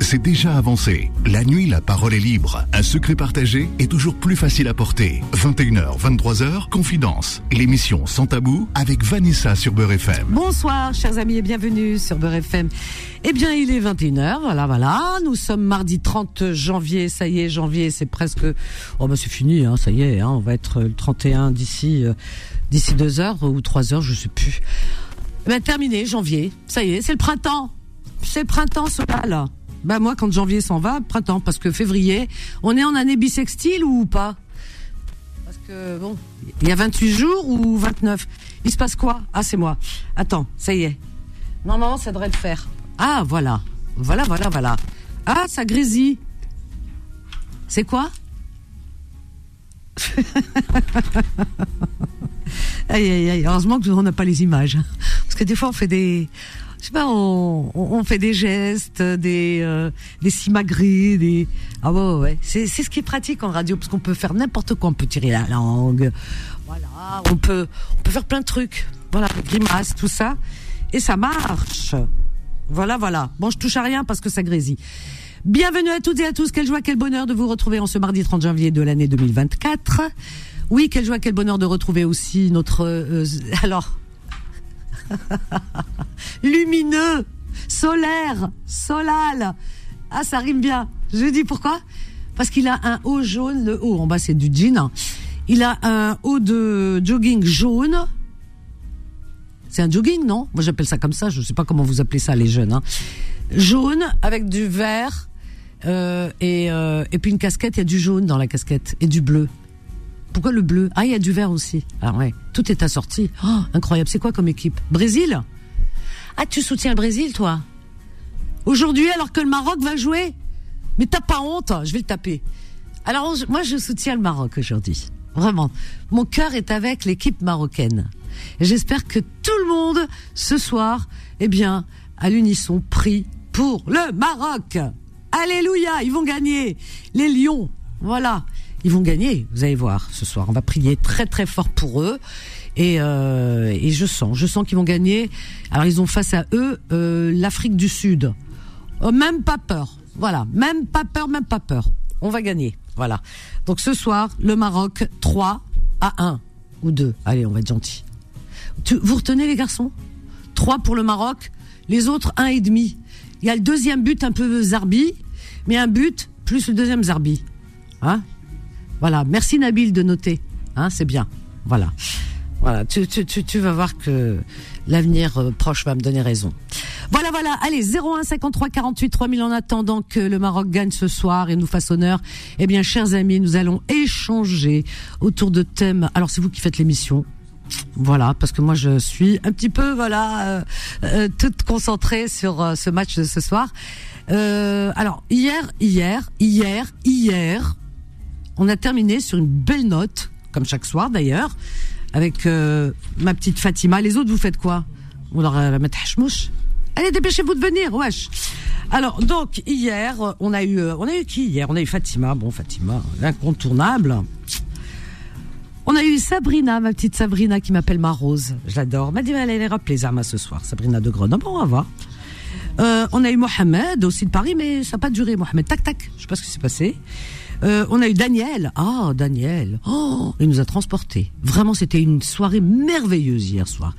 C'est déjà avancé. La nuit, la parole est libre. Un secret partagé est toujours plus facile à porter. 21h, 23h, Confidence. L'émission Sans Tabou avec Vanessa sur Beurre FM. Bonsoir, chers amis, et bienvenue sur Beurre FM. Eh bien, il est 21h, voilà, voilà. Nous sommes mardi 30 janvier, ça y est, janvier, c'est presque... Oh, ben c'est fini, hein, ça y est, hein, on va être le 31 d'ici euh, d'ici deux heures ou trois heures, je sais plus. Eh Ben, terminé, janvier, ça y est, c'est le printemps. C'est le printemps, ce là. Ben, moi, quand janvier s'en va, printemps, parce que février, on est en année bisextile ou pas? Parce que, bon, il y a 28 jours ou 29 Il se passe quoi? Ah, c'est moi. Attends, ça y est. Non, non, ça devrait le faire. Ah, voilà. Voilà, voilà, voilà. Ah, ça grésille. C'est quoi? Aïe, aïe, aïe. Heureusement que on n'a pas les images. Parce que des fois, on fait des, je sais pas, on, on, fait des gestes, des, euh, des simagrées, des, ah ouais, ouais. C'est, c'est ce qui est pratique en radio, parce qu'on peut faire n'importe quoi. On peut tirer la langue. Voilà. On peut, on peut faire plein de trucs. Voilà, grimaces, tout ça. Et ça marche. Voilà, voilà. Bon, je touche à rien parce que ça grésille. Bienvenue à toutes et à tous. Quelle joie, quel bonheur de vous retrouver en ce mardi 30 janvier de l'année 2024. Oui, quelle joie, quel bonheur de retrouver aussi notre... euh, alors... Lumineux, solaire, solal. Ah, ça rime bien. Je dis pourquoi? Parce qu'il a un haut jaune. Le haut en bas, c'est du jean. Il a un haut de jogging jaune. C'est un jogging, non? Moi, j'appelle ça comme ça. Je ne sais pas comment vous appelez ça, les jeunes. hein. Jaune avec du vert euh, et, euh, et puis une casquette. Il y a du jaune dans la casquette et du bleu. Pourquoi le bleu Ah, il y a du vert aussi. Ah ouais, tout est assorti. Oh, incroyable. C'est quoi comme équipe? Brésil? Ah, tu soutiens le Brésil, toi? Aujourd'hui, alors que le Maroc va jouer? Mais t'as pas honte Je vais le taper. Alors, moi, je soutiens le Maroc aujourd'hui. Vraiment. Mon cœur est avec l'équipe marocaine. J'espère que tout le monde, ce soir, eh bien, à l'unisson, prie pour le Maroc. Alléluia, ils vont gagner. Les Lions, voilà. Ils vont gagner, vous allez voir ce soir. On va prier très très fort pour eux. Et, euh, et je sens, je sens qu'ils vont gagner. Alors ils ont face à eux euh, l'Afrique du Sud. Oh, même pas peur. Voilà, même pas peur, même pas peur. On va gagner. Voilà. Donc ce soir, le Maroc 3 à 1 ou 2. Allez, on va être gentil. Vous retenez les garçons? 3 pour le Maroc, les autres 1 et demi. Il y a le deuxième but un peu Zarbi, mais un but plus le deuxième Zarbi. Hein? Voilà, merci Nabil de noter. Hein, c'est bien. Voilà. Voilà, tu, tu, tu, tu vas voir que l'avenir euh, proche va me donner raison. Voilà, voilà. Allez, 01 53 48 3000 en attendant que le Maroc gagne ce soir et nous fasse honneur. Eh bien, chers amis, nous allons échanger autour de thèmes. Alors, c'est vous qui faites l'émission. Voilà, parce que moi je suis un petit peu voilà euh, euh, toute concentrée sur ce match de ce soir. Alors hier, hier, hier, hier, on a terminé sur une belle note, comme chaque soir d'ailleurs, avec euh, ma petite Fatima. Les autres, vous faites quoi? On leur la mettre hachmouche Allez, dépêchez-vous de venir, wesh. Alors donc hier, on a eu, euh, on a eu qui hier? On a eu Fatima. Bon, Fatima, l'incontournable. On a eu Sabrina, ma petite Sabrina qui m'appelle ma Rose. Je l'adore. M'a dit, elle allait rappeler Zama ce soir. Sabrina de Grenoble. On va voir. Euh, on a eu Mohamed aussi de Paris, mais ça n'a pas duré. Mohamed, tac, tac. Je sais pas ce qui s'est passé. Euh, on a eu Daniel. Ah, Daniel. Oh, il nous a transportés. Vraiment, c'était une soirée merveilleuse hier soir.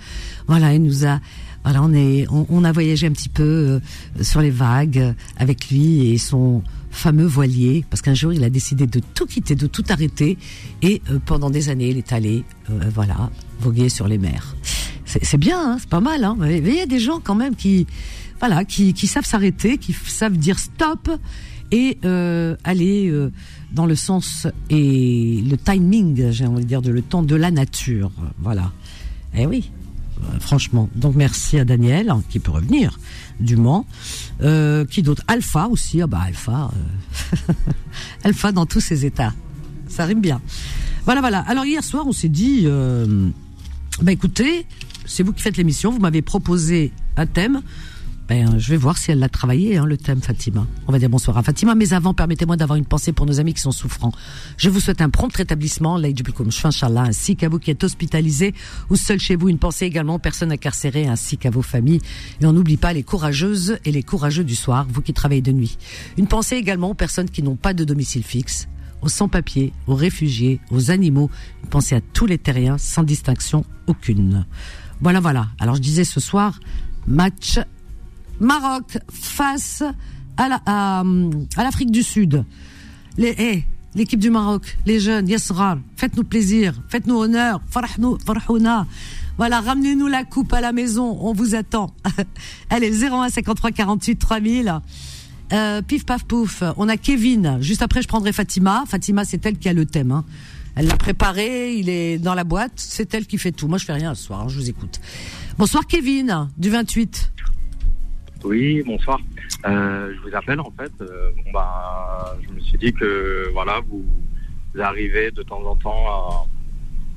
Voilà, il nous a. Voilà, on est, on, a voyagé un petit peu euh, sur les vagues euh, avec lui et son fameux voilier, parce qu'un jour il a décidé de tout quitter, de tout arrêter, et pendant des années il est allé, voilà, voguer sur les mers. C'est bien, hein, c'est pas mal. Hein, mais il y a des gens quand même qui, voilà, qui, savent s'arrêter, qui savent dire stop et euh, aller euh, dans le sens et le timing, j'ai envie de dire, de le temps de la nature. Voilà. Eh oui, euh, franchement. Donc merci à Daniel hein, qui peut revenir du Mans. Qui d'autre? Alpha aussi. Ah bah Alpha, Alpha dans tous ses états. Ça rime bien. Voilà, voilà. Alors hier soir, on s'est dit, bah écoutez, c'est vous qui faites l'émission. Vous m'avez proposé un thème. Ben, je vais voir si elle l'a travaillé, hein, le thème Fatima. On va dire bonsoir à Fatima, mais avant, permettez-moi d'avoir une pensée pour nos amis qui sont souffrants. Je vous souhaite un prompt rétablissement, Inch'Allah, ainsi qu'à vous qui êtes hospitalisés ou seul chez vous. Une pensée également aux personnes incarcérées, ainsi qu'à vos familles. Et on n'oublie pas les courageuses et les courageux du soir, vous qui travaillez de nuit. Une pensée également aux personnes qui n'ont pas de domicile fixe, aux sans-papiers, aux réfugiés, aux animaux. Une pensée à tous les terriens, sans distinction aucune. Voilà, voilà. Alors je disais ce soir, match Maroc face à la, à, l'Afrique du Sud. Les, eh, l'équipe du Maroc, les jeunes, Yasra, faites-nous plaisir, faites-nous honneur, farhouna. Voilà, ramenez-nous la coupe à la maison, on vous attend. Allez, 01 53 48 3000. Euh, pif paf pouf, on a Kevin. Juste après, je prendrai Fatima. Fatima, c'est elle qui a le thème. Hein. Elle l'a préparé, il est dans la boîte. C'est elle qui fait tout. Moi, je fais rien ce soir. Hein, je vous écoute. Bonsoir, Kevin, du 28. Oui, bonsoir. Euh, je vous appelle en fait. Euh, bon, bah, je me suis dit que voilà, vous, arrivez de temps en temps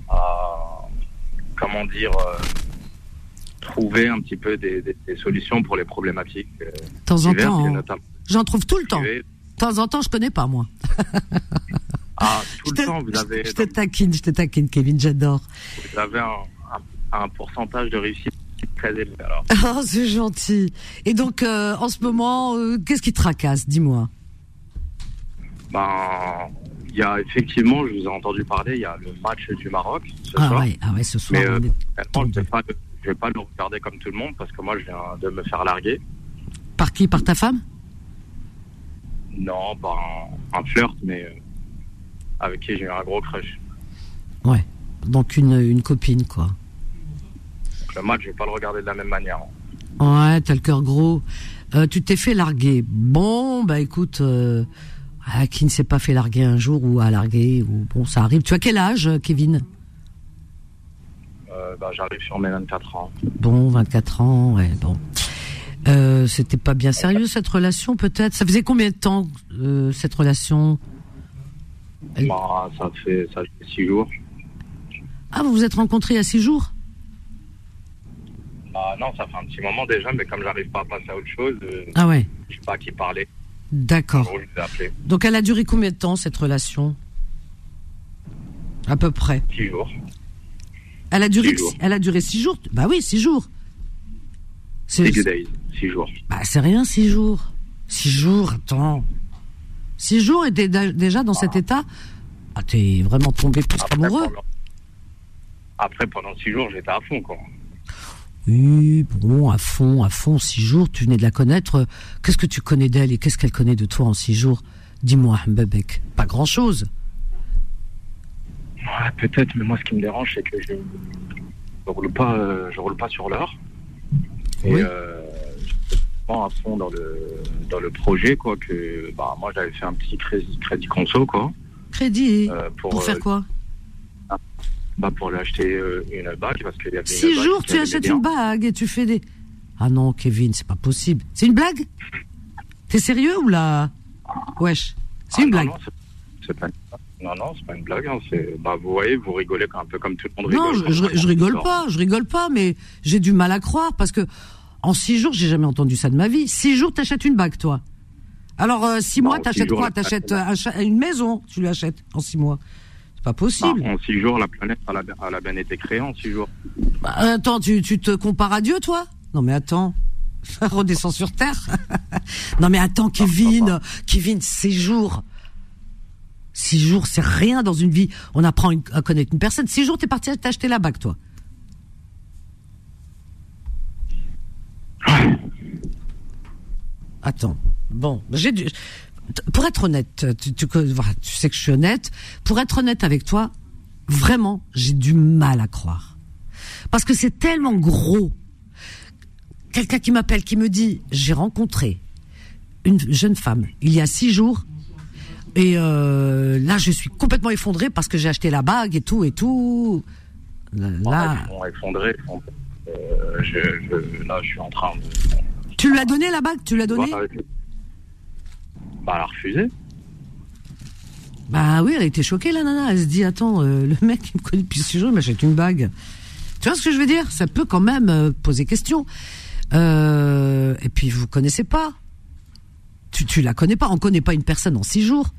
à, comment dire, euh, trouver un petit peu des, solutions pour les problématiques. de temps en temps, hein. j'en trouve tout le temps. De temps en temps, je connais pas moi. ah, tout le temps, vous avez. Je te taquine, je te taquine, Kevin, j'adore. Vous avez un pourcentage de réussite très Oh, c'est gentil. Et donc, euh, en ce moment, euh, qu'est-ce qui te tracasse Dis-moi? Ben, il y a effectivement, je vous ai entendu parler, il y a le match du Maroc ce ah soir. Ouais, ah ouais, ce soir. Mais, euh, je ne vais, pas le regarder comme tout le monde parce que moi, je viens de me faire larguer. Par qui? Par ta femme? Non, par un, flirt, mais avec qui j'ai eu un gros crush. Ouais, donc une, une copine, quoi le match, je vais pas le regarder de la même manière. Ouais, t'as le cœur gros. Euh, tu t'es fait larguer. Bon, bah écoute, euh, ah, qui ne s'est pas fait larguer un jour ou à larguer ou bon, ça arrive. Tu as quel âge, Kevin? Euh, bah, J'arrive sur mes 24 ans. Bon, 24 ans, ouais, bon. C'était pas bien sérieux cette relation, peut-être? Ça faisait combien de temps cette relation? Bah, ça fait ça fait six jours. Ah, vous vous êtes rencontrés il y a six jours? Ah, non, ça fait un petit moment déjà, mais comme j'arrive pas à passer à autre chose, euh, ah ouais. je sais pas à qui parler. D'accord. Donc elle a duré combien de temps cette relation? À peu près. Six jours. Elle a duré, six elle a duré six jours. Bah oui, six jours. Six days, six jours. Bah c'est rien, six jours. Six jours, attends. Six jours et t'es déjà dans cet ah. état? Ah, t'es vraiment tombé plus amoureux. Après, pendant six jours, j'étais à fond, quoi. Oui, bon, à fond, à fond, six jours, tu venais de la connaître. Qu'est-ce que tu connais d'elle et qu'est-ce qu'elle connaît de toi en six jours? Dis-moi, Mbebek. Pas grand-chose. Ouais, peut-être, mais moi, ce qui me dérange, c'est que je ne roule pas, euh, je roule pas sur l'or. Et oui. euh, je à fond dans le, dans le projet, quoi, que bah, moi, j'avais fait un petit crédit, crédit conso, quoi. Crédit euh, pour, faire euh, quoi? Bah pour lui acheter euh, une bague parce qu'il y avait Six jours, tu achètes une bague et tu fais des. Ah non, Kevin, c'est pas possible. C'est une blague? T'es sérieux ou là? Wesh, c'est une ah, blague. pas une... Non, non, c'est pas une blague. Hein. Bah, vous voyez, vous rigolez un peu comme tout le monde rigole. Non, je, je, rigole pas, je rigole pas, mais j'ai du mal à croire parce que en six jours, j'ai jamais entendu ça de ma vie. Six jours, t'achètes une bague, toi. Alors, euh, six mois, t'achètes quoi? T'achètes une maison, tu lui achètes en six mois. C'est pas possible. Bah, en six jours, la planète, elle a, bien été créée en six jours. Bah, attends, tu, te compares à Dieu, toi? Non, mais attends. Redescends sur Terre. non, mais attends, Kevin. Kevin, six jours. Six jours, c'est rien dans une vie. On apprend à connaître une personne. Six jours, t'es parti t'acheter la bague, toi. Attends. Bon, j'ai dû pour être honnête, tu, tu, sais que je suis honnête. Pour être honnête avec toi, vraiment, j'ai du mal à croire. Parce que c'est tellement gros. Quelqu'un qui m'appelle, qui me dit, j'ai rencontré une jeune femme il y a six jours. Et euh, là, je suis complètement effondré parce que j'ai acheté la bague et tout et tout. Là, effondré. Euh, je, là, je suis en train de. Tu lui as donné la bague? Tu l'as donné? Bah, elle a refusé. Bah oui, elle a été choquée, la nana. Elle se dit, attends, euh, le mec qui me connaît depuis six jours, il m'achète une bague. Tu vois ce que je veux dire? Ça peut quand même euh, poser question. Euh, et puis vous connaissez pas. Tu, tu la connais pas. On connaît pas une personne en six jours.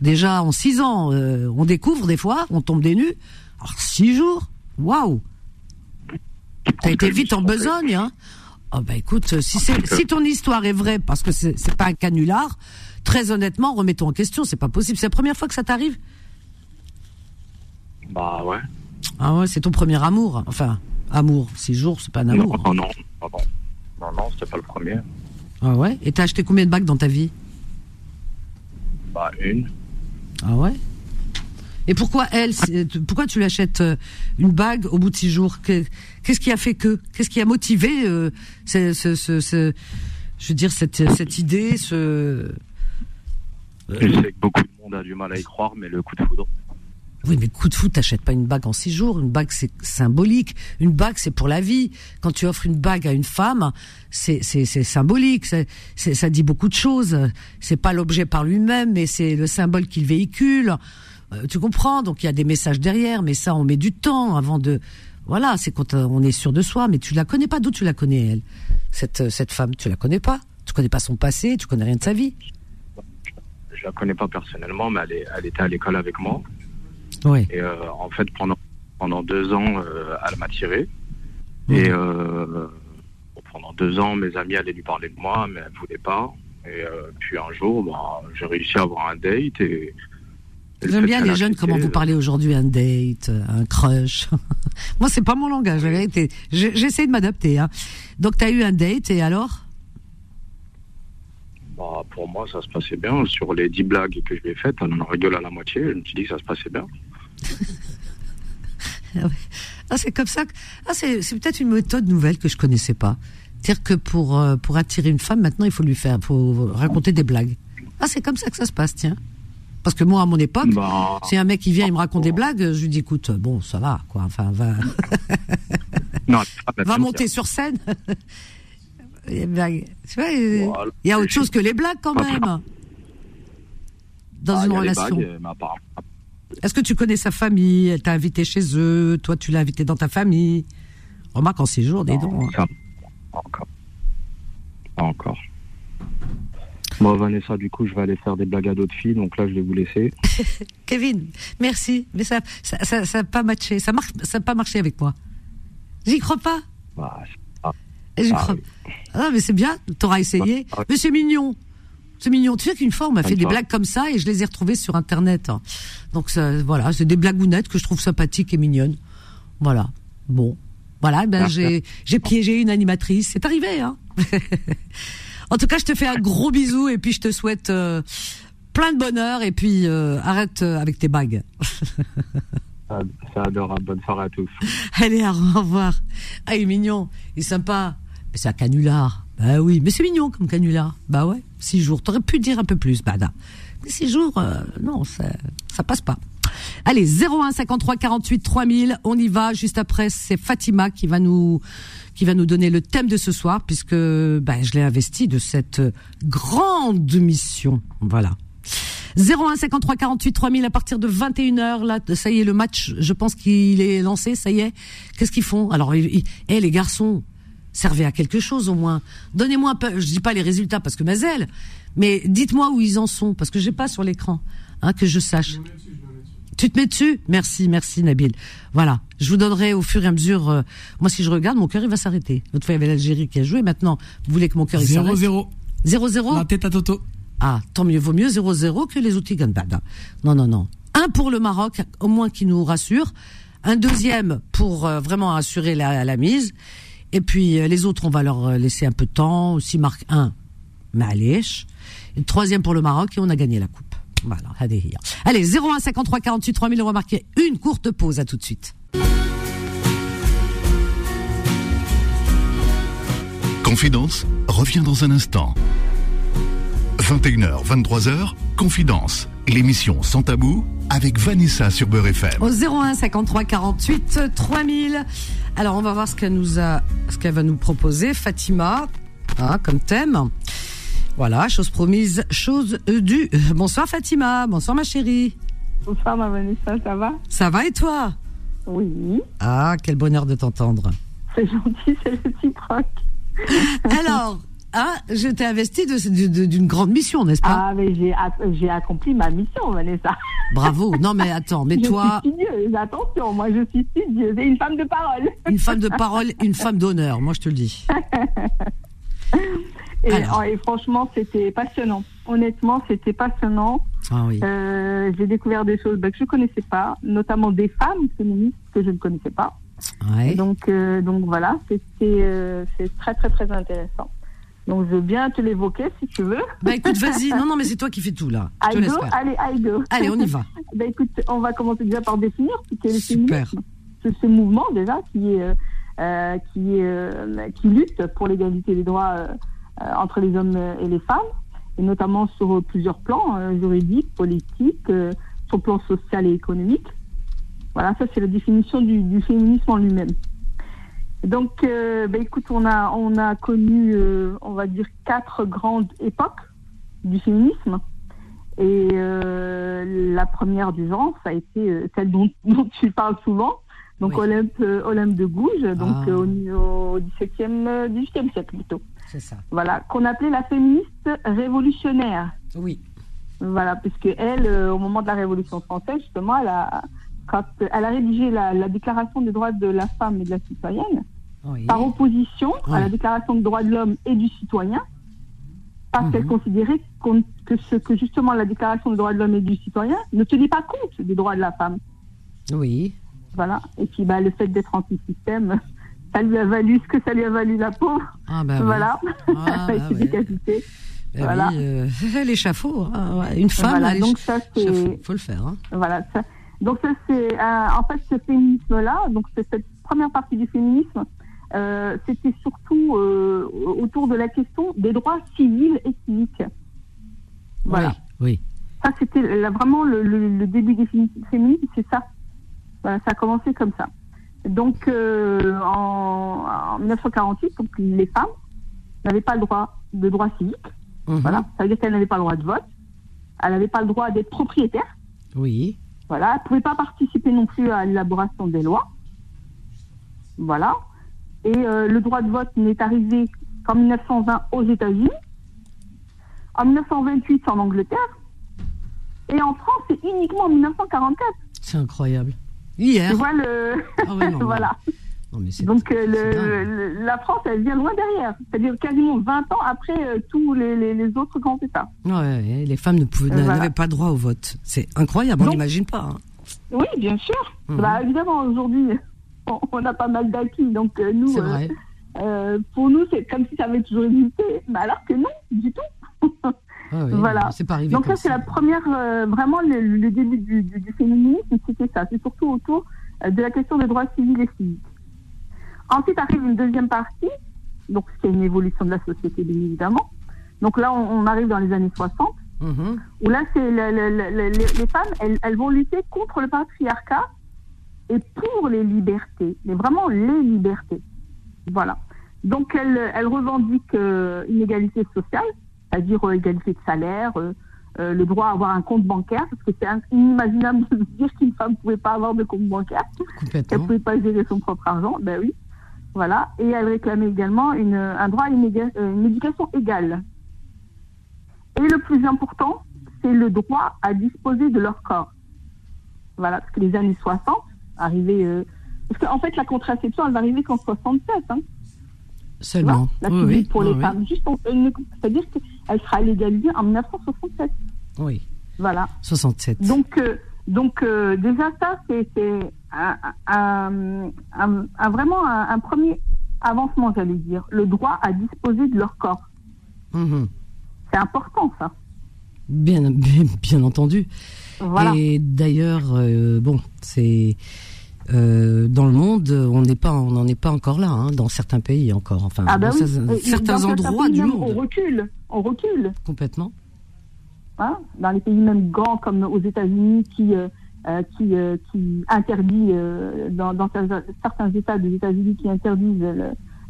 Déjà en six ans, on découvre des fois, on tombe des nues. Alors six jours, waouh T'as été vite en besogne, hein Oh bah écoute, si c'est si ton histoire est vraie, parce que c'est pas un canular, très honnêtement, remettons en question. C'est pas possible. C'est la première fois que ça t'arrive? Bah ouais. Ah ouais, c'est ton premier amour. Enfin, amour. Six jours, c'est pas un amour. Non, non, non, non, non, c'était pas le premier. Ah ouais? Et t'as acheté combien de bagues dans ta vie? Bah une. Ah ouais? Et pourquoi elle Pourquoi tu lui achètes euh, une bague au bout de six jours? Que- Qu'est-ce qui a fait que Qu'est-ce qui a motivé euh, ce, ce, ce- ce- je veux dire cette cette idée, ce Je sais que beaucoup de monde a du mal à y croire, mais le coup de foudre. Oui, mais coup de foot, t'achètes pas une bague en six jours. Une bague, c'est symbolique. Une bague, c'est pour la vie. Quand tu offres une bague à une femme, c'est symbolique. C'est c'est- ça dit beaucoup de choses. C'est pas l'objet par lui-même, mais c'est le symbole qu'il véhicule. Euh, tu comprends Donc il y a des messages derrière, mais ça, on met du temps avant de. Voilà, c'est quand euh, on est sûr de soi. Mais tu la connais pas. D'où tu la connais elle? Cette euh, cette femme, tu la connais pas? Tu connais pas son passé. Tu connais rien de sa vie? Je la connais pas personnellement, mais elle, est- elle était à l'école avec moi. Ouais. Et euh, en fait, pendant, pendant deux ans, euh, elle m'a tiré. Et pendant deux ans, mes amis allaient lui parler de moi, mais elle voulait pas. Et euh, puis un jour, bah, j'ai réussi à avoir un date. Et, J'aime bien les jeunes comment vous parlez aujourd'hui un date, un crush. Moi c'est pas mon langage, la vérité. J'essaie de m'adapter. Hein. Donc t'as eu un date et alors? Bah, pour moi, ça se passait bien. Sur les dix blagues que je lui ai faites, elle en rigole à la moitié. Je me suis dit que ça se passait bien. Ah c'est comme ça. que- Ah c'est c'est peut-être une méthode nouvelle que je connaissais pas. C'est-à-dire que pour euh, pour attirer une femme maintenant il faut lui faire, faut raconter des blagues. Ah c'est comme ça que ça se passe tiens. Parce que moi à mon époque, Bah, si un mec qui vient il me raconte des blagues, je lui dis écoute bon ça va quoi. Enfin va non, va monter sur scène. Les blagues. Euh, Voilà. il y a autre chose que les blagues quand même. Dans Ah, une relation. Est-ce que tu connais sa famille? Elle t'a invité chez eux Toi, tu l'as invité dans ta famille? Remarque en six jours, dis donc. hein. pas encore. Pas encore. Bon, Vanessa, du coup, je vais aller faire des blagues à d'autres filles, donc là, je vais vous laisser. Kevin, merci. Mais ça ça, ça, ça a pas matché. Ça marche, ça a pas marché avec moi. J'y crois pas. Bah, ah, J'y crois. Ah, mais c'est bien. T'auras essayé. Ah. Mais c'est mignon. C'est mignon. Tu sais qu'une fois, on m'a fait des blagues comme ça et je les ai retrouvées sur Internet. hein. Donc, ça, voilà, c'est des blagounettes que je trouve sympathiques et mignonnes. Voilà. Bon. Voilà, ben, Ah, j'ai, j'ai piégé une animatrice. C'est arrivé, hein. en tout cas, je te fais un gros bisou et puis je te souhaite euh, plein de bonheur et puis euh, arrête euh, avec tes bagues. ça- c'est adorable. Bonne soirée à tous. Allez, au revoir. Ah, il est mignon. Il est sympa. Mais c'est un canular. Bah oui, mais c'est mignon comme canular. Bah ouais, six jours. T'aurais pu dire un peu plus, bah da. Mais six jours, euh, non, ça, ça passe pas. Allez, 01 53 48 3000, on y va. Juste après, c'est Fatima qui va nous qui va nous donner le thème de ce soir, puisque bah, je l'ai investi de cette grande mission. Voilà. 01 53 48 3000 à partir de 21h là ça y est le match je pense qu'il est lancé. Ça y est. Qu'est-ce qu'ils font? Alors ils- eh les garçons servez à quelque chose au moins. Donnez-moi un peu je dis pas les résultats parce que mazel mais dites-moi où ils en sont parce que j'ai pas sur l'écran hein que je sache tu te mets dessus? Merci, merci Nabil. Voilà, je vous donnerai au fur et à mesure. euh, moi, si je regarde, mon cœur il va s'arrêter. L'autre fois, il y avait l'Algérie qui a joué. Maintenant, vous voulez que mon cœur il s'arrête? 0-0. 0-0 La tête à Toto. ah, tant mieux, vaut mieux 0-0 que les outils Gambada. Non, non, non. Un pour le Maroc, au moins qui nous rassure. Un deuxième pour euh, vraiment assurer la, la mise. Et puis euh, les autres, on va leur euh, laisser un peu de temps. S'ils marquent un, le troisième pour le Maroc et on a gagné la coupe. Voilà, Hadehia. Allez, 01 53 48 3000, on va marquer une courte pause. À tout de suite. Confidence revient dans un instant. 21h, 23h, Confidence, l'émission sans tabou avec Vanessa sur Beurre FM. Au 01 53 48 3000. Alors, on va voir ce qu'elle nous a, ce qu'elle va nous proposer. Fatima, hein, comme thème. Voilà, chose promise, chose due. Bonsoir Fatima, bonsoir ma chérie. Bonsoir, ma Vanessa, ça va? Ça va et toi? Oui, Ah, quel bonheur de t'entendre. c'est gentil, c'est réciproque. Alors, hein, je t'ai investi d'une grande mission, n'est-ce pas? Ah, mais j'ai accompli ma mission, Vanessa. Bravo. Non, mais attends, mais je toi, suis studieuse, attention, moi je suis studieuse et une femme de parole. une femme de parole, une femme d'honneur, moi je te le dis. Et, Alors. et franchement, c'était passionnant. Honnêtement, c'était passionnant. Ah oui. Euh, j'ai découvert des choses bah, que je connaissais pas, notamment des femmes féministes que je ne connaissais pas. Ouais. Donc, euh, donc voilà, c'était euh, c'est très très très intéressant. Donc je veux bien te l'évoquer si tu veux. Bah écoute, vas-y. Non, non, mais c'est toi qui fais tout là. Je te go, allez, I go. Allez, on y va. Bah, écoute, on va commencer déjà par définir ce qu'est le Super. féminisme. C'est ce mouvement déjà qui euh, euh, qui, euh, lutte pour l'égalité des droits euh, euh, entre les hommes et les femmes, et notamment sur plusieurs plans, euh, juridiques, politiques, euh, sur le plan social et économique. Voilà, ça c'est la définition du, du féminisme en lui-même. Donc, euh, bah, écoute, on a, on a connu, euh, on va dire, quatre grandes époques du féminisme. Et euh, la première du genre, ça a été euh, celle dont, dont tu parles souvent, donc Oui. Olympe, euh, Olympe de Gouges, donc Ah. euh, au, au 17e, euh, 18e siècle plutôt. C'est ça. Voilà, qu'on appelait la féministe révolutionnaire. Oui. Voilà, puisque elle, euh, au moment de la Révolution française, justement, elle a, quand elle a rédigé la, la Déclaration des droits de la femme et de la citoyenne, Oui. par opposition à la. Déclaration des droits de l'homme et du citoyen, parce Mhm. qu'elle considérait qu'on- que, ce, que justement la Déclaration des droits de l'homme et du citoyen ne tenait pas compte des droits de la femme. Oui. Voilà. Et puis bah, le fait d'être anti-système, ça lui a valu ce que ça lui a valu la pauvre. Ah bah voilà. Ah, bah ouais. Bah Voilà. oui, euh, l'échafaud. hein, ouais. Une femme, Voilà, à donc ça, c'est- l'échafaud, faut le faire. Hein. Voilà. ça- donc ça c'est euh, en fait ce féminisme-là, donc c'est cette première partie du féminisme, euh, c'était surtout euh, autour de la question des droits civils et civiques. Voilà. Oui. Ça c'était vraiment le, le- le début des fémi- féminisme, c'est ça. Voilà, ça a commencé comme ça. Donc euh, en, en 1948, donc les femmes n'avaient pas le droit de droits civiques. Mhm. Voilà, ça veut dire qu'elles n'avaient pas le droit de vote. Elles n'avaient pas le droit d'être propriétaires. Oui. Voilà, elle ne pouvait pas participer non plus à l'élaboration des lois. Voilà. Et euh, le droit de vote n'est arrivé qu'en 1920 aux États-Unis, en 1928 en Angleterre, et en France, c'est uniquement en 1944. C'est incroyable. Hier. Tu vois le. Ah ouais, non, voilà. Non, mais c'est- Donc euh, le, le- la France, elle vient loin derrière. C'est-à-dire quasiment 20 ans après euh, tous les, les- les autres grands États. Ouais, les femmes Euh, voilà. n'avaient pas droit au vote. C'est incroyable, on n'imagine pas. hein. Oui, bien sûr. Mhm. Bah, évidemment, aujourd'hui, on, on a pas mal d'acquis. Donc, euh, nous, euh, euh, pour nous, c'est comme si ça avait toujours existé. Mais alors que non, du tout. Ouais, voilà. C'est pas arrivé Donc, ça, comme c'est la première, euh, vraiment, le, le début du, du, du féminisme, c'était ça. C'est surtout autour euh, de la question des droits civils et civiques. Ensuite arrive une deuxième partie, donc c'est une évolution de la société, bien évidemment. Donc là, on, on arrive dans les années 60 Mhm. où là, c'est le- le- le- le- les femmes, elles, elles vont lutter contre le patriarcat et pour les libertés, mais vraiment les libertés. Voilà. Donc, elles, elles revendiquent euh, une égalité sociale, c'est-à-dire euh, égalité de salaire, euh, euh, le droit à avoir un compte bancaire, parce que c'est inimaginable de dire qu'une femme ne pouvait pas avoir de compte bancaire, qu'elle ne pouvait pas gérer son propre argent. Ben oui. Voilà. Et elles réclamaient également une, un droit à une, une éducation égale. Et le plus important, c'est le droit à disposer de leur corps. Voilà, parce que les années 60, arrivé, euh, parce qu'en fait, la contraception, elle va arriver qu'en 67, hein, Seulement. la Oui, pour oui, les femmes. Juste, en- euh, qu'elle sera légalisée en 1967. Oui. Voilà. 67. Donc, euh, donc euh, déjà ça, c'est un, un- un- un- vraiment un, premier avancement, j'allais dire, le droit à disposer de leur corps. Mhm. C'est important, ça. Bien, bien, bien entendu. Voilà. Et d'ailleurs, euh, bon, c'est euh, dans le monde, on n'est pas, on n'en est pas encore là, hein, dans certains pays encore. Enfin, Ah bah dans oui. certains- certains endroits du monde, On recule, on recule. complètement. hein, dans les pays même grands comme aux États-Unis qui euh, euh, qui euh, qui interdit euh, dans, dans certains- États des États-Unis qui interdisent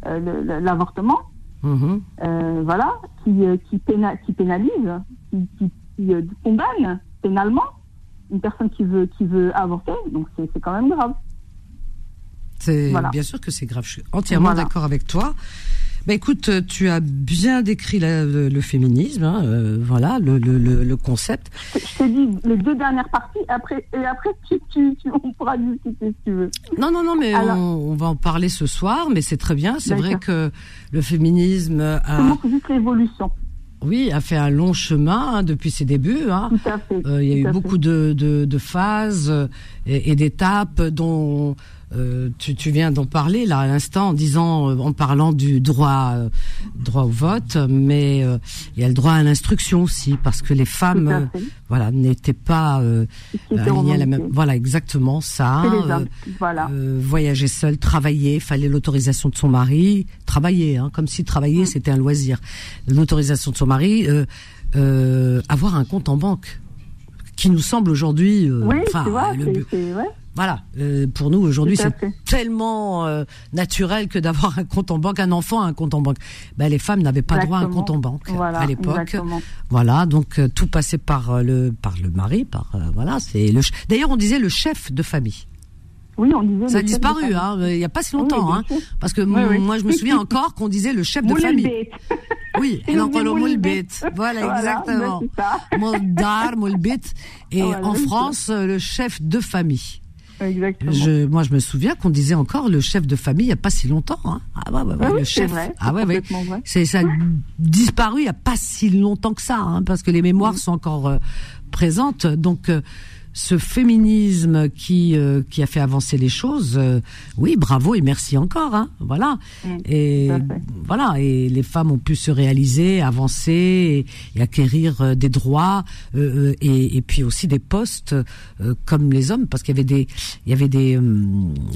l'avortement. Voilà, qui, qui, péna- qui pénalise, qui, qui, qui, condamne pénalement une personne qui veut, qui veut avorter. Donc c'est quand même grave. Voilà. bien sûr que c'est grave. Je suis entièrement Voilà. d'accord avec toi. Bah écoute, euh, tu as bien décrit la- le, le féminisme, hein, euh, voilà, le, le, le, le concept. Je t'ai dit les deux dernières parties, après, et après, tu, tu, tu- on pourra discuter si tu veux. Non, non, non, mais Alors- on, on va en parler ce soir, mais c'est très bien. C'est vrai que le féminisme a, juste l'évolution oui, a fait un long chemin hein, depuis ses débuts. Hein. Tout à fait. Euh, il y a eu beaucoup de, de, de phases et, et d'étapes dont euh, tu, tu viens d'en parler là à l'instant en disant euh, en parlant du droit euh, droit au vote, mais euh, il y a le droit à l'instruction aussi parce que les femmes voilà n'étaient pas euh, alignées à la même voilà exactement ça. Voilà. euh, voyager seul, travailler, fallait l'autorisation de son mari, travailler, hein, comme si travailler Mm. c'était un loisir. L'autorisation de son mari, euh, euh, avoir un compte en banque, qui nous semble aujourd'hui, euh, oui, enfin, le ouais. Voilà, euh, pour nous aujourd'hui c'est tellement euh, naturel que d'avoir un compte en banque, un enfant a un compte en banque. Ben, les femmes n'avaient pas droit à un Exactement. compte en banque Voilà, à l'époque. exactement. Voilà, donc euh, tout passait par euh, le par le mari, par euh, voilà, c'est le. D'ailleurs, on disait le chef de famille. Oui, on disait. Ça a disparu, hein, il y a pas si longtemps, hein, parce que Oui, m- oui. moi je me souviens encore qu'on disait le chef de famille. Oui, donc le moulbet. Voilà, Voilà, exactement. ben, ça. Moldar, moulbet. Et Voilà, en. France, euh, le chef de famille. Exactement. Je, moi, je me souviens qu'on disait encore le chef de famille il y a pas si longtemps. Hein. Ah ouais, ouais, ouais, Ah oui, le chef. vrai, ah c'est ouais, ouais. C'est ça a disparu il y a pas si longtemps que ça, hein, parce que les mémoires sont encore euh, présentes. Donc euh, ce féminisme qui euh, qui a fait avancer les choses, euh, oui, bravo et merci encore. Hein, voilà. Mm, Et voilà, et les femmes ont pu se réaliser, avancer et, et acquérir euh, des droits euh, euh, et, et puis aussi des postes euh, comme les hommes, parce qu'il y avait des il y avait des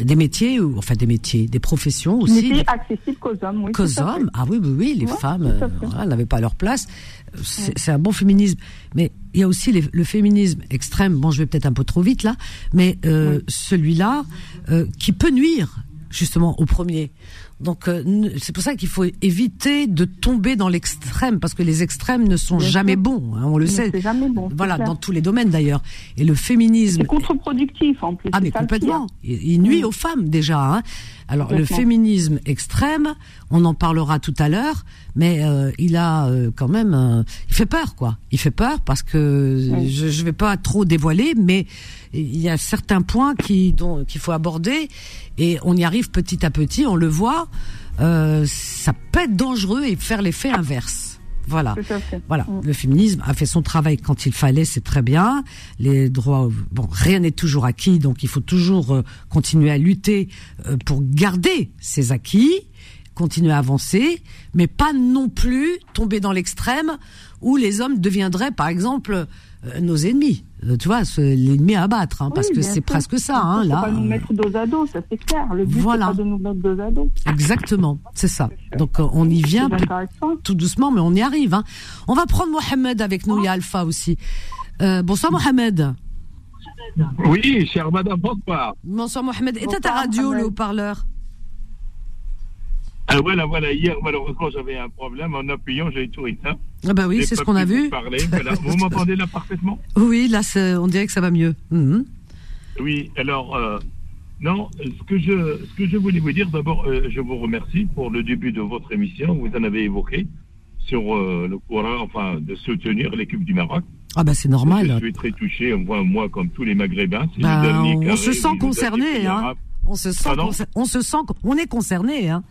des métiers, ou- enfin des métiers, des professions aussi. n'était accessible qu'aux hommes, oui. Qu'aux hommes, ah oui, oui, oui, les Ouais, femmes n'avaient pas leur place. C'est c'est un bon féminisme, mais il y a aussi les- le féminisme extrême. Bon, je vais peut-être un peu trop vite là, mais euh, celui-là euh, qui peut nuire justement au premier. Donc euh, c'est pour ça qu'il faut éviter de tomber dans l'extrême parce que les extrêmes ne sont Bien jamais sûr. bons. hein, on le Mais sait. c'est jamais bon, Voilà, clair. dans tous les domaines d'ailleurs. Et le féminisme C'est contre-productif en plus. ah mais complètement. Il, il nuit aux femmes déjà. Hein. Alors le féminisme extrême, on en parlera tout à l'heure, mais euh, il a euh, quand même, euh, il fait peur quoi. Il fait peur parce que Oui. je, je vais pas trop dévoiler, mais il y a certains points qui dont qu'il faut aborder et on y arrive petit à petit. On le voit, euh, ça peut être dangereux et faire l'effet inverse. Voilà. Voilà, Mm. le féminisme a fait son travail quand il fallait, c'est très bien. Les droits, bon, rien n'est toujours acquis, donc il faut toujours euh, continuer à lutter euh, pour garder ses acquis, continuer à avancer, mais pas non plus tomber dans l'extrême où les hommes deviendraient, par exemple, euh, nos ennemis. Euh, tu vois, l'ennemi à abattre, hein, parce Oui, que bien c'est presque ça, hein, Faut là. pas nous mettre dos à dos, ça c'est clair. Le but Voilà. c'est pas de nous mettre dos à dos. Exactement, c'est ça. Donc euh, on y vient tout doucement, mais on y arrive. Hein. On va prendre Mohamed avec nous, il y a Alpha aussi. Euh, bonsoir Mohamed. Oui, cher Madame, bonsoir. Bonsoir Mohamed. Éteins ta Bonsoir, radio, Mohamed. le haut-parleur. Ah, voilà, voilà, hier, malheureusement, j'avais un problème. En appuyant, j'ai tout éteint. Ah bah oui, c'est ce qu'on a vu. vous Parler. Voilà. Vous m'entendez là parfaitement? Oui, là, on dirait que ça va mieux. Mhm. Oui, alors, euh, non, ce que, je, ce que je voulais vous dire, d'abord, euh, je vous remercie pour le début de votre émission. Vous en avez évoqué sur euh, le courant, enfin, de soutenir l'équipe du Maroc. Ah bah c'est Je normal. suis très touché, moi, moi comme tous les Maghrébins. Bah, le dernier on carré se sent concerné, hein. On se sent, on se sent, on est concerné. Hein.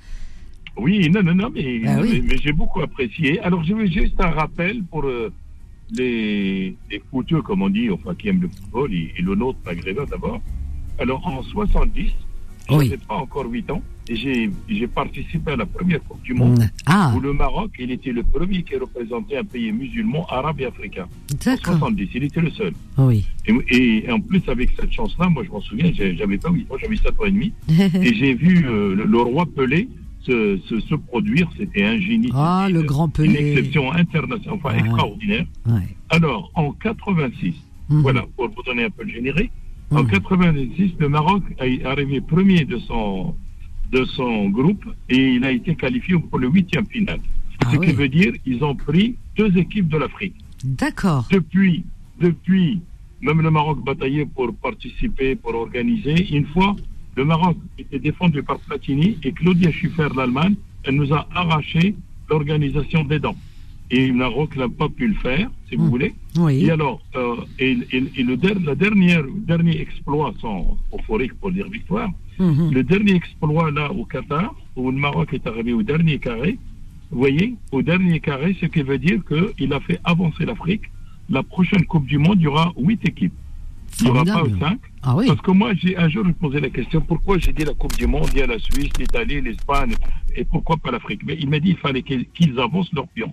Oui, non, non, non, mais, Ah oui. mais, mais j'ai beaucoup apprécié. Alors, je veux juste un rappel pour euh, les, les comme on dit, enfin, qui aiment le football, et, et le nôtre maghrébin d'abord. Alors, en 70, Oui. j'avais pas encore 8 ans, et j'ai participé à la première Coupe du Monde, Ah, où le Maroc, il était le premier qui représentait un pays musulman, arabe et africain. En d'accord. 70, il était le seul. Oui. Et, et en plus, avec cette chance-là, moi, je m'en souviens, j'avais pas 8 ans, j'avais 7 ans et demi, et j'ai vu euh, le, le roi Pelé se, se, se produire. C'était un génie. Ah, le une- grand Une Pelé. exception internationale, enfin Ouais. extraordinaire. Ouais. Alors, en 86, Mhm. voilà, pour vous donner un peu le générique, en Mhm. 86, le Maroc est arrivé premier de son, de son groupe et il a été qualifié pour le huitième final. Ah Ce oui. qui veut dire ils ont pris deux équipes de l'Afrique. D'accord. Depuis, depuis, même le Maroc bataillait pour participer, pour organiser. Une fois, le Maroc était défendu par Platini et Claudia Schiffer, l'Allemagne, elle nous a arraché l'organisation des dents. Et le Maroc n'a pas pu le faire, si vous Mm. voulez. Oui. Et alors, euh, et, et- et le der- la dernière, dernier exploit, sans euphorique pour dire victoire, Mhm. le dernier exploit là au Qatar, où le Maroc est arrivé au dernier carré, vous voyez, au dernier carré, ce qui veut dire qu'il a fait avancer l'Afrique. La prochaine Coupe du Monde, il y aura huit équipes. Il n'y aura pas cinq. Ah oui. Parce que moi, j'ai un jour je me posais la question pourquoi j'ai dit la Coupe du Monde, il y a la Suisse, l'Italie, l'Espagne, et pourquoi pas l'Afrique? Mais il m'a dit qu'il fallait qu'ils qu'ils avancent leur pion.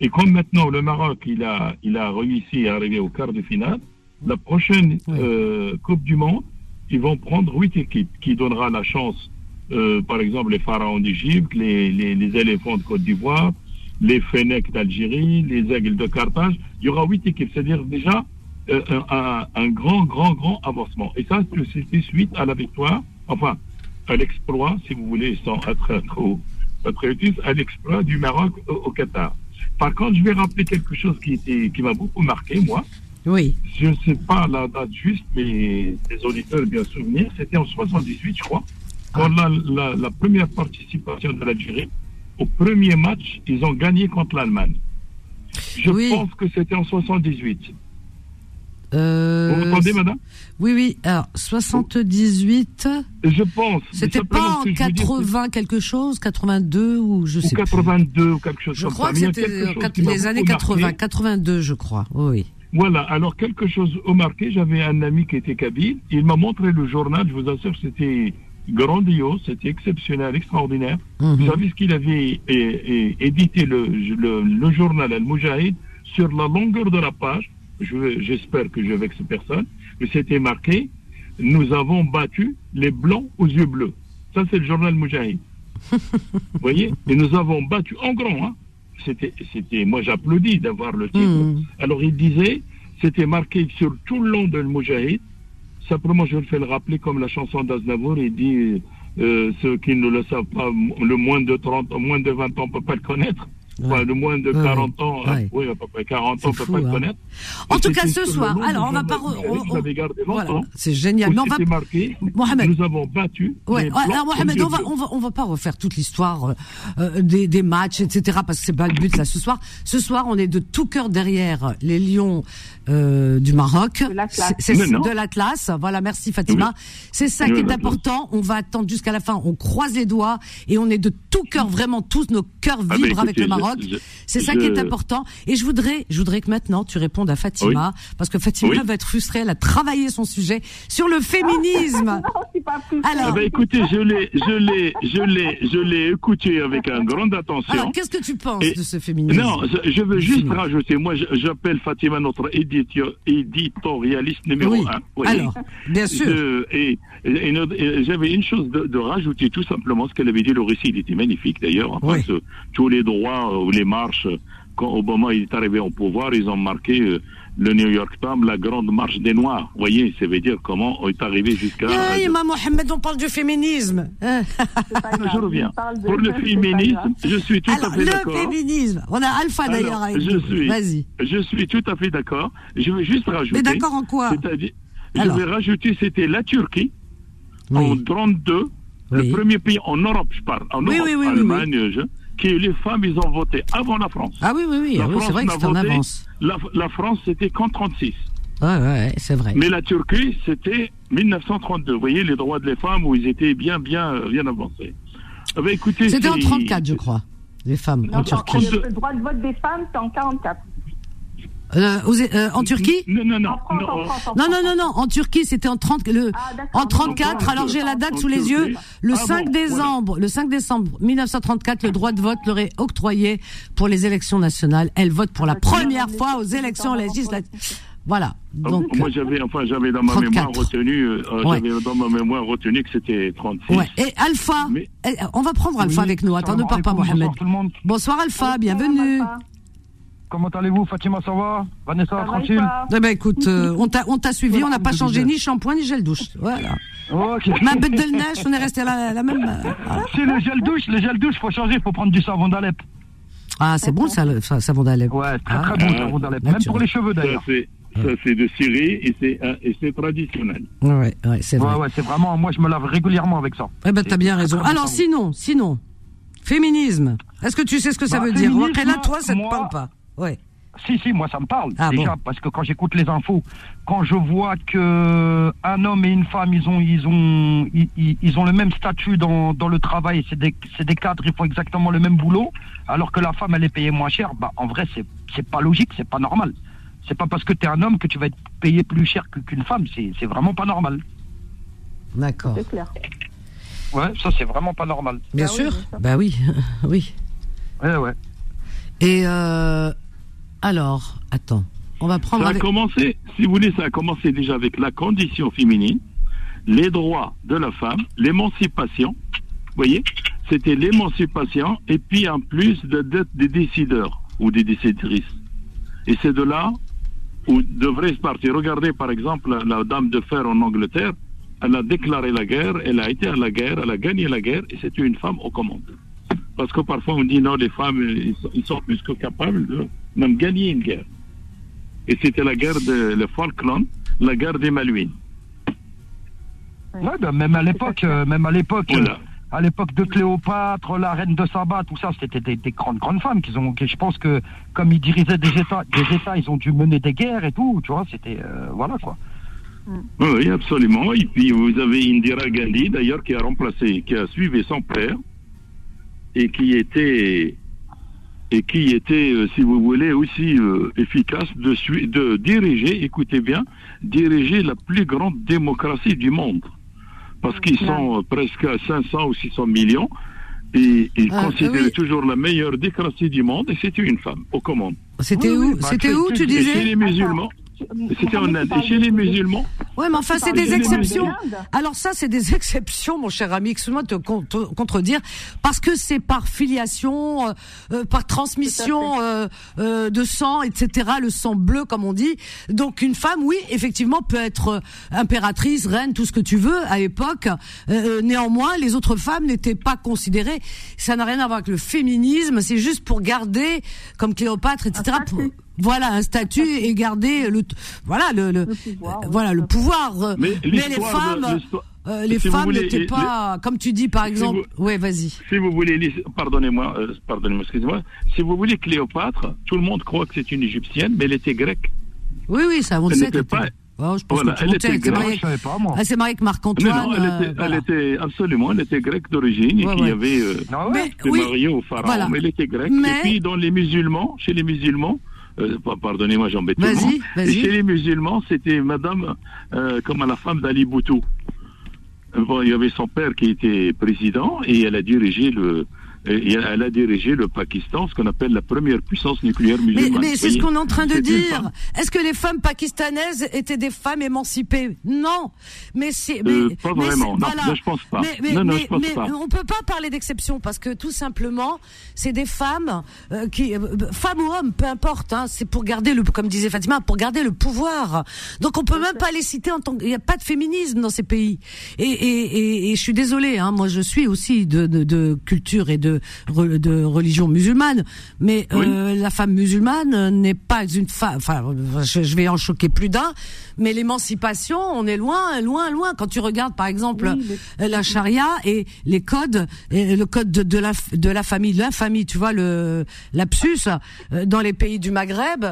Et comme maintenant le Maroc, il a, il a réussi à arriver au quart de finale, la prochaine Oui. euh, Coupe du Monde, ils vont prendre huit équipes qui donnera la chance, euh, par exemple, les pharaons d'Égypte, les, les, les éléphants de Côte d'Ivoire, les Fennecs d'Algérie, les aigles de Carthage. Il y aura huit équipes, c'est-à-dire déjà euh, un, grand, grand, grand avancement. Et ça, c'était suite à la victoire, enfin, à l'exploit, si vous voulez, sans être trop patriotiste, à l'exploit du Maroc au, au Qatar. Par contre, je vais rappeler quelque chose qui, était, qui m'a beaucoup marqué, moi. Oui. Je ne sais pas la date juste, mais les auditeurs bien souvenir, c'était en 78, je crois, quand la, la- la première participation de l'Algérie, au premier match, ils ont gagné contre l'Allemagne. Je Oui. pense que c'était en 78. Euh, Vous m'entendez, madame Oui, oui. Alors, 78. Je pense. C'était pas en ce que je veux dire, 80 quelque chose, 82 ou je sais ou 82 ou quelque chose plus. Je comme crois ça. que c'était euh, les années beaucoup 80, marqué. 82, je crois. Oui, oui. Voilà, alors quelque chose au marqué, j'avais un ami qui était kabyle, il m'a montré le journal, je vous assure, c'était grandiose, c'était exceptionnel, extraordinaire. Mhm. Vous savez ce qu'il avait é- é- édité le, le, le journal Al-Mujahid sur la longueur de la page, je- j'espère que je vexe personne, mais c'était marqué Nous avons battu les blancs aux yeux bleus. Ça, c'est le journal Mujahid. Vous voyez? Et nous avons battu en grand, hein. C'était, c'était, moi j'applaudis d'avoir le titre. Mhm. Alors il disait, c'était marqué sur tout le long de Mujahid. Simplement, je le fais le rappeler comme la chanson d'Aznavour, il dit euh, ceux qui ne le savent pas, le moins de 30, moins de 20 ans ne peut pas le connaître. Enfin, le moins de Ouais, 40 ans, euh, oui, à peu près 40 ans, ne C'est peut fou, pas le hein. connaître. En tout cas, ce le soir. Alors, on va pas. on- Voilà, c'est génial. Mais on va marqué, Mohamed. nous avons battu. Ouais, les alors Mohamed, on va, on va, on va pas refaire toute l'histoire euh, euh, des, des matchs, etc. Parce que c'est pas le but là ce soir. Ce soir, on est de tout cœur derrière les Lions euh, du Maroc. De l'Atlas. C'est de l'Atlas. Voilà, merci Fatima. C'est ça Oui, qui est l'Atlas. important. On va attendre jusqu'à la fin. On croise les doigts et on est de tout cœur, vraiment tous nos cœurs Ah, vibrent bah, avec le Maroc. C'est ça qui est important. Et je voudrais, je voudrais que maintenant tu répondes à Fatima parce que Fatima Oui. va être frustrée. Elle a travaillé son sujet sur le féminisme. Non, c'est pas plus. Alors, Ah bah, écoutez, je l'ai, je l'ai, je l'ai, je l'ai écouté avec une grande attention. Alors, qu'est-ce que tu penses Et- de ce féminisme? Non, je, je veux juste rajouter, moi j'appelle Fatima notre éditio- éditorialiste numéro Oui. un. Oui. Alors, bien sûr. Et j'avais une chose de, de rajouter, tout simplement, ce qu'elle avait dit, le récit, il était magnifique d'ailleurs. Oui. ce- tous les droits euh, ou les marches, euh, quand Obama il est arrivé au pouvoir, ils ont marqué euh, le New York Times, la grande marche des Noirs. Vous voyez, ça veut dire comment on est arrivé jusqu'à... Hey, ma Mohamed, on parle du féminisme. Je reviens. Pour le féminisme, je suis tout Alors, à fait le d'accord. féminisme. On a Alpha d'ailleurs avec je suis- Vas-y. Je suis tout à fait d'accord. Je veux juste rajouter. Mais d'accord en quoi C'est-à-dire, je vais rajouter, c'était la Turquie en Oui. 32, Oui. le premier pays en Europe, je parle, en Oui, Europe, oui, oui, oui, Allemagne, je- qui les femmes, ils ont voté avant la France. Ah oui, oui, oui. La ah France c'est vrai que c'est en avance. La, la France, c'était qu'en 36. Ouais, ouais, ouais, c'est vrai. Mais la Turquie, c'était 1932. Vous voyez, les droits des femmes où ils étaient bien, bien, bien avancés. Ah écoutez, C'était en c'est- 34, je crois. Les femmes en Non, Turquie. Le le droit de vote des femmes, c'est en 44. Euh, aux- euh, en Turquie? Non, non, non. En France, non, en France, en Non, France. non, non, non. En Turquie, c'était en 30, le, Ah, en 34. En Alors j'ai la date sous les yeux. Le Ah 5 bon, décembre, le 5 décembre 1934, le droit de vote leur est octroyé pour les élections nationales. Elle vote pour la c'est première fois aux élections législatives. Voilà. Ah, Donc, moi j'avais enfin j'avais dans ma 34. mémoire retenu euh, Ouais. j'avais dans ma mémoire retenu que c'était 36. ouais. Et Alpha, Mais- eh, on va prendre Alpha Oui, avec nous. Attends, ne pars pas, Mohamed. Bonsoir le Alpha, bienvenue. Comment allez-vous Fatima, ça va Vanessa, Ça va tranquille toi Eh ben écoute, euh, on t'a on t'a suivi, on n'a pas changé ni shampoing ni gel douche. Voilà. Ok. Ma bête de neige, on est resté la, la même. euh, voilà. Si le gel douche, le gel douche, faut changer, faut prendre du savon d'Alep. Ah, c'est bon ça, le ça- savon d'Alep. Ouais, très Ah, très bon ah, savon d'Alep. Même naturel. pour les cheveux Ça d'ailleurs. c'est ça c'est de Syrie et c'est euh, et c'est traditionnel. Ouais, ouais, c'est vrai. Ouais, ouais, c'est vraiment, moi je me lave régulièrement avec ça. Eh ben, t'as bien C'est raison. Alors, sinon, sinon, Féminisme. Est-ce que tu sais ce que ça Bah, veut dire féminisme, Après là, toi, ça te moi- parle pas. Ouais. Si, si, moi ça me parle. Ah déjà, bon parce que quand j'écoute les infos, quand je vois que un homme et une femme, ils ont, ils ont, ils, ils- ont le même statut dans, dans le travail, c'est des, c'est des cadres, ils font exactement le même boulot, alors que la femme, elle est payée moins cher. Bah, en vrai, c'est, c'est pas logique, c'est pas normal. C'est pas parce que tu es un homme que tu vas être payé plus cher qu'une femme. C'est, c'est vraiment pas normal. D'accord. C'est clair. Ouais, ça c'est vraiment pas normal. Bien oui, sûr. bien sûr. Bah oui, oui. Ouais, ouais. Et euh, alors, attends, on va prendre. Ça a avec- commencé, si vous voulez, ça a commencé déjà avec la condition féminine, les droits de la femme, l'émancipation. Vous voyez C'était l'émancipation et puis en plus de- d'être des décideurs ou des décitrices. Et c'est de là où devrait se partir. Regardez par exemple la, la dame de fer en Angleterre, elle a déclaré la guerre, elle a été à la guerre, elle a gagné la guerre et c'était une femme aux commandes. Parce que parfois on dit non, les femmes, ils sont, ils sont plus que capables de même gagner une guerre. Et c'était la guerre de le Falkland, la guerre des Malouines. Ouais, ben, même à l'époque, euh, même à l'époque, euh, à l'époque de Cléopâtre, la reine de Saba, tout ça, c'était des, des grandes, grandes femmes qui ont, qui, je pense que comme ils dirigeaient des États, des États, ils ont dû mener des guerres et tout, tu vois, c'était, euh, voilà quoi. Oui, oui, absolument. Et puis vous avez Indira Gandhi, d'ailleurs, qui a remplacé, qui a suivi son père et qui était et qui était, euh, si vous voulez, aussi euh, efficace de, sui- de diriger, écoutez bien, diriger la plus grande démocratie du monde. Parce qu'ils sont euh, presque à 500 ou 600 millions et ils Ah, considéraient oui. toujours la meilleure démocratie du monde et c'était une femme aux commandes. C'était Oui, où oui, bah, C'était où, tu Et chez disais les musulmans, c'était en Inde. Et chez les musulmans, Ouais, mais enfin, c'est des de exceptions. Alors ça, c'est des exceptions, mon cher ami. Excuse-moi de te con- te contredire, parce que c'est par filiation, euh, euh, par transmission euh, euh, de sang, etc. Le sang bleu, comme on dit. Donc une femme, oui, effectivement, peut être euh, impératrice, reine, tout ce que tu veux à l'époque. Euh, néanmoins, les autres femmes n'étaient pas considérées. Ça n'a rien à voir avec le féminisme. C'est juste pour garder, comme Cléopâtre, etc. pour- voilà un statut et garder le voilà le, le, Le pouvoir, euh, oui. voilà le pouvoir Mais mais, les de- femmes euh, les si femmes n'étaient les- pas comme tu dis par si exemple ouais vas-y Si vous voulez, pardonnez-moi, euh, pardonnez-moi, excusez-moi. Si vous voulez Cléopâtre, tout le monde croit que c'est une égyptienne, mais elle était grecque. oui oui ça on le Elle sait pas- Oh, je pense Voilà, que elle était elle s'est mariée je savais pas moi. elle s'est mariée avec Non, Marc-Antoine non, elle euh, était, voilà. elle était absolument, elle était grecque d'origine et Ouais, qui ouais. avait euh, Ah ouais mais été oui mariée au pharaon, voilà. mais elle était grecque. Mais- Et puis dans les musulmans, chez les musulmans, euh, pa- pardonnez-moi, j'embête tout le monde. Et chez les musulmans, c'était Madame, euh, comme la femme d'Ali Boutou. Bon, il y avait son père qui était président et elle a dirigé le, et elle a dirigé le Pakistan, ce qu'on appelle la première puissance nucléaire musulmane. mais c'est ce qu'on est en train de dire. femme. Est-ce que les femmes pakistanaises étaient des femmes émancipées? Non. Mais c'est. Euh, pas mais vraiment. Non, voilà. là, je pense pas. Mais, mais, Non, non, mais- je pense mais pas. on peut pas parler d'exception parce que tout simplement, c'est des femmes euh, qui, euh, femmes ou hommes, peu importe. Hein, c'est pour garder le, comme disait Fatima, pour garder le pouvoir. Donc on peut même pas les citer en tant qu'il n'y a pas de féminisme dans ces pays. Et, et, et, et je suis désolée. Hein, moi, je suis aussi de, de, de culture et de, de religion musulmane, mais euh, la femme musulmane n'est pas une femme. Enfin, je, je vais en choquer plus d'un. Mais l'émancipation, on est loin, loin, loin. Quand tu regardes, par exemple, Oui, euh, la charia et les codes, et le code de, de la de la famille, de l'infamie, tu vois le lapsus euh, dans les pays du Maghreb,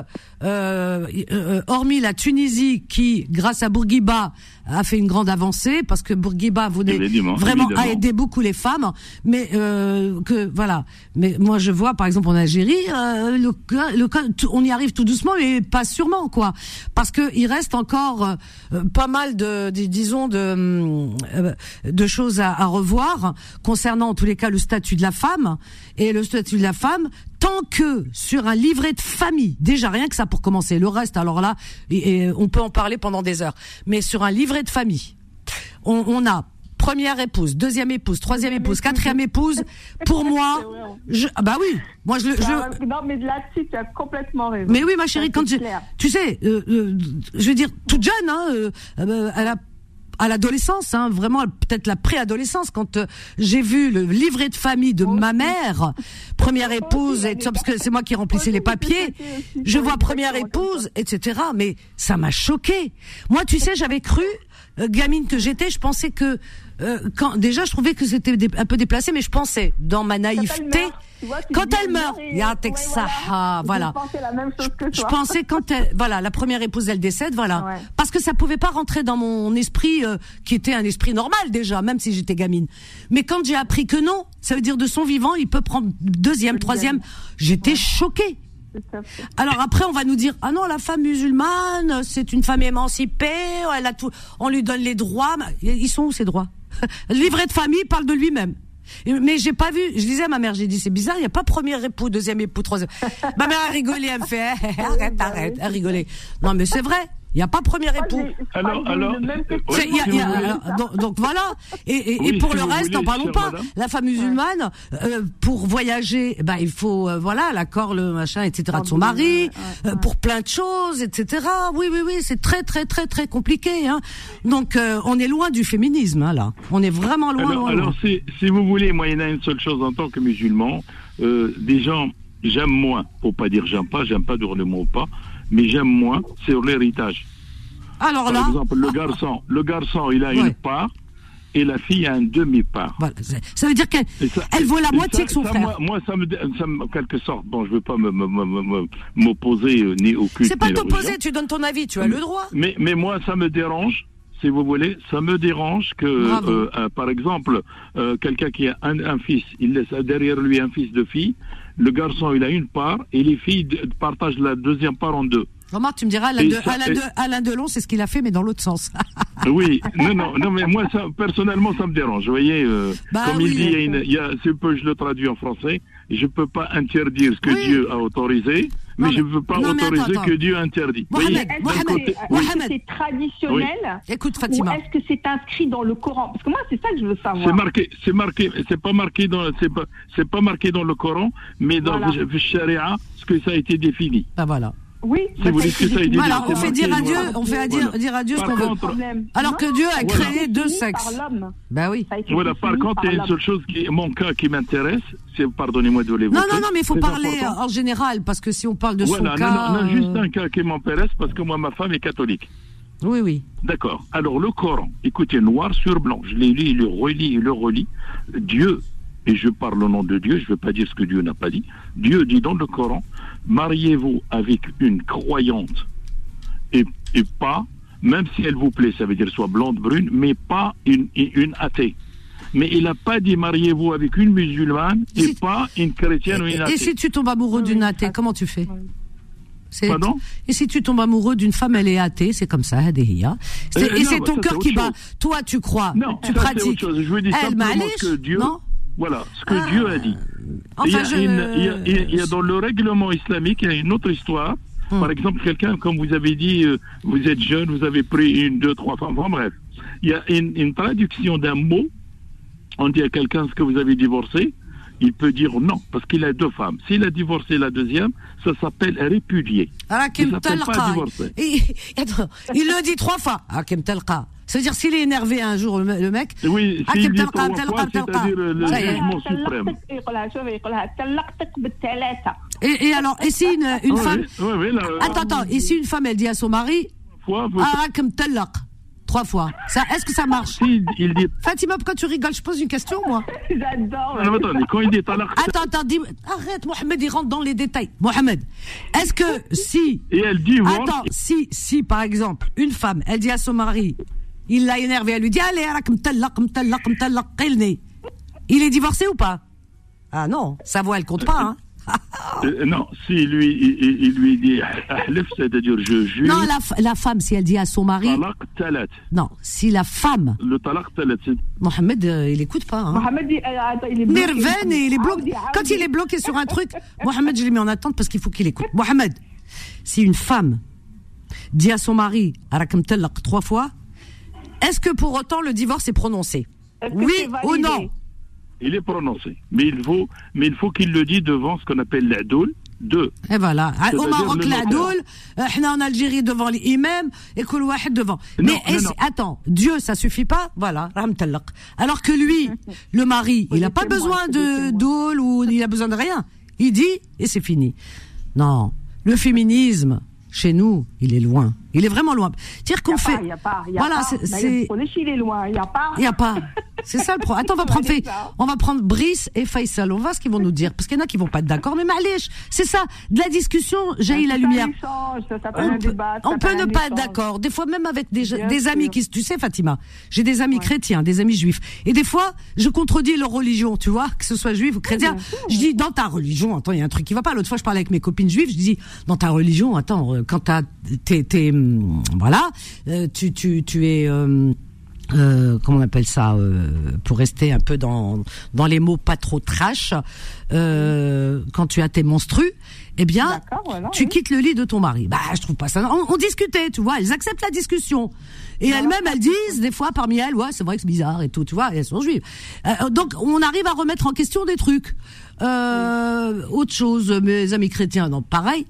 euh, hormis la Tunisie qui, grâce à Bourguiba, a fait une grande avancée parce que Bourguiba voulait Évidemment, vraiment a évidemment. aidé beaucoup les femmes, mais euh, que voilà. Mais moi je vois par exemple en Algérie, euh, le, le- on y arrive tout doucement, mais pas sûrement quoi, parce que il reste encore euh, pas mal de, de- disons de de choses à, à revoir concernant en tous les cas le statut de la femme et le statut de la femme tant que sur un livret de famille, déjà rien que ça pour commencer, le reste alors là, et- et on peut en parler pendant des heures, mais sur un livret de famille, on, on a première épouse, deuxième épouse, troisième épouse, quatrième épouse. Pour moi, je, ah bah oui, moi je, je, Non, mais là-dessus, tu as complètement raison. mais oui, ma chérie, quand tu, tu sais, euh, euh, je veux dire, toute jeune, hein, euh, à la à l'adolescence, hein, vraiment peut-être la préadolescence, quand euh, j'ai vu le livret de famille de ma mère, première épouse, et tout ça, parce que c'est moi qui remplissais les papiers, je vois première épouse, etc. Mais ça m'a choqué. Moi, tu sais, j'avais cru, euh, gamine que j'étais, je pensais que euh, quand déjà je trouvais que c'était un peu déplacé, mais je pensais dans ma naïveté. Vois, Quand elle meurt, et- ya ouais, voilà. pensais la même chose que Je pensais quand elle, voilà, la première épouse elle décède, voilà, Ouais. parce que ça pouvait pas rentrer dans mon esprit euh, qui était un esprit normal déjà, même si j'étais gamine. Mais quand j'ai appris que non, ça veut dire de son vivant, il peut prendre deuxième, troisième, j'étais choquée. Alors après, on va nous dire ah non, la femme musulmane, c'est une femme émancipée, elle a tout, on lui donne les droits. Mais Ils sont où ces droits? Le livret de famille parle de lui-même. Mais j'ai pas vu. Je disais à ma mère, j'ai dit c'est bizarre, il y a pas premier époux, deuxième époux, troisième. ma mère a rigolé, elle me fait eh, arrête, arrête, elle rigolait. Non mais c'est vrai, il y a pas premier Moi, époux. crois Alors- euh, alors, donc, donc voilà. Et, et- et Oui, pour si le reste, n'en parlons pas. madame. La femme musulmane, euh, pour voyager, ben il faut euh, voilà l'accord, le machin, etc. de son mari, euh, pour plein de choses, etc. Oui, oui, oui, c'est très, très, très, très compliqué. Hein. Donc euh, on est loin du féminisme hein, là. On est vraiment loin, Alors, loin, alors loin. si, si vous voulez, moi, il y en a une seule chose en tant que musulman. Euh, des gens, j'aime moins, pour pas dire j'aime pas, j'aime pas dire le mot pas, mais j'aime moins sur l'héritage. Alors Par là, exemple, le garçon, le garçon, il a Ouais. une part et la fille a une demi-part. voilà, ça veut dire qu'elle elle vaut la moitié ça- que son ça, frère. Moi, moi, ça me, ça me, en quelque sorte, bon, je veux pas me- me- m'opposer euh, ni au culte. C'est pas t'opposer, tu donnes ton avis, tu as le droit. Mais, mais moi, ça me dérange, si vous voulez, ça me dérange que, euh, euh, par exemple, euh, quelqu'un qui a un, un fils, il laisse derrière lui un fils de fille, le garçon, il a une part, et les filles partagent la deuxième part en deux. Remarque, tu me diras, Alain, Et de, ça- Alain, et- de, Alain Delon, c'est ce qu'il a fait, mais dans l'autre sens. Oui, non, non, non, mais moi, ça, personnellement, ça me dérange. Vous voyez, euh, Bah comme oui. il dit, il y a une, il y a, c'est peu, je le traduis en français, je peux pas interdire ce que Oui. Dieu a autorisé, mais Non, je mais- peux pas non, autoriser attends, que. Dieu interdit. Mohamed, Mohamed, que côté- c'est- oui. traditionnel Écoute, ou Fatima. est-ce que c'est inscrit dans le Coran Parce que moi, c'est ça que je veux savoir. C'est marqué, c'est marqué, c'est pas marqué dans, c'est pas, c'est pas marqué dans le Coran, mais dans Voilà. le le Sharia, ce que ça a été défini. Ben voilà. Oui, Si bah, vous ça a dites que été ça a été défini. Voilà, c'est on fait dire à Dieu, voilà. on fait à dire, Voilà. dire à Dieu ce qu'on veut. Alors Non, que Dieu a créé deux sexes. Par l'homme. Ben oui. Voilà, par contre, il y a une seule chose qui, mon cas qui m'intéresse, c'est, pardonnez-moi de l'évoquer. Non, non, non, mais il faut parler important. en général, parce que si on parle de Voilà, son non, cas... non, non, juste euh, un cas qui m'intéresse parce que moi, ma femme est catholique. Oui, oui. D'accord. Alors, le Coran, écoutez, noir sur blanc, je l'ai lu, il le relis, il le relis. Dieu, et je parle au nom de Dieu, je ne veux pas dire ce que Dieu n'a pas dit. Dieu dit dans le Coran, mariez-vous avec une croyante et, et pas, même si elle vous plaît, ça veut dire soit blonde, brune, mais pas une, une athée. Mais il n'a pas dit mariez-vous avec une musulmane et Si- pas une chrétienne ou une Et, athée. et si tu tombes amoureux d'une Oui, athée, comment tu fais. C'est- Pardon Et si tu tombes amoureux d'une femme, elle est athée, c'est comme ça, Hadéhia. C'est- Euh, Et c'est bah, ton cœur qui bat. chose. Toi, tu crois, Non, tu ça, c'est pratiques. autre chose. Je veux dire Elle simplement que Dieu, non voilà, ce que Ah. Dieu a dit. Enfin, il, y a il il il dans le règlement islamique, il y a une autre histoire. Hmm. Par exemple, quelqu'un, comme vous avez dit, euh, vous êtes jeune, vous avez pris une, deux, trois femmes, enfin bref. Il y a une, une traduction d'un mot. On dit à quelqu'un ce que vous avez divorcé, il peut dire non, parce qu'il a deux femmes. S'il a divorcé la deuxième, ça s'appelle répudier. Rakim Ça s'appelle pas divorcer. Et- attends, il le dit trois fois. C'est-à-dire, s'il est énervé un jour, le mec. Oui, ah, et, et alors, et si une, femme. attends, attends, et si une femme, elle dit à son mari. Trois fois. Ça, est-ce que ça marche si, il. Fatima, pourquoi tu rigoles? Je pose une question, moi. J'adore. Attends, attends, dis... arrête, Mohamed, il rentre dans les détails. Mohamed, est-ce que si. Et elle dit Attends, si, si, par exemple, une femme, elle dit à son mari il l'a énervé, elle lui dit, allez. Il est divorcé ou pas? Ah non, sa voix, elle compte pas, hein. Euh, non, si lui, il, lui dit c'est-à-dire je jure, Non, la, f- la femme, si elle dit à son mari, non, si la femme, Le talaq Mohamed, euh, il écoute pas, hein. Mohamed il- euh, attends, il est bloqué. Nerven et il est bloqué. Aoudi, Quand Aoudi. il est bloqué sur un truc, Mohamed, je l'ai mis en attente parce qu'il faut qu'il écoute. Mohamed, si une femme dit à son mari, trois fois, est-ce que pour autant le divorce est prononcé Oui ou non il est prononcé. Mais il faut, mais il faut qu'il le dise devant ce qu'on appelle l'adoul. Deux. Et voilà. Ah, Au Maroc, la doule, euh, en Algérie devant l'imam, et que le wahid devant. Non, Mais non, est-ce- non. attends, Dieu, ça suffit pas Voilà. Alors que lui, le mari, il n'a pas besoin de doule ou il a besoin de rien. Il dit et c'est fini. Non, le féminisme, chez nous, il est loin. Il est vraiment loin. Dire qu'on fait. Il n'y a pas. Il y a Voilà, pas. c'est- c'est- il est- est loin. Il n'y a pas. Il y a pas. C'est ça le problème. Attends, on va prendre ça. on va prendre Brice et Faisal. On va voir ce qu'ils vont nous dire parce qu'il y en a qui vont pas être d'accord. Mais Malich, c'est ça. De la discussion, jaillit la lumière. ça s'appelle On un peut, débat, ça on peut ne pas être d'accord. Des fois, même avec des, amis qui, tu sais, Fatima, j'ai des amis chrétiens, des amis juifs. Et des fois, je contredis leur religion, tu vois, que ce soit juif ou chrétien. je dis, dans ta religion, attends, il y a un truc qui va pas. L'autre fois, je parlais avec mes copines juives, je dis, dans ta religion, attends, euh, quand t'es, voilà, euh, tu, tu, tu es, euh, euh, comment on appelle ça euh, pour rester un peu dans dans les mots pas trop trash euh, quand tu as tes monstrues eh bien voilà, tu oui. quittes le lit de ton mari. Bah je trouve pas ça. On, on discutait tu vois. Elles acceptent la discussion. Et elles-mêmes elles disent des fois parmi elles ouais c'est vrai que c'est bizarre et tout tu vois et elles sont juives. Euh, donc on arrive à remettre en question des trucs. Euh, autre chose mes amis chrétiens non pareil.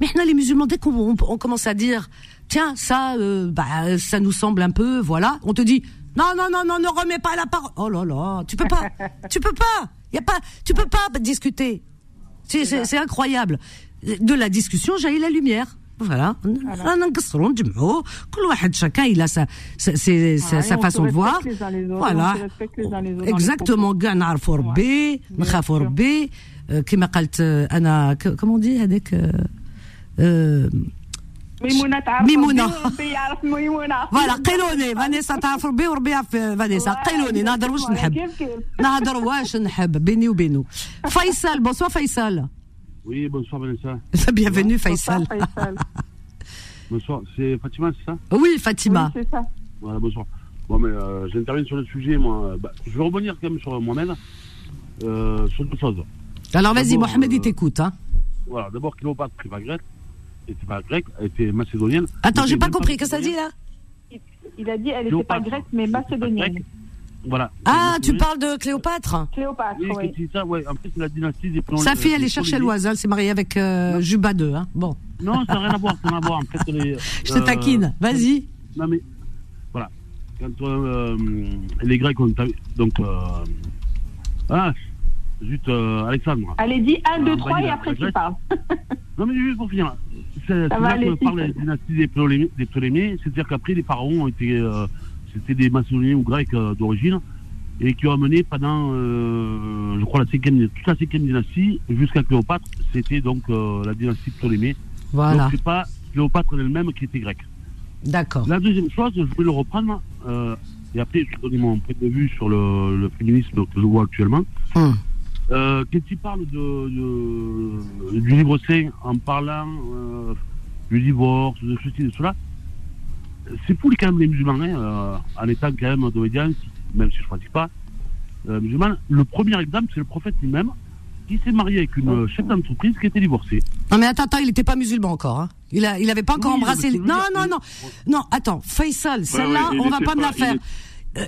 Mais là, les musulmans, dès qu'on on, on commence à dire, tiens, ça, euh, bah, ça nous semble un peu, voilà. On te dit, non, non, non, non, ne remets pas la parole. Oh là là, tu peux pas, tu peux pas, y a pas, tu peux pas discuter. C'est incroyable. De la discussion jaillit la lumière. Voilà. Chacun, il a sa, sa, sa, façon de voir. Voilà. Exactement. Ganar Forbé, Nkha Forbé, Anna, comment on dit, avec, ميمونة تعرف ميمونة. ربي وربي يعرف ميمونة فوالا قيلوني فانيسا تعرف ربي وربي يعرف فانيسا قيلوني نهضر واش نحب كيف كيف نهضر واش نحب بيني وبينه فيصل بونسوا فيصل Oui, bonsoir Vanessa. bienvenue Bonsoir, Faisal Faisal. Bonsoir, c'est Fatima, c'est ça oui Oui, Fatima c'est ça. Voilà, bonsoir. Bon, mais euh, j'interviens sur le sujet, moi. Bah, je vais rebondir quand même sur Mohamed, euh, sur deux choses. alors vas-y D'abord, Mohamed il euh, t'écoute hein. Voilà, d'abord, Cléopâtre, c'est pas grec, était pas grec, elle était macédonienne. attends j'ai pas compris qu'est-ce que ça dit là? Il a dit elle n'était pas grecque, mais macédonienne. Voilà. ah tu parles de Cléopâtre? Cléopâtre, Oui, oui. ça, ouais. En fait, c'est la dynastie des sa fille elle est chercher Ptolémées. l'oise elle s'est mariée avec euh, Juba II hein. bon Non, ça n'a rien à voir, ça n'a rien à voir. En fait, les, je te euh, taquine vas-y Non, mais voilà. Quand euh, les Grecs ont. Donc. Euh, ah, juste euh, Alexandre. Allez, dis 1, 2, Ah, 3 et après tu parles. Non, mais juste pour finir. C'est là aller qu'on parle de la dynastie des Ptolémées, des Ptolémées, c'est-à-dire qu'après, les pharaons ont été. euh, C'était des Macédoniens ou Grecs euh, d'origine, et qui ont amené pendant, euh, je crois, la cinquième, toute la cinquième dynastie, jusqu'à Cléopâtre, c'était donc euh, la dynastie Ptolémée. voilà Donc, c'est pas Cléopâtre elle-même qui était grecque. d'accord La deuxième chose, je voulais le reprendre, euh, et après, je vais donner mon point de vue sur le, le féminisme que je vois actuellement. Hum. Euh, quand il parle de, de- du livre saint en parlant euh, du divorce, de ceci, de cela, c'est pour quand même les musulmans, hein, euh, en étant quand même d'obédience, même si je ne pratique pas, euh, musulman. Le premier exemple, c'est le prophète lui-même, qui s'est marié avec une chef d'entreprise qui était divorcée. Non mais attends, attends, il n'était pas musulman encore. Hein. Il a, il avait pas encore Oui, embrassé. les- Non, non, non, non. Attends, Faisal, celle-là, ouais, il on va pas me la faire.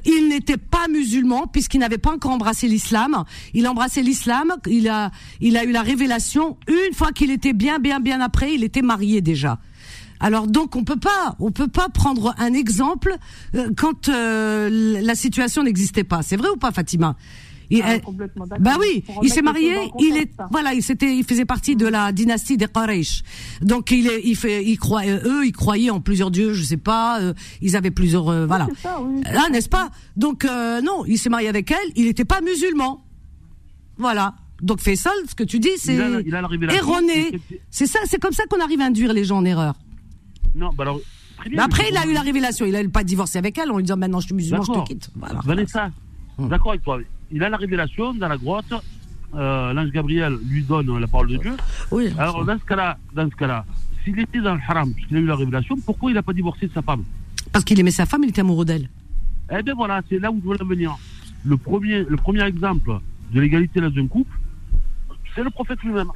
Il n'était pas musulman puisqu'il n'avait pas encore embrassé l'islam. Il a embrassé l'islam. Il a, il a eu la révélation une fois qu'il était bien, bien, bien après. Il était marié déjà. Alors donc on peut pas, on peut pas prendre un exemple euh, quand euh, la situation n'existait pas. C'est vrai ou pas, Fatima? Il- Ah, complètement d'accord. bah oui, il s'est marié, il est voilà, il s'était il faisait partie de la dynastie des Quraysh. Donc il est il fait il croit euh, eux ils croyaient en plusieurs dieux, je sais pas, euh, ils avaient plusieurs euh, voilà. C'est ça, oui. Là, n'est-ce pas? Donc euh, non, il s'est marié avec elle, il n'était pas musulman. Voilà. Donc Faisal, ce que tu dis c'est Il a la- il a la révélation. erroné. C'est ça, c'est comme ça qu'on arrive à induire les gens en erreur. Non, bah alors, bien. Mais après il a eu la révélation, il a pas divorcé avec elle en lui disant maintenant je suis musulman, je te quitte. Voilà. Vanessa, Hum. d'accord avec toi. Il a la révélation dans la grotte. euh, L'ange Gabriel lui donne la parole de Dieu. Oui. Alors dans ce cas-là, dans ce cas-là, s'il était dans le haram, puisqu'il a eu la révélation, pourquoi il n'a pas divorcé de sa femme? Parce qu'il aimait sa femme, il était amoureux d'elle. Eh bien voilà, c'est là où je voulais en venir. Le premier, le premier exemple de l'égalité dans un couple, c'est le prophète lui-même.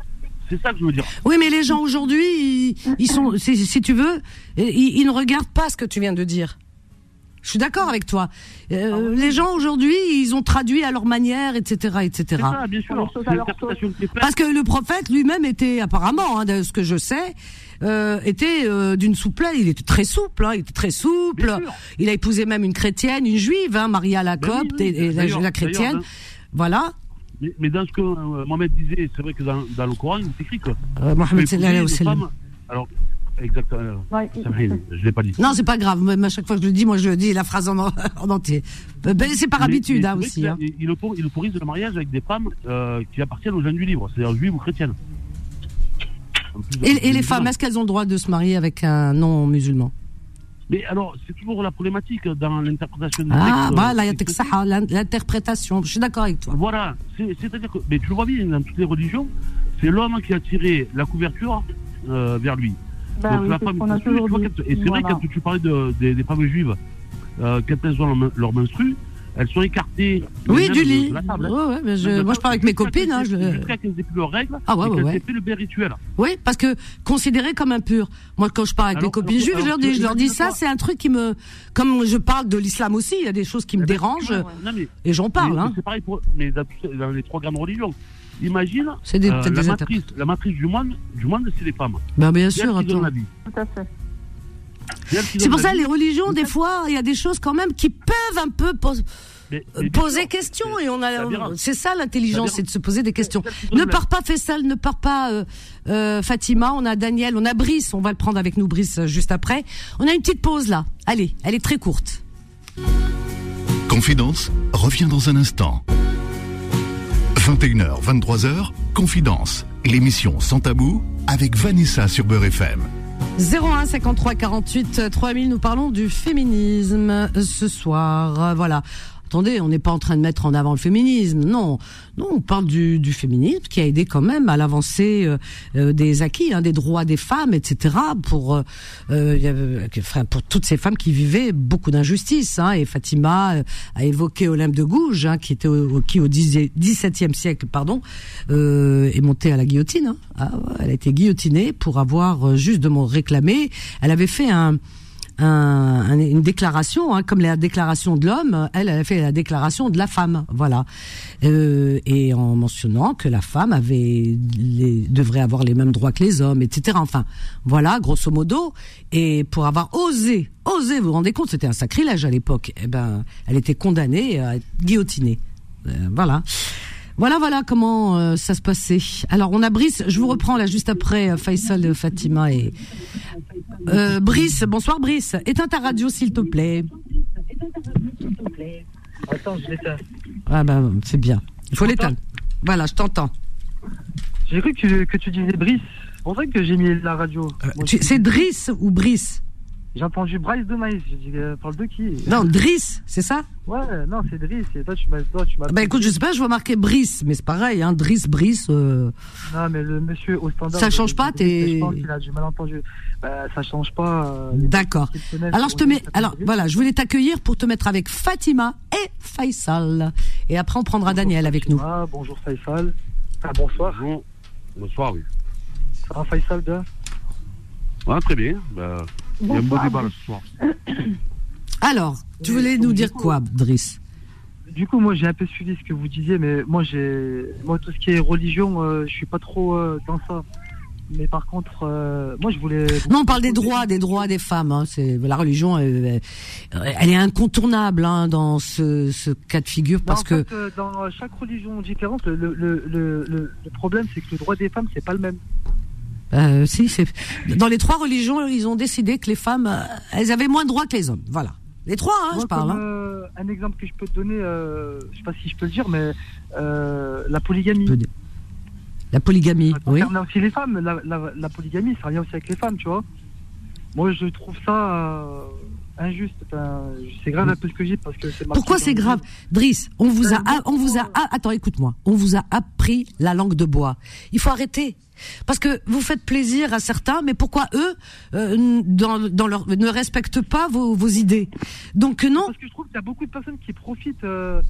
C'est ça que je veux dire. Oui, mais les gens aujourd'hui, ils, ils sont, si, si tu veux, ils, ils ne regardent pas ce que tu viens de dire. Je suis d'accord avec toi. Euh, les gens aujourd'hui, ils ont traduit à leur manière, etc., etc. C'est ça, bien sûr. C'est. Parce que le prophète lui-même était apparemment, hein, de ce que je sais, euh, était euh, d'une souplesse. Il était très souple, hein, il était très souple. Il a épousé même une chrétienne, une juive, hein, Maria la Ben oui, copte oui, et, et la, la chrétienne. Voilà. Mais, mais dans ce que euh, Mohamed disait, c'est vrai que dans, dans le Coran, il est écrit que Euh, Mohamed femme- Alors, exactement. Ouais, je l'ai pas dit. Non, c'est pas grave. Même à chaque fois que je le dis, moi, je dis la phrase en, en entier. Euh, Ben, c'est par Mais- habitude, mais hein, aussi. hein. a- Il, il autorise- il autorise le mariage avec des femmes euh, qui appartiennent aux jeunes du livre, c'est-à-dire juives ou chrétiennes. Plus de- Et, et les femmes, est-ce qu'elles ont le droit de se marier avec un non-musulman? Mais alors, c'est toujours la problématique dans l'interprétation du Ah, texte. voilà, il y a euh, que ça, l'in- l'interprétation. Je suis d'accord avec toi. Voilà, C'est- c'est-à-dire que, mais tu le vois bien, dans toutes les religions, c'est l'homme qui a tiré la couverture euh, vers lui. Bah Donc oui, la femme, c'est vois, et c'est vrai Voilà. quand tu parlais de, des, des femmes juives, euh, quand elles ont leur, leur menstru, elles sont écartées. Oui, du de- lit. la table. Ouais, ouais, mais je- Donc, moi, je parle avec mes copines. Hein, qu'elles je- plus leurs règles, Ah ouais, ouais, ouais. fait le bain rituel. Oui, parce que considéré comme impur. Moi, quand je parle avec Alors, mes copines alors, juives, je leur dis, je leur dis imagine-toi. ça, c'est un truc qui me, comme je parle de l'islam aussi, il y a des choses qui me Eh ben, dérangent Non, mais, et j'en parle. Hein. C'est pareil pour, mais dans les trois grandes religions. Imagine, C'est des, euh, peut-être la, des matrice, la matrice du monde, du monde, c'est les femmes. Ben, bien sûr, attends. la vie. Tout à fait. C'est pour ça, vie. les religions, des fois, il y a des choses quand même qui peuvent un peu pos- Mais- mais bien poser sûr, question. c'est- Et on a, c'est ça l'intelligence, C'est de se poser des questions. Ne pars pas Faisal, ne pars pas euh, euh, Fatima. On a Daniel, on a Brice. On va le prendre avec nous, Brice, euh, juste après. On a une petite pause là. Allez, elle est très courte. Confidence revient dans un instant. 21h, 23h, Confidence, l'émission sans tabou avec Vanessa sur Beurre FM. 01 53 48 3000, nous parlons du féminisme ce soir. Voilà. Attendez, on n'est pas en train de mettre en avant le féminisme, non. Non, on parle du, du féminisme qui a aidé quand même à l'avancée euh, euh, des acquis, hein, des droits des femmes, etc. Pour euh, euh, pour toutes ces femmes qui vivaient beaucoup d'injustices. Hein, et Fatima euh, a évoqué Olympe de Gouges, hein, qui était au, qui au 10 XVIIe siècle, pardon, euh, est montée à la guillotine. Hein. Ah elle a été guillotinée pour avoir justement réclamé. Elle avait fait un un- un- une déclaration, hein, comme la déclaration de l'homme, elle, elle a fait la déclaration de la femme, voilà, Euh, et en mentionnant que la femme avait les, devrait avoir les mêmes droits que les hommes, etc. Enfin, voilà, grosso modo. Et pour avoir osé, osé, vous vous rendez compte, c'était un sacrilège à l'époque. Eh ben, elle était condamnée à être guillotinée. Euh, voilà. Voilà, voilà comment euh, ça se passait. Alors, on a Brice, je vous reprends là juste après euh, Faisal, Fatima et... Euh, Brice, bonsoir Brice. Éteins ta radio s'il te plaît. Attends, je l'éteins. Ah ben, c'est bien. Il faut l'éteindre. Voilà, je t'entends. J'ai cru que tu, que tu disais Brice. C'est pour ça que j'ai mis la radio. Euh, Tu- C'est Driss ou Brice? J'ai entendu Bryce de Maïs. J'ai dit, euh, parle de qui? Non, Driss, c'est ça? Ouais, non, c'est Driss. Et toi, tu m'as. Toi, tu m'as Bah écoute, je sais pas, je vois marquer Brice, mais c'est pareil, hein, Driss, Brice. euh, Non, mais le monsieur au standard. Ça change pas, je- t'es- Je pense qu'il a du malentendu. Bah, ça change pas. euh, D'accord. Alors je te mets, alors voilà, je voulais t'accueillir pour te mettre avec Fatima et Faisal. Et après on prendra Daniel avec nous. Bonjour Faisal. Ah, bonsoir. Bonjour. Bonsoir, oui. Ça va Faisal bien? Ah, très bien. Bah, il y a un beau débat ce soir. Alors, tu voulais nous dire quoi, Driss? Du coup, moi, j'ai un peu suivi ce que vous disiez, mais moi, j'ai, moi, tout ce qui est religion, euh, je suis pas trop euh, dans ça. Mais par contre, euh, moi, je voulais. Non, on parle des droits, des droits des femmes. Hein. C'est la religion, elle, elle est incontournable hein, dans ce, ce cas de figure Non, parce en que fait, euh, dans chaque religion différente, le- le problème, c'est que le droit des femmes, c'est pas le même. Euh, si, c'est dans les trois religions, ils ont décidé que les femmes, euh, elles avaient moins de droits que les hommes. Voilà, les trois, hein, Moi, je parle. comme, hein. euh, un exemple que je peux te donner, euh, je sais pas si je peux le dire, mais euh, la polygamie. La polygamie, Ça oui. concerne aussi les femmes. La, la, la polygamie, ça revient aussi avec les femmes, tu vois. Moi, je trouve ça injuste. Enfin, c'est grave un peu ce que j'ai parce que c'est Pourquoi c'est grave? Driss On vous a, on vous a, attends, écoute-moi. On vous a appris la langue de bois. Il faut arrêter. Parce que vous faites plaisir à certains, mais pourquoi eux euh, dans, dans leur, ne respectent pas vos, vos idées? Donc non, Parce que je trouve qu'il y a beaucoup de personnes qui profitent euh,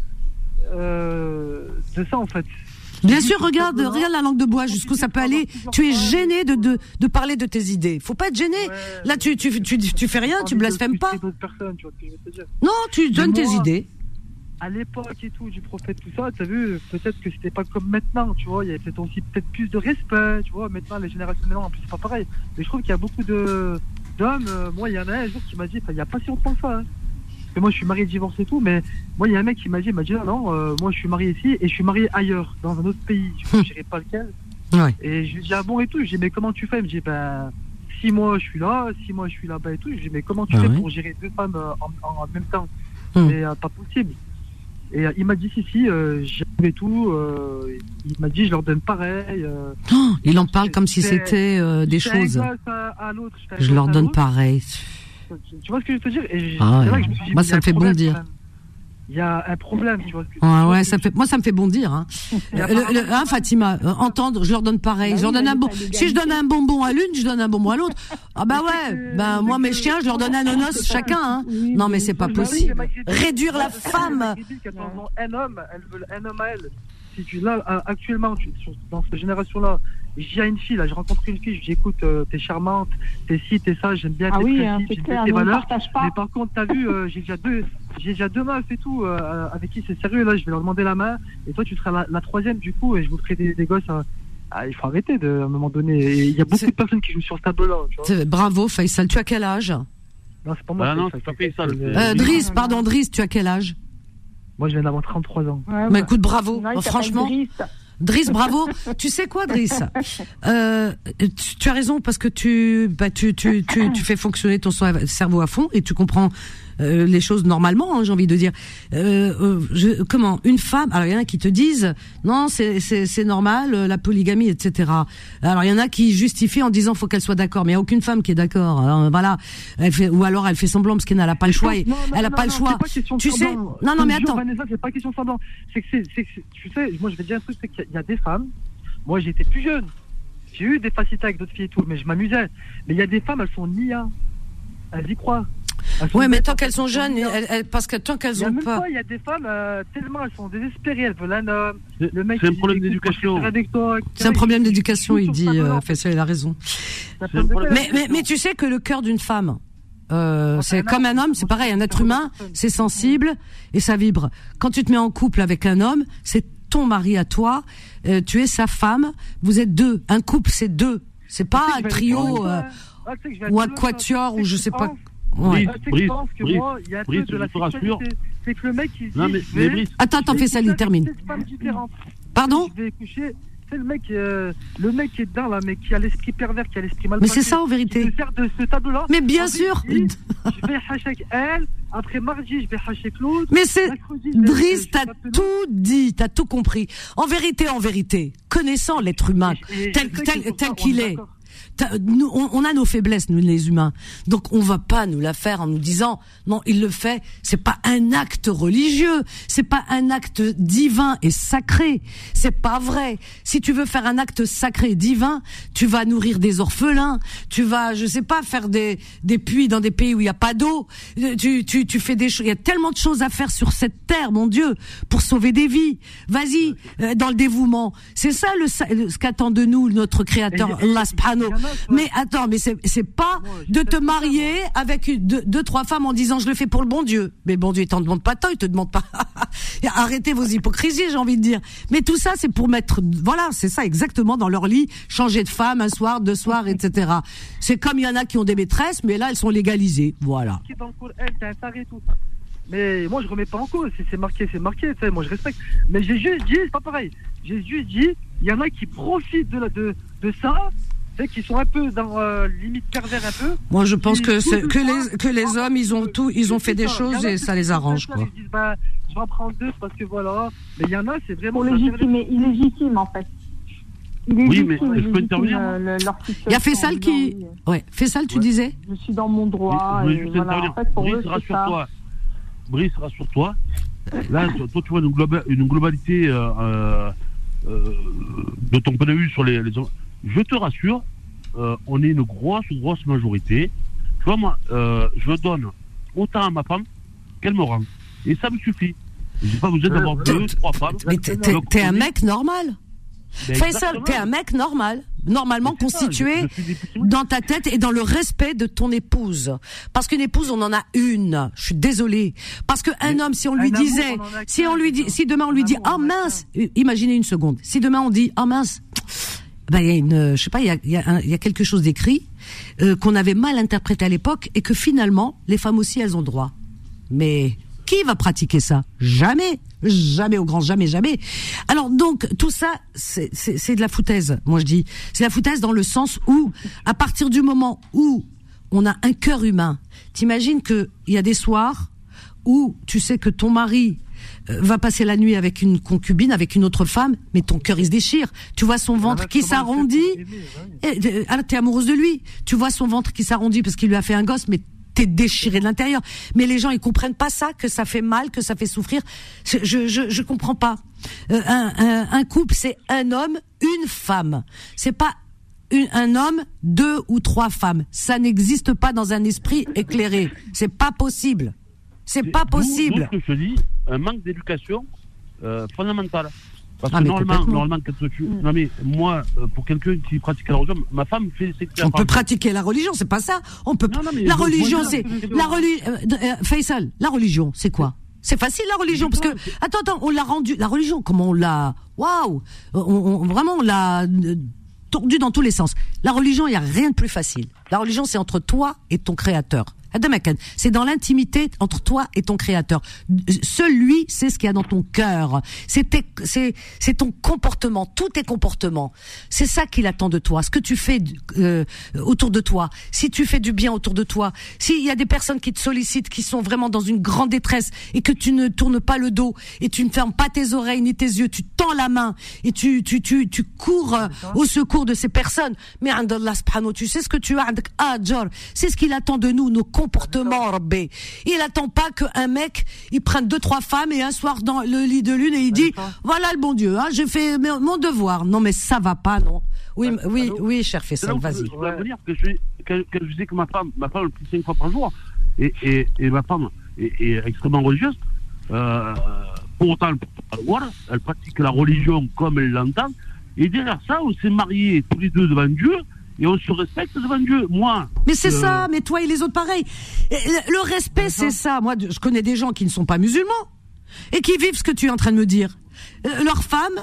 euh, de ça, en fait. Bien sûr, regarde, regarde la langue de bois jusqu'où ça peut aller. Tu es gêné de, de, de parler de tes idées. Faut pas être gêné. Ouais, Là, tu, tu, tu, tu fais rien, tu blasphèmes pas. tu vois. Non, tu donnes tes idées. À l'époque et tout, du prophète, tout ça, t'as vu, peut-être que c'était pas comme maintenant, tu vois. Il y avait peut-être aussi peut-être plus de respect, tu vois. Maintenant, les générations maintenant, en plus, c'est pas pareil. Mais je trouve qu'il y a beaucoup de d'hommes. euh, moi, il y en a un, jour qui m'a dit, il y a pas si longtemps que ça. hein. Que moi, je suis marié, divorcé et tout, mais moi, il y a un mec qui m'a dit, il m'a dit, non, non, euh, moi, je suis marié ici et je suis marié ailleurs, dans un autre pays. Je ne dirai pas lequel. Ouais. Et je lui dis, ah bon et tout. Je dis, mais comment tu fais? Il me dit, ben, six mois je suis là, six mois je suis là-bas et tout. Je dis mais comment tu Ah fais ouais. pour gérer deux femmes euh, en, en même temps? Hmm. Mais euh, pas possible. Et il m'a dit si si, et tout. il m'a dit je leur donne pareil. Oh, il en parle comme si C'est- c'était des choses. à, à Je leur donne pareil. Tu vois ce que je veux te dire? Et Ah ouais. je me suis dit, Moi, ça me fait bondir. Il y a un problème, tu vois. Ouais, ouais, ça fait, moi, ça me fait bondir. Hein. Le, le- hein, Fatima, euh, entendre, je leur donne pareil. Bah je leur donne un bon. Si je donne un bonbon à l'une, je donne un bonbon à l'autre. Ah bah ouais. Ben moi, mes chiens, je leur donne un nonos chacun. Hein. Non, mais c'est pas Bah possible. Réduire la femme. un homme, elles veulent un homme à elles. Si tu là euh, actuellement dans cette génération-là, j'ai une fille là, j'ai rencontré une fille, je dis écoute, euh, t'es charmante, t'es ci, t'es ça, j'aime bien Ah tes oui, hein, j'aime bien tes valeurs. partage pas. Mais par contre, t'as vu, euh, j'ai déjà deux, j'ai déjà deux meufs et tout, euh, avec qui c'est sérieux là, je vais leur demander la main. Et toi, tu seras la, la troisième du coup, et je vous ferai des, des gosses. à- Ah, il faut arrêter de, à un moment donné. Il y a beaucoup de personnes qui jouent sur ce tableau-là. Bravo, Faisal. Tu as quel âge? Non, c'est pas moi. Ah non, ça, c'est pas Faisal, euh. Driss, pardon, Driss, tu as quel âge? Moi, je viens d'avoir 33 ans. Ouais, Bah bah, écoute, bravo. non, Franchement. Driss, bravo. tu sais quoi, Driss? Euh, tu, as raison parce que tu, bah, tu fais fonctionner ton cerveau à fond et tu comprends euh, les choses normalement. hein, J'ai envie de dire. Euh, euh, je, comment une femme Alors il y en a qui te disent non, c'est normal euh, la polygamie, etc. Alors il y en a qui justifient en disant faut qu'elle soit d'accord, mais il y a aucune femme qui est d'accord. Alors, Voilà. Elle fait, ou alors elle fait semblant parce qu'elle n'a pas le choix. et- Non, non, elle a non, pas le choix. pas Tu sais. Non, non, mais attends. Vanessa, c'est pas question semblant. C'est que c'est, tu sais, moi je vais te dire un truc, c'est qu'il y a- il y a des femmes. Moi j'étais plus jeune. J'ai eu des facilités avec d'autres filles et tout, mais je m'amusais. Mais il y a des femmes, elles sont nia. Elles y croient. Sont Ouais, mais tant elles qu'elles sont jeunes, nia. elles- elles- parce que tant qu'elles ont pas. il y a des femmes, euh, tellement elles sont désespérées, elles veulent un homme. C'est Le mec, c'est un problème d'éducation. C'est un problème d'éducation, il dit. ça, Euh. Faisal, il a raison. Mais, mais, mais tu sais que le cœur d'une femme, euh, c'est comme un homme, c'est pareil, un être humain, c'est sensible et ça vibre. Quand tu te mets en couple avec un homme, c'est ton mari à toi, euh, tu es sa femme, vous êtes deux. Un couple, c'est deux. C'est pas un trio euh, ah, ou un quatuor tu ou je sais pas. Ouais. Brice, je pense que Brice, moi, il y a Brice, de la je te rassure. sexualité. C'est que le mec, il se Non, mais, mais Brice, Attends, attends, Faisal, coucher il termine. Pardon Je vais coucher. C'est le mec, euh, le mec qui est dedans là, mais qui a l'esprit pervers, qui a l'esprit mal. Mais c'est ça en vérité. Je sert de ce tableau-là. Mais bien En sûr. Je vais hacher avec elle. Après mardi, je vais hacher avec l'autre. Mais c'est Driss, t'as tout dit, t'as tout compris. En vérité, en vérité, connaissant l'être humain. Et- et tel, ça, qu'il est, nous, on, on a nos faiblesses, nous les humains. Donc on va pas nous la faire en nous disant non, il le fait. C'est pas un acte religieux, c'est pas un acte divin et sacré. C'est pas vrai. Si tu veux faire un acte sacré et divin, tu vas nourrir des orphelins, tu vas, je sais pas, faire des des puits dans des pays où il y a pas d'eau. Tu tu tu fais des choses. Il y a tellement de choses à faire sur cette terre, mon Dieu, pour sauver des vies. Vas-y, euh, dans le dévouement. C'est ça le, ce qu'attend de nous notre Créateur, Allah subhanahu. Mais attends, mais c'est c'est pas de te marier avec une- deux, deux trois femmes en disant je le fais pour le bon Dieu. Mais bon Dieu, il t'en demande pas tant, il te demande pas. Arrêtez vos hypocrisies, j'ai envie de dire. Mais tout ça, c'est pour mettre, voilà, c'est ça exactement dans leur lit, changer de femme un soir, deux soirs, etc. C'est comme il y en a qui ont des maîtresses, mais là elles sont légalisées, voilà. Mais moi, je remets pas en cause. Si c'est marqué, c'est marqué. Tu sais, moi, je respecte. Mais j'ai juste dit, c'est pas pareil. J'ai juste dit, il y en a qui profitent de, la, de, de ça, qui sont un peu dans euh, limite pervers un peu. Moi, je pense que que les que les hommes, ils ont tout, ils ont fait des choses et ça les arrange, ça, quoi. Ils disent, bah, je vais en prendre deux parce que voilà. Mais il y en a, c'est vraiment. Légitimer, illégitime en fait. Il est Oui, mais légitime, je peux légitime, intervenir, euh, le- leur Il y a en qui, ouais, Faisal, tu Ouais. disais. Je suis dans mon droit. Je voulais et juste voilà. intervenir. En fait, pour Brice, rassure-toi. Brice, rassure-toi. Là, toi, tu vois une, globa- une globalité euh, euh, euh, de ton point de vue sur les, les hommes. Je te rassure, euh, on est une grosse, grosse majorité. Tu vois, moi, euh, je donne autant à ma femme qu'elle me rend. Et ça me suffit. J'ai pas besoin d'avoir Euh, deux, trois femmes. Mais t'es un mec normal. Ben, Faisal, t'es un mec normal, normalement ça, constitué je- je dans ta tête et dans le respect de ton épouse. Parce qu'une épouse, on en a une. Je suis désolée. Parce qu'un homme, si on lui amour, disait, on si on lui dit, si demain on lui dit, oh mince, euh, imaginez une seconde. Si demain on dit, oh mince, ben il y a une, euh, je sais pas, il y a, il y a il y a quelque chose d'écrit euh, qu'on avait mal interprété à l'époque et que finalement les femmes aussi elles ont droit. Mais Qui va pratiquer ça? Jamais, jamais au grand jamais, jamais. Alors donc tout ça, c'est de la foutaise. Moi je dis, c'est la foutaise dans le sens où, à partir du moment où on a un cœur humain, t'imagines que il y a des soirs où tu sais que ton mari va passer la nuit avec une concubine, avec une autre femme, mais ton cœur il se déchire. Tu vois son ventre qui s'arrondit. Et, euh, ah, t'es amoureuse de lui. Tu vois son ventre qui s'arrondit parce qu'il lui a fait un gosse, mais t'es déchiré de l'intérieur. Mais les gens ils comprennent pas ça, que ça fait mal, que ça fait souffrir. Je je je, comprends pas. Euh, un, un, un couple c'est un homme, une femme. C'est pas une- un homme, deux ou trois femmes. Ça n'existe pas dans un esprit éclairé. C'est pas possible. C'est pas possible. d'où ce que je te dis, un manque d'éducation euh, fondamentale. Parce Ah, que normalement, normalement, tu... Non mais moi, euh, pour quelqu'un qui pratique la religion, ma femme fait ses On peut pratiquer la religion, c'est pas ça. On peut. la religion, c'est la religion. Faisal, la religion, c'est quoi? C'est facile la religion parce que attends, attends, on l'a rendu la religion. Comment on l'a? Waouh on, on- Vraiment, on l'a euh, tordu dans tous les sens. La religion, il y a rien de plus facile. La religion, c'est entre toi et ton créateur. C'est dans l'intimité entre toi et ton créateur. Celui, c'est ce qu'il y a dans ton cœur. C'est ton comportement, tous tes comportements. C'est ça qu'il attend de toi. Ce que tu fais euh, autour de toi. Si tu fais du bien autour de toi. S'il y a des personnes qui te sollicitent, qui sont vraiment dans une grande détresse et que tu ne tournes pas le dos et tu ne fermes pas tes oreilles ni tes yeux, tu tends la main et tu, tu, tu, tu cours au secours de ces personnes. Mais Allah subhanahu, tu sais ce que tu as, c'est ce qu'il attend de nous, nos comportements, Rabbi. Il attend pas qu'un mec, il prenne deux, trois femmes et un soir dans le lit de lune et il dit, voilà le bon Dieu, hein, j'ai fait mon devoir. Non, mais ça va pas, non. Oui, oui, oui, cher où vas-y. je voulais venir, que je, que, que je disais que ma femme, ma femme elle prie cinq fois par jour, et, et, et ma femme est, est extrêmement religieuse. Euh, pour autant, elle, voilà, elle pratique la religion comme elle l'entend. Et derrière ça, on s'est mariés tous les deux devant Dieu, et on se respecte devant Dieu. Moi. Mais c'est euh, ça, mais toi et les autres pareil. Le respect, c'est ça. Moi, je connais des gens qui ne sont pas musulmans et qui vivent ce que tu es en train de me dire. Euh, Leurs femmes,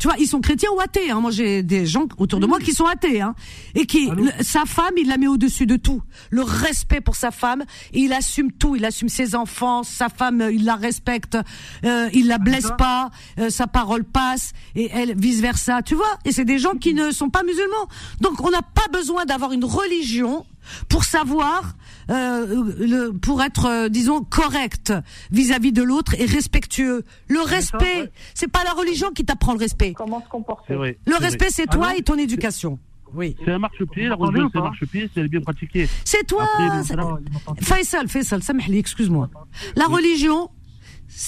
tu vois, ils sont chrétiens ou athées. Hein. Moi, j'ai des gens autour de moi qui sont athées. Hein. Et qui, le- sa femme, il la met au-dessus de tout. Le respect pour sa femme, et il assume tout. Il assume ses enfants, sa femme, euh, il la respecte, euh, il la blesse pas, euh, sa parole passe, et elle vice versa. Tu vois? Et c'est des gens qui ne sont pas musulmans. Donc, on n'a pas besoin d'avoir une religion pour savoir, euh, le, pour être, euh, disons, correct vis-à-vis de l'autre et respectueux. Le respect, c'est pas la religion qui t'apprend le respect. Comment se comporter C'est vrai. Le c'est respect, c'est Ah toi non, et ton éducation. Oui. C'est un marchepied, la religion c'est un marchepied, si elle est bien pratiquée. C'est toi. Après, c'est- Faisal, Faisal, samahli, excuse-moi. La religion,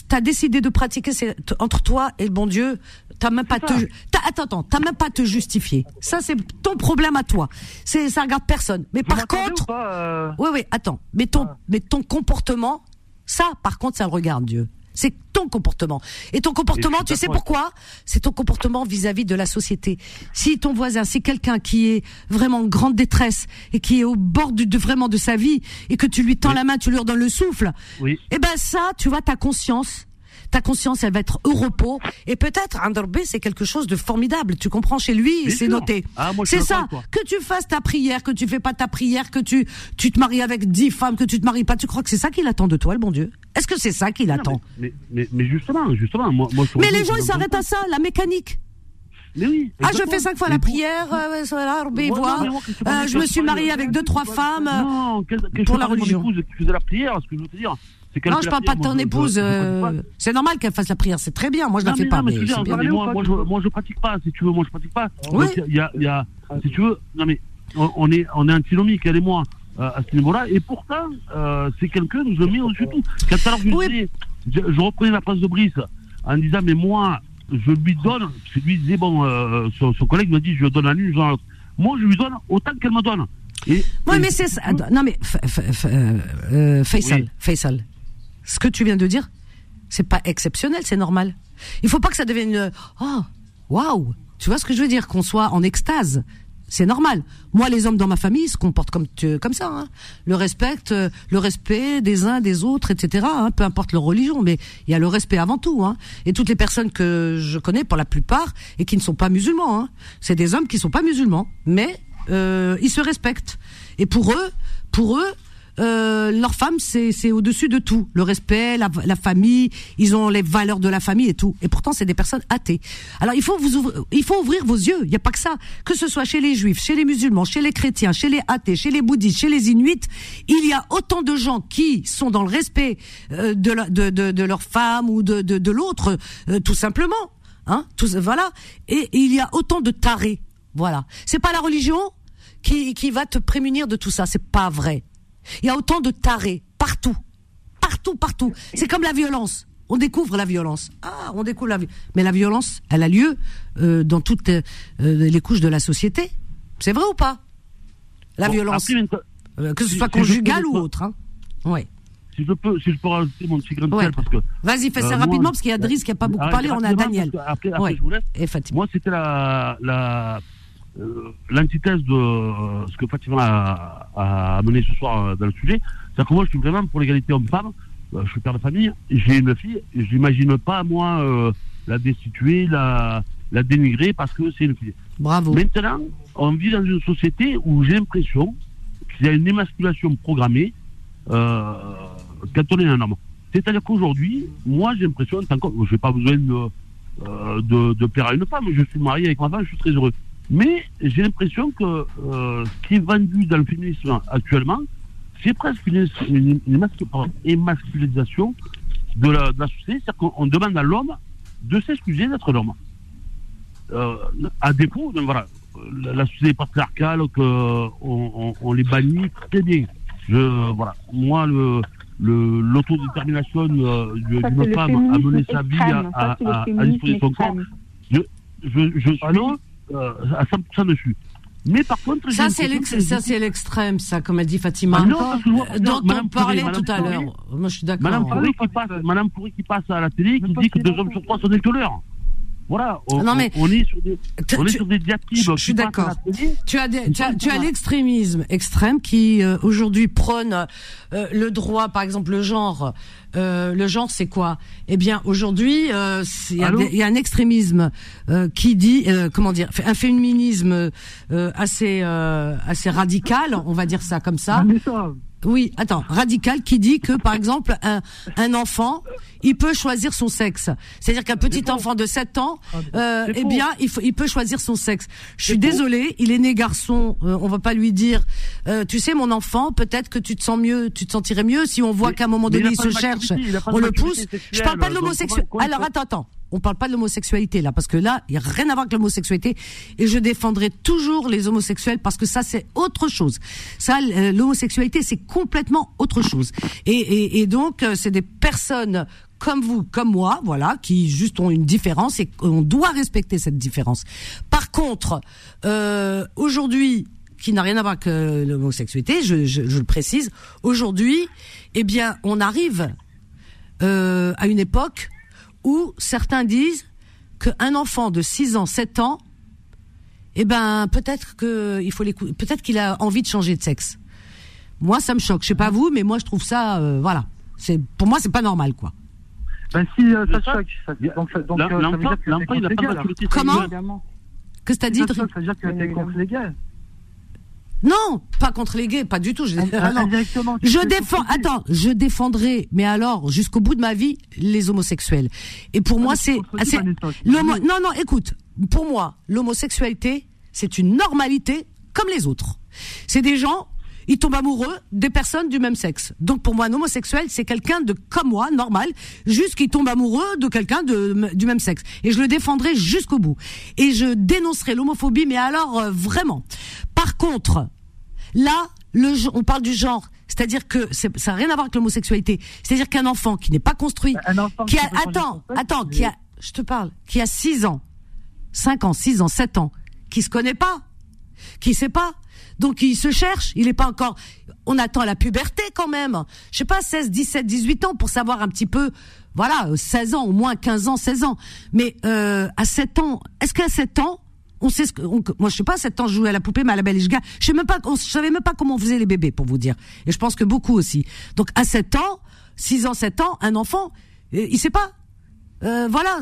t'as décidé de pratiquer, c'est entre toi et le bon Dieu. T'as même pas te, t'as- attends, attends, t'as même pas à te justifier. Ça, c'est ton problème à toi. C'est, ça regarde personne. Mais par contre, pas, euh oui, oui, attends. Mais ton, mais ton comportement, ça, par contre, ça le regarde Dieu. C'est ton comportement. Et ton comportement, tu sais pourquoi? C'est ton comportement vis-à-vis de la société. Si ton voisin, c'est quelqu'un qui est vraiment en grande détresse et qui est au bord du- de vraiment de sa vie et que tu lui tends la main, tu lui redonnes le souffle, Oui. eh ben ça, tu vois, ta conscience, ta conscience, elle va être au repos. Et peut-être, Anderbe, c'est quelque chose de formidable. Tu comprends chez lui, c'est noté. Ah, c'est ça. Que tu fasses ta prière, que tu fais pas ta prière, que tu, tu te maries avec dix femmes, que tu te maries pas. Tu crois que c'est ça qu'il attend de toi, le bon Dieu? Est-ce que c'est ça qu'il attend? mais, mais, mais justement, justement, moi, moi je Mais les gens, ils que s'arrêtent à ça, la mécanique. Mais oui. Ah, je fais cinq fois la prière, euh, voilà, Ouais, voit. non, que tu Euh, je me suis mariée avec deux, trois femmes. euh, Non, quel pour la religion. épouse qui faisait la prière, ce que je veux te dire. Non, je la parle pas de ton moi, je- épouse. je- je euh. C'est normal qu'elle fasse la prière, c'est très bien. Moi, je la Non, fais mais pas, non, mais mais je veux dire, c'est bien. mais moi, moi, je, moi, je pratique pas, si tu veux, moi, je pratique pas. Oui. Donc, y a, il y a, si tu veux, non, mais on, est, on est antinomique, elle et moi, euh, à ce niveau-là, et pourtant, euh, c'est quelqu'un que je mets au-dessus de tout. Quand alors je, Oui. disais- je, je reprenais la phrase de Brice en disant, mais moi, je lui donne, que lui disait, bon, euh, son, son collègue me dit, je donne à l'une, je à l'autre. Moi, je lui donne autant qu'elle me donne. Et, Oui, et- mais c'est ça. Non, mais Faisal, Oui. Faisal, ce que tu viens de dire, c'est pas exceptionnel, c'est normal. Il faut pas que ça devienne oh, waouh. Tu vois ce que je veux dire? Qu'on soit en extase. C'est normal. Moi, les hommes dans ma famille se comportent comme tu- comme ça. Hein. Le respect, euh, le respect des uns des autres, etc. hein, peu importe leur religion, mais il y a le respect avant tout. Hein. Et toutes les personnes que je connais, pour la plupart, et qui ne sont pas musulmans, hein, c'est des hommes qui sont pas musulmans, mais euh, ils se respectent. Et pour eux, pour eux, euh, leur femme, c'est au-dessus de tout. Le respect, la, la famille, ils ont les valeurs de la famille et tout. Et pourtant, c'est des personnes athées. Alors, il faut vous ouvrir, il faut ouvrir vos yeux. Il n'y a pas que ça. Que ce soit chez les juifs, chez les musulmans, chez les chrétiens, chez les athées, chez les bouddhistes, chez les inuits, il y a autant de gens qui sont dans le respect euh, de, la- de, de, de leur femme ou de, de, de l'autre, euh, tout simplement. Hein, tout, voilà. Et, et il y a autant de tarés. Voilà. C'est pas la religion qui, qui va te prémunir de tout ça. C'est pas vrai. Il y a autant de tarés partout, partout, partout. C'est comme la violence. On découvre la violence. Ah, on découvre la violence. Mais la violence, elle a lieu euh, dans toutes euh, les couches de la société. C'est vrai ou pas? La Bon, violence, après, Euh, que ce soit si conjugale ou autre. Hein. Ouais. Si je peux, si je peux rajouter mon petit grain de Ouais. sel, parce que. Vas-y, fais ça Euh, moi, rapidement parce qu'il y a Driss qui a pas beaucoup parlé. On a Daniel. Après, après Ouais. je vous laisse. Et. Moi, c'était la, la, l'antithèse de euh, ce que Fatima a, a amené ce soir euh, dans le sujet. C'est-à-dire que moi, je suis vraiment pour l'égalité homme-femme. Euh, je suis père de famille. J'ai une fille. Je n'imagine pas, moi, euh, la destituer, la, la dénigrer parce que c'est une fille. Bravo. Maintenant, on vit dans une société où j'ai l'impression qu'il y a une émasculation programmée euh, quand on est un homme. C'est-à-dire qu'aujourd'hui, moi, j'ai l'impression, en tant que- je n'ai pas besoin de, euh, de, de plaire à une femme, je suis marié avec ma femme, je suis très heureux. Mais j'ai l'impression que euh, ce qui est vendu dans le féminisme actuellement, c'est presque une, une, une émasculisation de la, de la société. C'est-à-dire qu'on on demande à l'homme de s'excuser d'être l'homme. Euh, à défaut, donc voilà, la, la société patriarcale, qu'on on, on les bannit très bien. Je, voilà, moi, le, le, l'autodétermination euh, d'une femme à mener sa vie à, à, à féminisme disposer de son corps, je, je, je suis Allô? Euh, à 100% dessus. Mais par contre, Ça, c'est l'extrême, ça, comme a dit Fatima. Ah non, parce que moi, Euh, dont Madame on parlait Pourri, tout à l'heure. Moi, je suis d'accord. Madame Pourri qui passe, Madame Pourri qui passe à la télé, qui dit que deux hommes sur trois sont des tueurs. Voilà, on, Ah non, mais- on est sur des, on est tu- sur des diatribes. je- suis d'accord. Tu as, des- tu as, tu as l'extrémisme extrême qui euh, aujourd'hui prône euh, le droit, par exemple le genre. Euh, le genre, c'est quoi? Eh bien, aujourd'hui, euh, il y, y a un extrémisme euh, qui dit, euh, comment dire, un féminisme euh, assez euh, assez radical, on va dire ça comme ça. Ça, Oui, attends, radical qui dit que par exemple un, un enfant, il peut choisir son sexe. C'est-à-dire qu'un petit enfant de 7 ans, euh, C'est eh bien, il, faut, il peut choisir son sexe. Je suis désolée, il est né garçon, euh, on va pas lui dire euh, tu sais mon enfant, peut-être que tu te sens mieux, tu te sentirais mieux si on voit qu'à un moment il donné il se cherche, il on le pousse. Je parle pas de comment Alors attends, attends. On parle pas de l'homosexualité là, parce que là, il y a rien à voir avec l'homosexualité. Et je défendrai toujours les homosexuels parce que ça, c'est autre chose. Ça, euh, l'homosexualité, c'est complètement autre chose. Et, et, donc, euh, c'est des personnes comme vous, comme moi, voilà, qui juste ont une différence et on doit respecter cette différence. Par contre, euh, aujourd'hui, qui n'a rien à voir avec l'homosexualité, je, le précise, aujourd'hui, eh bien, on arrive à une époque où certains disent qu'un enfant de 6 ans, 7 ans, eh ben peut-être que il faut l'écouter, peut-être qu'il a envie de changer de sexe. Moi, ça me choque. Je sais pas vous, mais moi, je trouve ça, euh, voilà. C'est pour moi, c'est pas normal, quoi. ben si euh, ça choque, ça- donc, ça- donc euh, ça veut L'enfant, dire que c'est légal, Comment. Qu'est-ce que t'as dit ça veut dire que t'es contre gays. Non, pas contre les gays, pas du tout. Je, ah, non. Je défends, attends, je défendrai, mais alors jusqu'au bout de ma vie, les homosexuels. Et pour moi, mais c'est, désolé. non, non, écoute, pour moi, l'homosexualité, c'est une normalité comme les autres. C'est des gens, ils tombent amoureux des personnes du même sexe. Donc pour moi, un homosexuel, c'est quelqu'un de comme moi, normal, juste qui tombe amoureux de quelqu'un de, du même sexe. Et je le défendrai jusqu'au bout. Et je dénoncerai l'homophobie, mais alors euh, vraiment. Par contre, Là, le, on parle du genre, c'est-à-dire que ça n'a rien à voir avec l'homosexualité. C'est-à-dire qu'un enfant qui n'est pas construit, qui a, attends, attends, qui a, je te parle, qui a 6 ans, 5 ans, 6 ans, 7 ans, qui se connaît pas, qui sait pas. Donc il se cherche, il est pas encore on attend la puberté quand même. Je sais pas 16, 17, 18 ans pour savoir un petit peu voilà, euh, 16 ans au moins 15 ans, 16 ans. Mais euh, à 7 ans, est-ce qu'à 7 ans on sait ce que moi je sais pas à 7 ans je jouais à la poupée mais à la belle et je. Je sais même pas je savais même pas comment on faisait les bébés pour vous dire. Et je pense que beaucoup aussi. Donc à 7 ans, 6 ans, 7 ans, un enfant, euh, il sait pas Euh, voilà,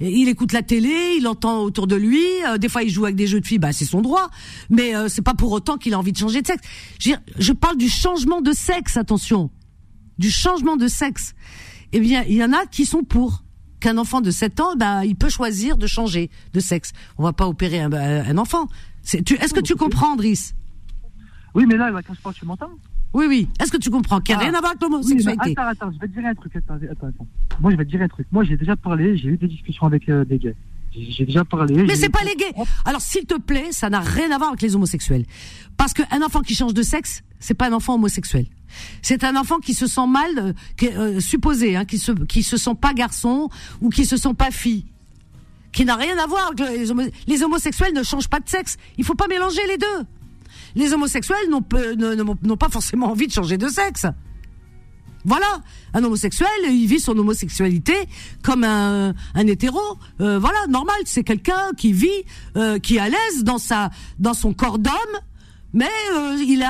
il écoute la télé, il entend autour de lui. euh, des fois, il joue avec des jeux de filles, bah c'est son droit. Mais euh, c'est pas pour autant qu'il a envie de changer de sexe. Je, je parle du changement de sexe, attention, du changement de sexe. Eh bien, il y en a qui sont pour qu'un enfant de 7 ans, bah, il peut choisir de changer de sexe. On va pas opérer un, un enfant. Est-ce que tu comprends, Driss? Oui, mais là, quand je parle, tu m'entends? Oui, oui. Est-ce que tu comprends qu'il n'y a Ah. rien à voir avec Oui, l'homosexualité mais attends, attends, je vais te dire un truc. Attends, attends, attends. Moi, je vais te dire un truc. Moi, j'ai déjà parlé, j'ai eu des discussions avec euh, des gays. J'ai déjà parlé. Mais c'est pas les gays. Alors s'il te plaît, ça n'a rien à voir avec les homosexuels. Parce qu'un enfant qui change de sexe, c'est pas un enfant homosexuel. C'est un enfant qui se sent mal, euh, qui euh, supposé, hein, qui se qui se sent pas garçon ou qui se sent pas fille, qui n'a rien à voir avec les, homo- les homosexuels ne changent pas de sexe. Il faut pas mélanger les deux. Les homosexuels n'ont pas forcément envie de changer de sexe. Voilà, un homosexuel, il vit son homosexualité comme un, un hétéro. Euh, voilà, normal, c'est quelqu'un qui vit, euh, qui est à l'aise dans son corps d'homme, mais euh, il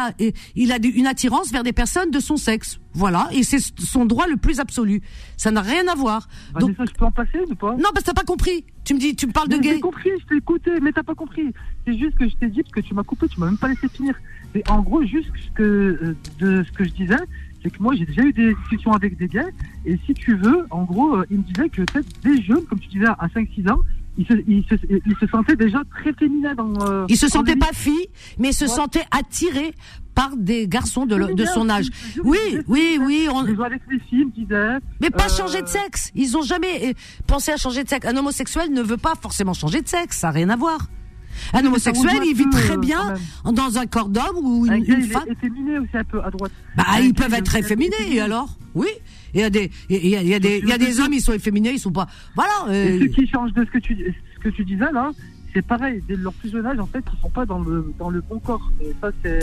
a une attirance vers des personnes de son sexe. Voilà, et c'est son droit le plus absolu. Ça n'a rien à voir. Donc, Vanessa, je peux en passer ou pas? Non, parce que t'as pas compris. Tu me dis, tu me parles de Mais gay. J'ai compris, je t'ai écouté, mais t'as pas compris. C'est juste que je t'ai dit, parce que tu m'as coupé, tu m'as même pas laissé finir. Mais en gros, juste ce que, euh, de ce que je disais, c'est que moi j'ai déjà eu des discussions avec des gars, et si tu veux, en gros, euh, ils me disaient que peut-être des jeunes, comme tu disais, à 5-6 ans, ils se, ils, se, ils se sentaient déjà très féminins dans. euh, Il se en sentait pas fille, mais il se Ouais. sentait attiré par des garçons de, le- de Féminin, son âge. Oui, oui, oui. on-. Mais pas euh, changer de sexe. Ils ont jamais euh, pensé à changer de sexe. Un homosexuel ne veut pas forcément changer de sexe. Ça n'a rien à voir. Un homosexuel, il vit très euh, bien dans un corps d'homme ou une, gars, une il femme. est efféminé aussi un peu à droite. Bah, Un ils peuvent être très est féminés, efféminé. et alors Oui. Il y a des, il y a, il y a des, il y a des hommes, ils sont efféminés, ils sont pas. Voilà. Euh, ceux qui changent de ce que tu, ce que tu disais là, c'est pareil. Dès leur plus jeune âge, en fait, ils sont pas dans le, dans le bon corps. Et ça, c'est.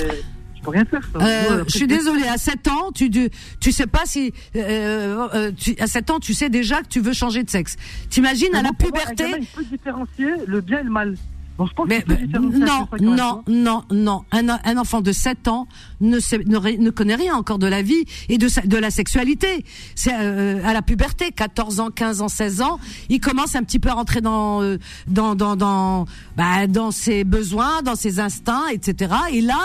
Tu peux rien faire, ça. Euh, après, je suis désolée, à 7 ans, tu, tu, sais pas si, euh, euh, tu, à 7 ans, tu sais déjà que tu veux changer de sexe. T'imagines à la moi, un puberté, gamin, il peut différencier le bien et le mal. Je pense Mais, un non, non, non, non. Un, un enfant de 7 ans ne, sait, ne, connaît rien encore de la vie et de, sa- de la sexualité. C'est euh, à la puberté, 14 ans, 15 ans, 16 ans, il commence un petit peu à rentrer dans euh, dans dans dans, bah, dans ses besoins, dans ses instincts, etc. Et là,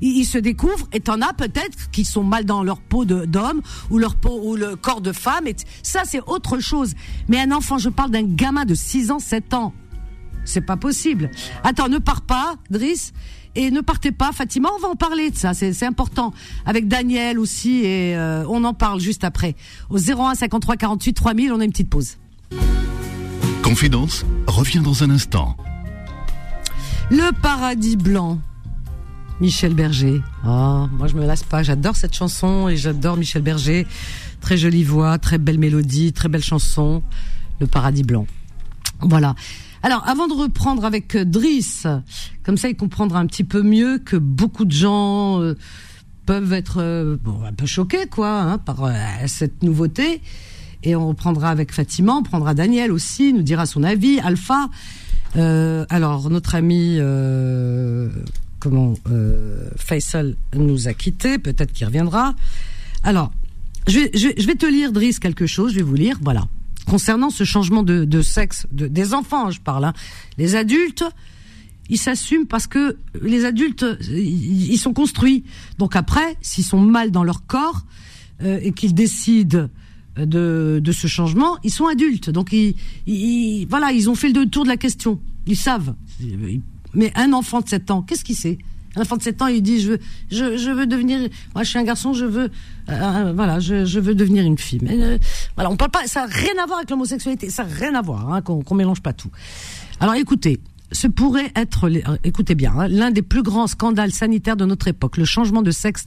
il, il se découvre. Et t'en as peut-être qui sont mal dans leur peau d'homme ou leur peau ou le corps de femme. Et ça, c'est autre chose. Mais un enfant, je parle d'un gamin de 6 ans, 7 ans. C'est pas possible. Attends, ne pars pas, Driss. Et ne partez pas, Fatima, on va en parler de ça, c'est important. Avec Daniel aussi, et euh, on en parle juste après. Au 01 53 48 3000, on a une petite pause. Confidence revient dans un instant. Le paradis blanc. Michel Berger. Oh, moi je me lasse pas, j'adore cette chanson et j'adore Michel Berger. Très jolie voix, très belle mélodie, très belle chanson. Le paradis blanc. Voilà. Alors, avant de reprendre avec euh, Driss, comme ça il comprendra un petit peu mieux que beaucoup de gens euh, peuvent être euh, bon, un peu choqués quoi hein, par cette nouveauté. Et on reprendra avec Fatima, on prendra Daniel aussi, nous dira son avis, Alpha. Alors, notre ami, comment, Faisal nous a quittés, peut-être qu'il reviendra. Alors, je vais, je, je vais te lire, Driss, quelque chose, je vais vous lire, voilà. Concernant ce changement de, sexe, de, des enfants, je parle, hein. les adultes, ils s'assument parce que les adultes, ils, sont construits. Donc après, s'ils sont mal dans leur corps euh, et qu'ils décident de, de ce changement, ils sont adultes. Donc ils, ils- voilà, ils ont fait le tour de la question. Ils savent. Mais un enfant de 7 ans, qu'est-ce qu'il sait? Un enfant de 7 ans, il dit je veux, je, je veux devenir. Moi, je suis un garçon, je veux, euh, voilà, je, je veux devenir une fille. Mais euh, voilà, on parle pas. Ça n'a rien à voir avec l'homosexualité. Ça n'a rien à voir. Hein, qu'on qu'on mélange pas tout. Alors, écoutez. Ce pourrait être, euh, écoutez bien, hein, l'un des plus grands scandales sanitaires de notre époque, le changement de sexe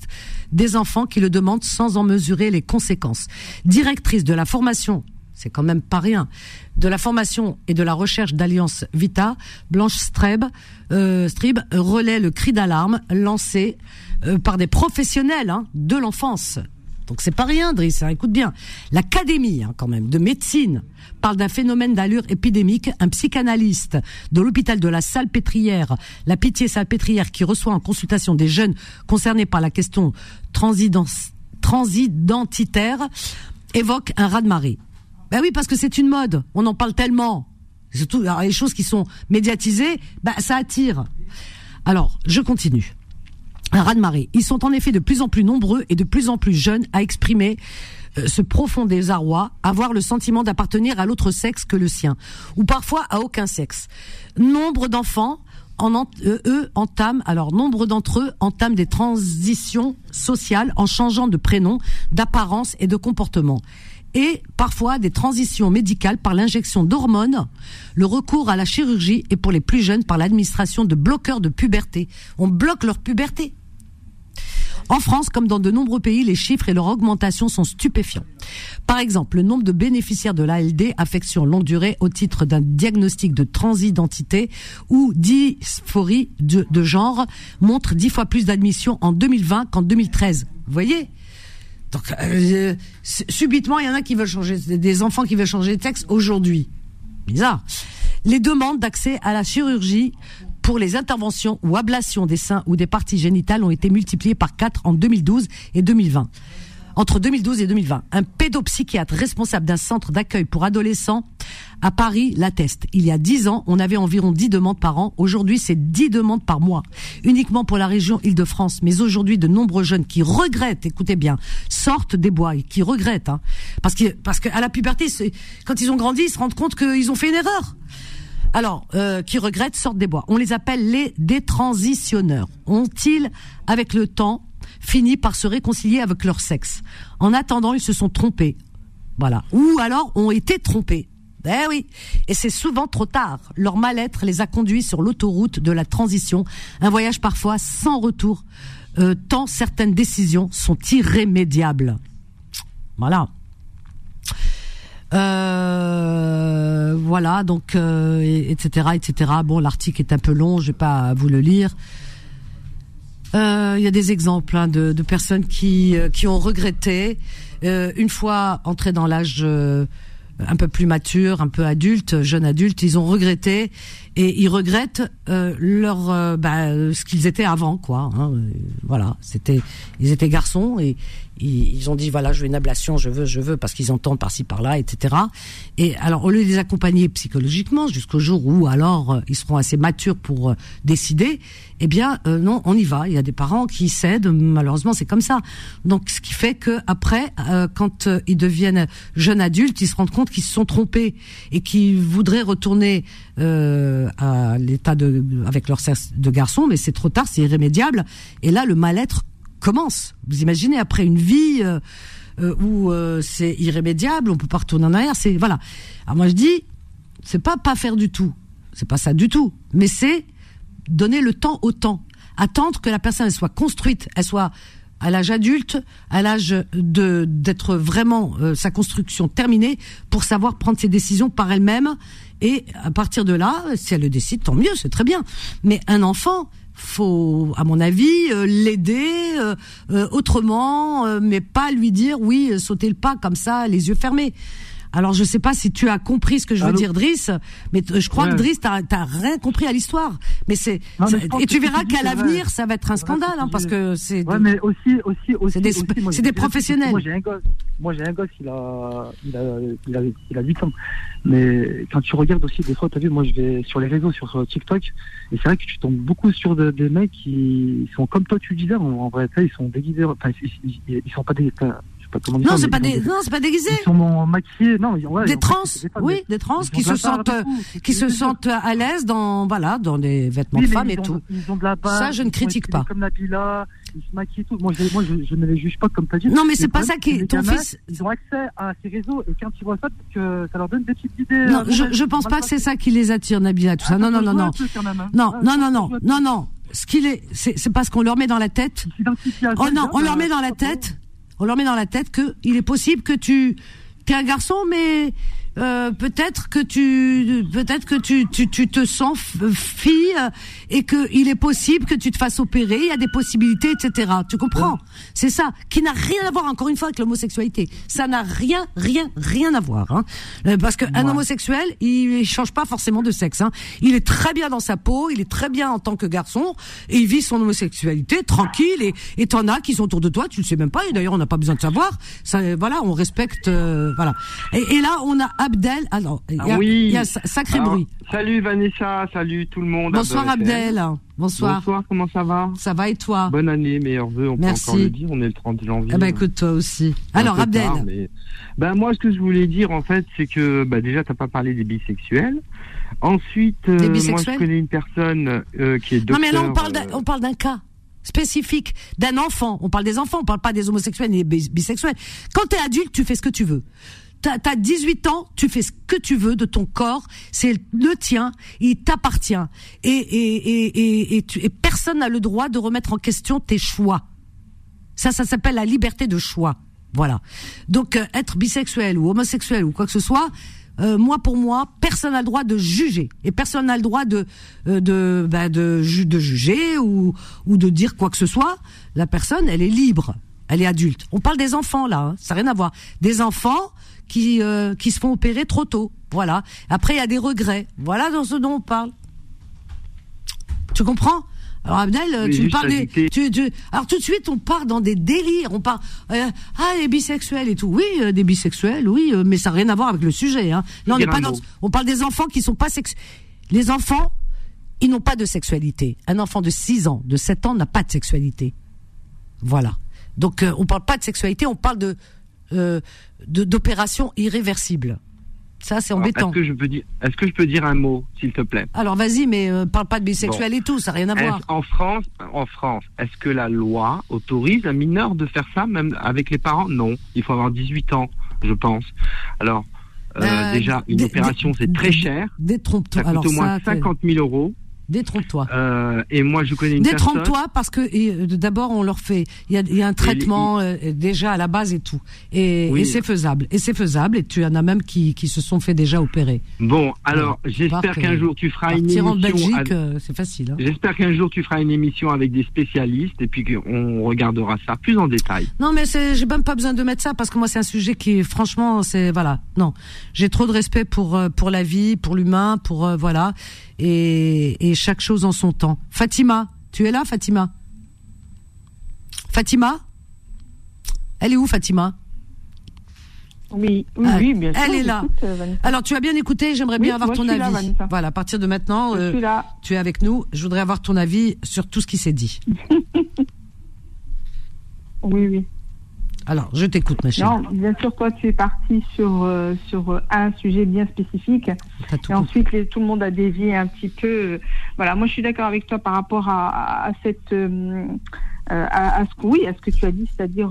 des enfants qui le demandent sans en mesurer les conséquences. Directrice de la formation c'est quand même pas rien. De la formation et de la recherche d'Alliance Vita, Blanche Streb, euh, relaie le cri d'alarme lancé euh, par des professionnels hein, de l'enfance. Donc c'est pas rien, Driss, hein, écoute bien. L'Académie, hein, quand même, de médecine parle d'un phénomène d'allure épidémique. Un psychanalyste de l'hôpital de la Salpêtrière, la Pitié Salpêtrière, qui reçoit en consultation des jeunes concernés par la question transidentitaire, évoque un raz-de-marée. Ben oui, parce que c'est une mode. On en parle tellement. Surtout alors, les choses qui sont médiatisées, bah ça attire. Alors, je continue. Un raz-de-marée. Ils sont en effet de plus en plus nombreux et de plus en plus jeunes à exprimer euh, ce profond désarroi, avoir le sentiment d'appartenir à l'autre sexe que le sien, ou parfois à aucun sexe. Nombre d'enfants euh, eux entament, alors nombre d'entre eux entament des transitions sociales en changeant de prénom, d'apparence et de comportement. Et parfois des transitions médicales par l'injection d'hormones, le recours à la chirurgie et pour les plus jeunes par l'administration de bloqueurs de puberté. On bloque leur puberté. En France, comme dans de nombreux pays, les chiffres et leur augmentation sont stupéfiants. Par exemple, le nombre de bénéficiaires de l'ALD, affection longue durée, au titre d'un diagnostic de transidentité ou dysphorie de, genre, montre dix fois plus d'admissions en 2020 qu'en 2013. Vous voyez? Donc, euh, subitement, il y en a qui veulent changer, des enfants qui veulent changer de sexe aujourd'hui. Bizarre. Les demandes d'accès à la chirurgie pour les interventions ou ablations des seins ou des parties génitales ont été multipliées par 4 en 2012 et 2020. Entre 2012 et 2020, un pédopsychiatre responsable d'un centre d'accueil pour adolescents à Paris l'atteste. Il y a 10 ans, on avait environ 10 demandes par an. Aujourd'hui, c'est 10 demandes par mois, uniquement pour la région Île-de-France. Mais aujourd'hui, de nombreux jeunes qui regrettent, écoutez bien, sortent des bois et qui regrettent, hein, parce que parce qu'à la puberté, quand ils ont grandi, ils se rendent compte qu'ils ont fait une erreur. Alors, euh, qui regrettent sortent des bois. On les appelle les détransitionneurs. Ont-ils, avec le temps, fini par se réconcilier avec leur sexe? En attendant, ils se sont trompés. Voilà. Ou alors ont été trompés. Eh oui. Et c'est souvent trop tard. Leur mal-être les a conduits sur l'autoroute de la transition, un voyage parfois sans retour, euh, tant certaines décisions sont irrémédiables. Voilà. Euh, voilà, donc euh, et- etc. etc. Bon, l'article est un peu long, je vais pas vous le lire. Euh, Il y a des exemples hein, de, personnes qui euh, qui ont regretté euh, une fois entrés dans l'âge euh, un peu plus mature, un peu adulte, jeune adulte, ils ont regretté et ils regrettent euh, leur euh, bah, euh, ce qu'ils étaient avant, quoi. hein. Euh, voilà, c'était ils étaient garçons et ils, ont dit voilà, je veux une ablation, je veux, je veux, parce qu'ils entendent par-ci par-là, etc. Et alors au lieu de les accompagner psychologiquement jusqu'au jour où alors euh, ils seront assez matures pour décider, eh bien non, on y va. Il y a des parents qui cèdent, malheureusement c'est comme ça. Donc ce qui fait que après, quand ils deviennent jeunes adultes, ils se rendent compte qu'ils se sont trompés et qu'ils voudraient retourner euh, à l'état de avec leur sexe de garçon, mais c'est trop tard, c'est irrémédiable. Et là, le mal-être commence. Vous imaginez après une vie euh, euh, où euh, c'est irrémédiable, on peut pas retourner en arrière. C'est voilà. Alors moi je dis, c'est pas pas faire du tout, c'est pas ça du tout, mais c'est donner le temps au temps, attendre que la personne soit construite, elle soit à l'âge adulte, à l'âge de d'être vraiment euh, sa construction terminée pour savoir prendre ses décisions par elle-même et à partir de là, si elle le décide, tant mieux, c'est très bien. Mais un enfant, faut, à mon avis, euh, l'aider euh, autrement, mais pas lui dire oui, sautez le pas comme ça, les yeux fermés. Alors je sais pas si tu as compris ce que je veux Allô dire, Driss, mais t- je crois Ouais. que Driss, t'as rien compris à l'histoire. Mais c'est et tu verras qu'à l'avenir, ça va être un scandale, hein, parce que c'est Ouais, mais aussi, aussi, aussi. C'est des- aussi, moi, professionnels. Moi, j'ai un gosse. Moi, j'ai un gosse, il a, il a, il a, il a 8 ans. Mais quand tu regardes aussi, des fois, t'as vu, moi, je vais sur les réseaux, sur, sur TikTok, et c'est vrai que tu tombes beaucoup sur de- des mecs qui sont comme toi, tu disais, en, en vrai, ils sont déguisés, enfin, ils, ils, ils sont pas je sais pas comment dire. non, c'est pas des, non, c'est pas déguisé. Ils sont maquillés, non, ouais, des fait, trans, des oui, des trans qui de se sentent, qui se sentent à l'aise dans, voilà, dans des vêtements Oui, de femmes et ont- tout. Ils ont de la barbe, Ça, je ne critique pas. Comme Nabila, ils se maquillent et tout. Moi, je, moi, je, je ne les juge pas comme t'as dit. Non, mais c'est pas ça qui est- ton gamins, fils- Ils ont accès à ces réseaux et quand ils voient ça, que ça leur donne des petites idées. Non, je, je pense pas que c'est ça qui les attire, Nabila, tout ça. Ah, Non, non, non, non. hein. Non, non, non, non, non, non. Ce qu'il est, c'est, c'est parce qu'on leur met dans la tête. Oh non, on euh, leur met dans la tête, on leur met dans la tête que il est possible que tu, t'es un garçon, mais euh, peut-être que tu, peut-être que tu, tu, tu te sens fille et que il est possible que tu te fasses opérer. Il y a des possibilités, etc. Tu comprends? C'est ça qui n'a rien à voir encore une fois avec l'homosexualité. Ça n'a rien, rien, rien à voir. Hein. Euh, Parce qu'un homosexuel, il, il change pas forcément de sexe. Hein. Il est très bien dans sa peau, il est très bien en tant que garçon et il vit son homosexualité tranquille. Et et t'en as qui sont autour de toi, tu le sais même pas. Et d'ailleurs, on n'a pas besoin de savoir. Ça, voilà, on respecte. euh, voilà. Et, et là, on a Abdel. Alors, il y a, Ah oui. il y a sa- sacré Alors, bruit. Salut Vanessa, salut tout le monde. Bonsoir. Abdel. Bonsoir. Bonsoir, comment ça va? Ça va et toi? Bonne année, meilleurs vœux, on Merci. peut encore le dire, on est le 30 janvier. Eh ben écoute toi aussi. Alors Abdel. tard, mais- Ben moi, ce que je voulais dire en fait, c'est que bah, déjà, t'as pas parlé des bisexuels. Ensuite, euh, moi, je connais une personne euh, qui est docteur. non mais là on parle d'un, euh, on parle d'un cas spécifique d'un enfant. On parle des enfants, on parle pas des homosexuels ni des bis- bisexuels. Quand t'es adulte, tu fais ce que tu veux. T'as, t'as 18 ans, tu fais ce que tu veux de ton corps, c'est le tien, il t'appartient. Et, et, et, et, et, tu- et personne n'a le droit de remettre en question tes choix. Ça, ça s'appelle la liberté de choix. Voilà. Donc, euh, être bisexuel ou homosexuel ou quoi que ce soit, euh, moi pour moi, personne n'a le droit de juger et personne n'a le droit de euh, de bah, de, de juger ou ou de dire quoi que ce soit. La personne, elle est libre, elle est adulte. On parle des enfants là, hein, ça n'a rien à voir. Des enfants qui euh, qui se font opérer trop tôt. Voilà. Après, il y a des regrets. Voilà dans ce dont on parle. Tu comprends? Alors Abdel, euh, tu me parles des, tu, tu- alors tout de suite on part dans des délires, on part euh, ah les bisexuels et tout. Oui, euh, des bisexuels, oui, euh, mais ça n'a rien à voir avec le sujet. Hein. Là on n'est pas dans, on parle des enfants qui sont pas sex. Les enfants, ils n'ont pas de sexualité. Un enfant de 6 ans, de 7 ans n'a pas de sexualité. Voilà. Donc euh, on parle pas de sexualité, on parle de euh, d'opérations irréversibles. Ça c'est embêtant. Est-ce que je peux dire, est-ce que je peux dire un mot, s'il te plaît? Alors vas-y, mais euh, parle pas de bisexuel et tout, ça n'a rien à voir. En France, en France, est-ce que la loi autorise un mineur de faire ça, même avec les parents? Non, il faut avoir 18 ans, je pense. Alors, euh, Euh, déjà, une opération, c'est très cher. Détrompe-toi. Ça coûte Alors au moins ça, 50 000 euros. Détrompe-toi. Euh, et moi, je connais une personne. Détrompe-toi parce que et, euh, d'abord on leur fait, il y y a un traitement euh, déjà à la base et tout, et, Oui. et c'est faisable, et c'est faisable, et tu en as même qui, qui se sont fait déjà opérer. Bon, alors, j'espère qu'un jour tu feras une émission. en Belgique, avec- euh, c'est facile. hein. J'espère qu'un jour tu feras une émission avec des spécialistes et puis qu'on regardera ça plus en détail. Non mais c'est, j'ai même pas besoin de mettre ça parce que moi c'est un sujet qui, franchement, c'est voilà, non, j'ai trop de respect pour pour la vie, pour l'humain, pour voilà, et, et chaque chose en son temps. Fatima, tu es là, Fatima? Fatima? Elle est où, Fatima? Oui, oui, Ah, oui, bien sûr. Elle est là. euh. Alors tu as bien écouté, j'aimerais Oui, bien avoir ton là, avis. Vanessa. voilà, à partir de maintenant, euh, là. tu es avec nous. Je voudrais avoir ton avis sur tout ce qui s'est dit. Oui, oui. Alors, je t'écoute, ma chérie. Non, bien sûr, toi, tu es parti sur, euh, sur euh, un sujet bien spécifique. Et compris. ensuite, les- tout le monde a dévié un petit peu. Voilà, moi, je suis d'accord avec toi par rapport à, à- cette. euh, à, à ce que, oui, à ce que tu as dit, c'est-à-dire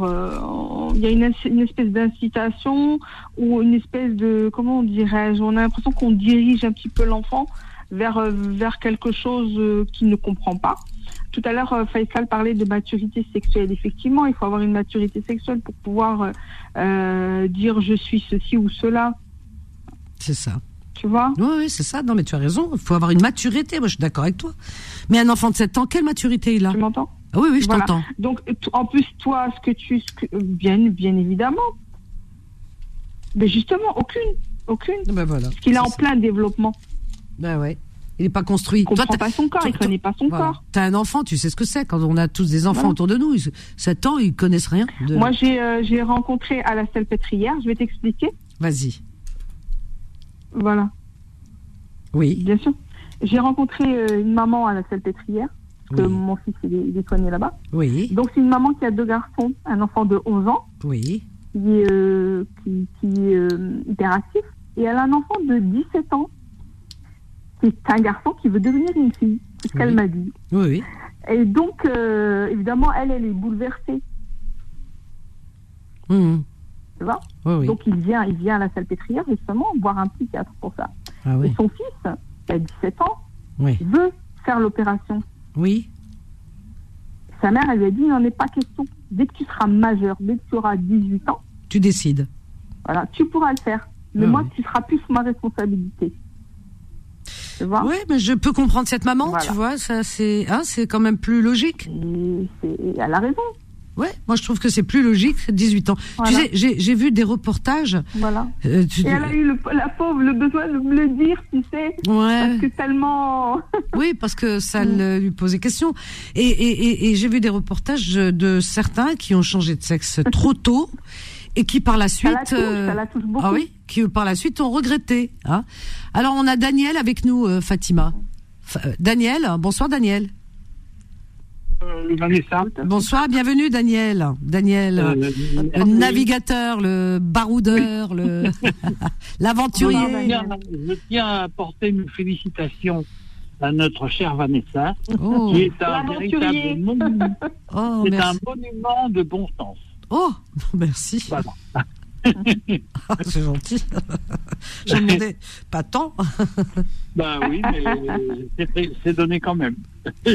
il y a une, espèce d'incitation ou une espèce de comment dirais-je, on a l'impression qu'on dirige un petit peu l'enfant vers vers quelque chose qu'il ne comprend pas. Tout à l'heure, euh, Faisal parlait de maturité sexuelle. Effectivement, il faut avoir une maturité sexuelle pour pouvoir euh, euh, dire je suis ceci ou cela. C'est ça. Tu vois? Oui, oui, c'est ça. Non, mais tu as raison. Il faut avoir une maturité. Moi, je suis d'accord avec toi. Mais un enfant de 7 ans, quelle maturité il a? Tu m'entends? Ah Oui, oui, je Voilà. t'entends. Donc, en plus, toi, ce que tu. ce que- bien, bien évidemment. Mais justement, aucune. Aucune. Ben voilà. Parce qu'il est en ça. plein développement. Ben ouais. Il n'est pas construit. Il comprend t'as- pas son corps, toi- il connaît pas son voilà. corps. T'as un enfant, tu sais ce que c'est. Quand on a tous des enfants Voilà. autour de nous, ils- 7 ans, ils connaissent rien. De... Moi, j'ai euh, j'ai rencontré à la salpêtrière, je vais t'expliquer. Vas-y. Voilà, Oui. bien sûr. J'ai rencontré euh, une maman à la salpêtrière, parce que mon fils il est, il est soigné là-bas. Oui. Donc, c'est une maman qui a deux garçons, un enfant de 11 ans, Oui. qui est, euh, qui, qui est hyperactif, et elle a un enfant de 17 ans, qui est un garçon qui veut devenir une fille. C'est ce Oui. qu'elle m'a dit. Oui, oui. Et donc, euh, évidemment, elle, elle est bouleversée, Mhm. tu vois. Oui, oui. Donc, il vient, il vient à la salpêtrière, justement, voir un psychiatre pour ça. Ah Et son fils, qui a 17 ans, Oui. veut faire l'opération. Oui. Sa mère, elle lui a dit, il n'en est pas question. Dès que tu seras majeur, dès que tu auras 18 ans, Tu décides. voilà, tu pourras le faire. mais Ah moi, tu seras plus sous ma responsabilité. Tu vois Oui, mais je peux comprendre cette maman, Voilà. tu vois, ça c'est hein, c'est quand même plus logique. Et elle a raison. Ouais, moi je trouve que c'est plus logique, 18 ans. Voilà. Tu sais, j'ai vu des reportages. Voilà. euh, tu- Et elle a eu le, la pauvre le besoin de me le dire, tu sais. Ouais. Parce que tellement. Oui, parce que ça Mm. lui posait question. Et, et, et, et j'ai vu des reportages de certains qui ont changé de sexe trop tôt et qui par la suite, la touche, ça la touche beaucoup. ah oui, qui par la suite ont regretté. Hein. Alors on a Daniel avec nous, euh, Fatima. Fa- euh, Daniel, bonsoir Daniel. Vanessa. Bonsoir, bienvenue Daniel. Daniel, Euh, le navigateur, le baroudeur, le l'aventurier. Je tiens, à apporter une félicitation à notre chère Vanessa, Oh. qui est un véritable monument, Oh, c'est un monument de bon sens. Oh, merci. Voilà. Ah, c'est gentil. Je demandais pas tant. Ben oui, mais c'est- donné quand même.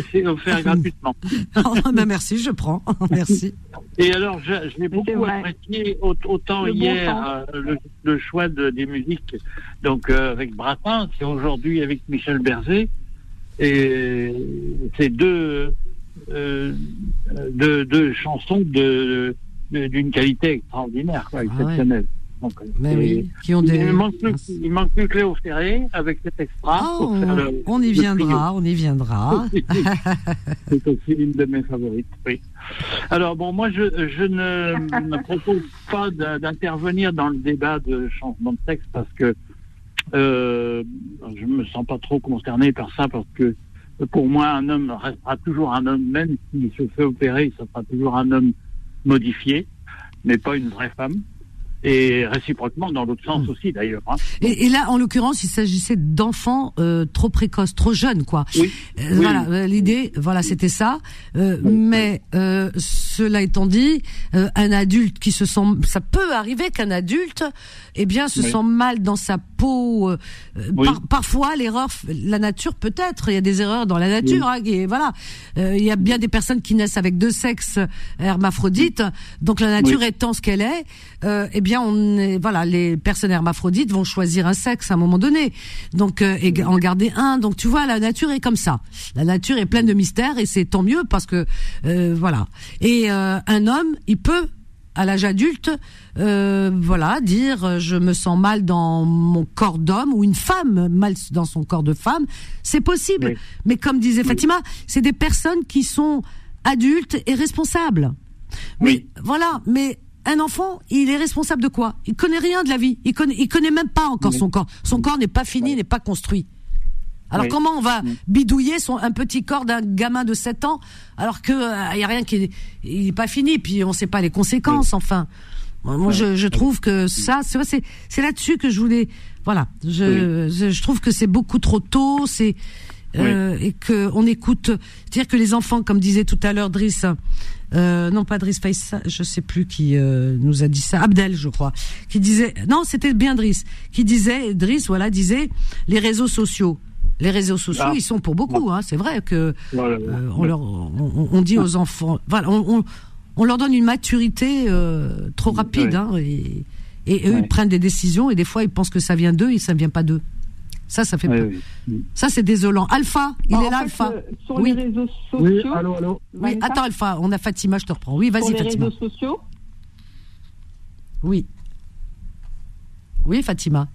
C'est offert gratuitement. Oh, ben merci, je prends. Merci. Et alors, je, je l'ai beaucoup apprécié au- autant Le hier euh, le, le choix de, des musiques, donc euh, avec Bratin, c'est aujourd'hui avec Michel Berger, et c'est deux, euh, deux, deux chansons de de- d'une qualité extraordinaire, quoi, Ah ouais. exceptionnelle. Donc, Mais et- oui, qui ont des. il, manque plus, il manque plus que Léo Ferré avec cet extra. Ah, pour faire on, le- on y le viendra, on y viendra. c'est aussi une de mes favorites, oui. Alors bon, moi je, je ne me propose pas d'intervenir dans le débat de changement de sexe parce que euh, je me sens pas trop concerné par ça parce que pour moi un homme restera toujours un homme même s'il se fait opérer, ça sera toujours un homme modifié, mais pas une vraie femme. Et réciproquement dans l'autre sens aussi d'ailleurs. hein. Et, et là, en l'occurrence, il s'agissait d'enfants euh, trop précoces, trop jeunes, quoi. Oui. Euh, Oui. Voilà, euh, l'idée, voilà, c'était ça. Euh, Oui, mais euh, cela étant dit, euh, un adulte qui se sent, ça peut arriver qu'un adulte, eh bien, se sent mal dans sa peau. par- parfois, l'erreur, la nature peut-être. Il y a des erreurs dans la nature. hein, et voilà, Euh, il y a bien des personnes qui naissent avec deux sexes hermaphrodites. Donc la nature étant ce qu'elle est, euh, eh bien, on est, voilà, les personnes hermaphrodites vont choisir un sexe à un moment donné. Donc euh, et en garder un. Donc tu vois, la nature est comme ça. La nature est pleine de mystères et c'est tant mieux parce que euh, voilà. Et euh, un homme, il peut à l'âge adulte, euh, voilà, dire je me sens mal dans mon corps d'homme ou une femme mal dans son corps de femme, c'est possible. Oui. Mais comme disait Fatima, c'est des personnes qui sont adultes et responsables. Mais Oui. voilà, mais un enfant, il est responsable de quoi? Il connaît rien de la vie. Il connaît, il connaît même pas encore Oui. son corps. Son corps n'est pas fini, n'est pas construit. Alors comment on va Oui. bidouiller son un petit corps d'un gamin de 7 ans alors que il y a rien qui est, il est pas fini puis on sait pas les conséquences enfin. Moi, je, je trouve que ça c'est là-dessus que je voulais voilà, je je, je trouve que c'est beaucoup trop tôt, c'est euh, et que on écoute c'est-à-dire que les enfants comme disait tout à l'heure Driss euh, non pas Driss Faïssa, je sais plus qui euh, nous a dit ça, Abdel je crois, qui disait non c'était bien Driss, qui disait Driss voilà disait les réseaux sociaux. Les réseaux sociaux, Ah. ils sont pour beaucoup. Hein, c'est vrai que Voilà. euh, on, leur, on, on dit aux enfants, voilà, on, on, on leur donne une maturité euh, trop rapide, hein, et, et eux ils prennent des décisions et des fois ils pensent que ça vient d'eux et ça vient pas d'eux. Ça, ça fait Oui, peur. oui. Ça, c'est désolant. Alpha, il En est là, fait, Alpha. euh, sur Oui. les réseaux Oui, sociaux. allô, allô. Oui, attends, Alpha, on a Fatima, je te reprends. Oui, sur vas-y, les Fatima. réseaux sociaux. Oui. Oui, Fatima.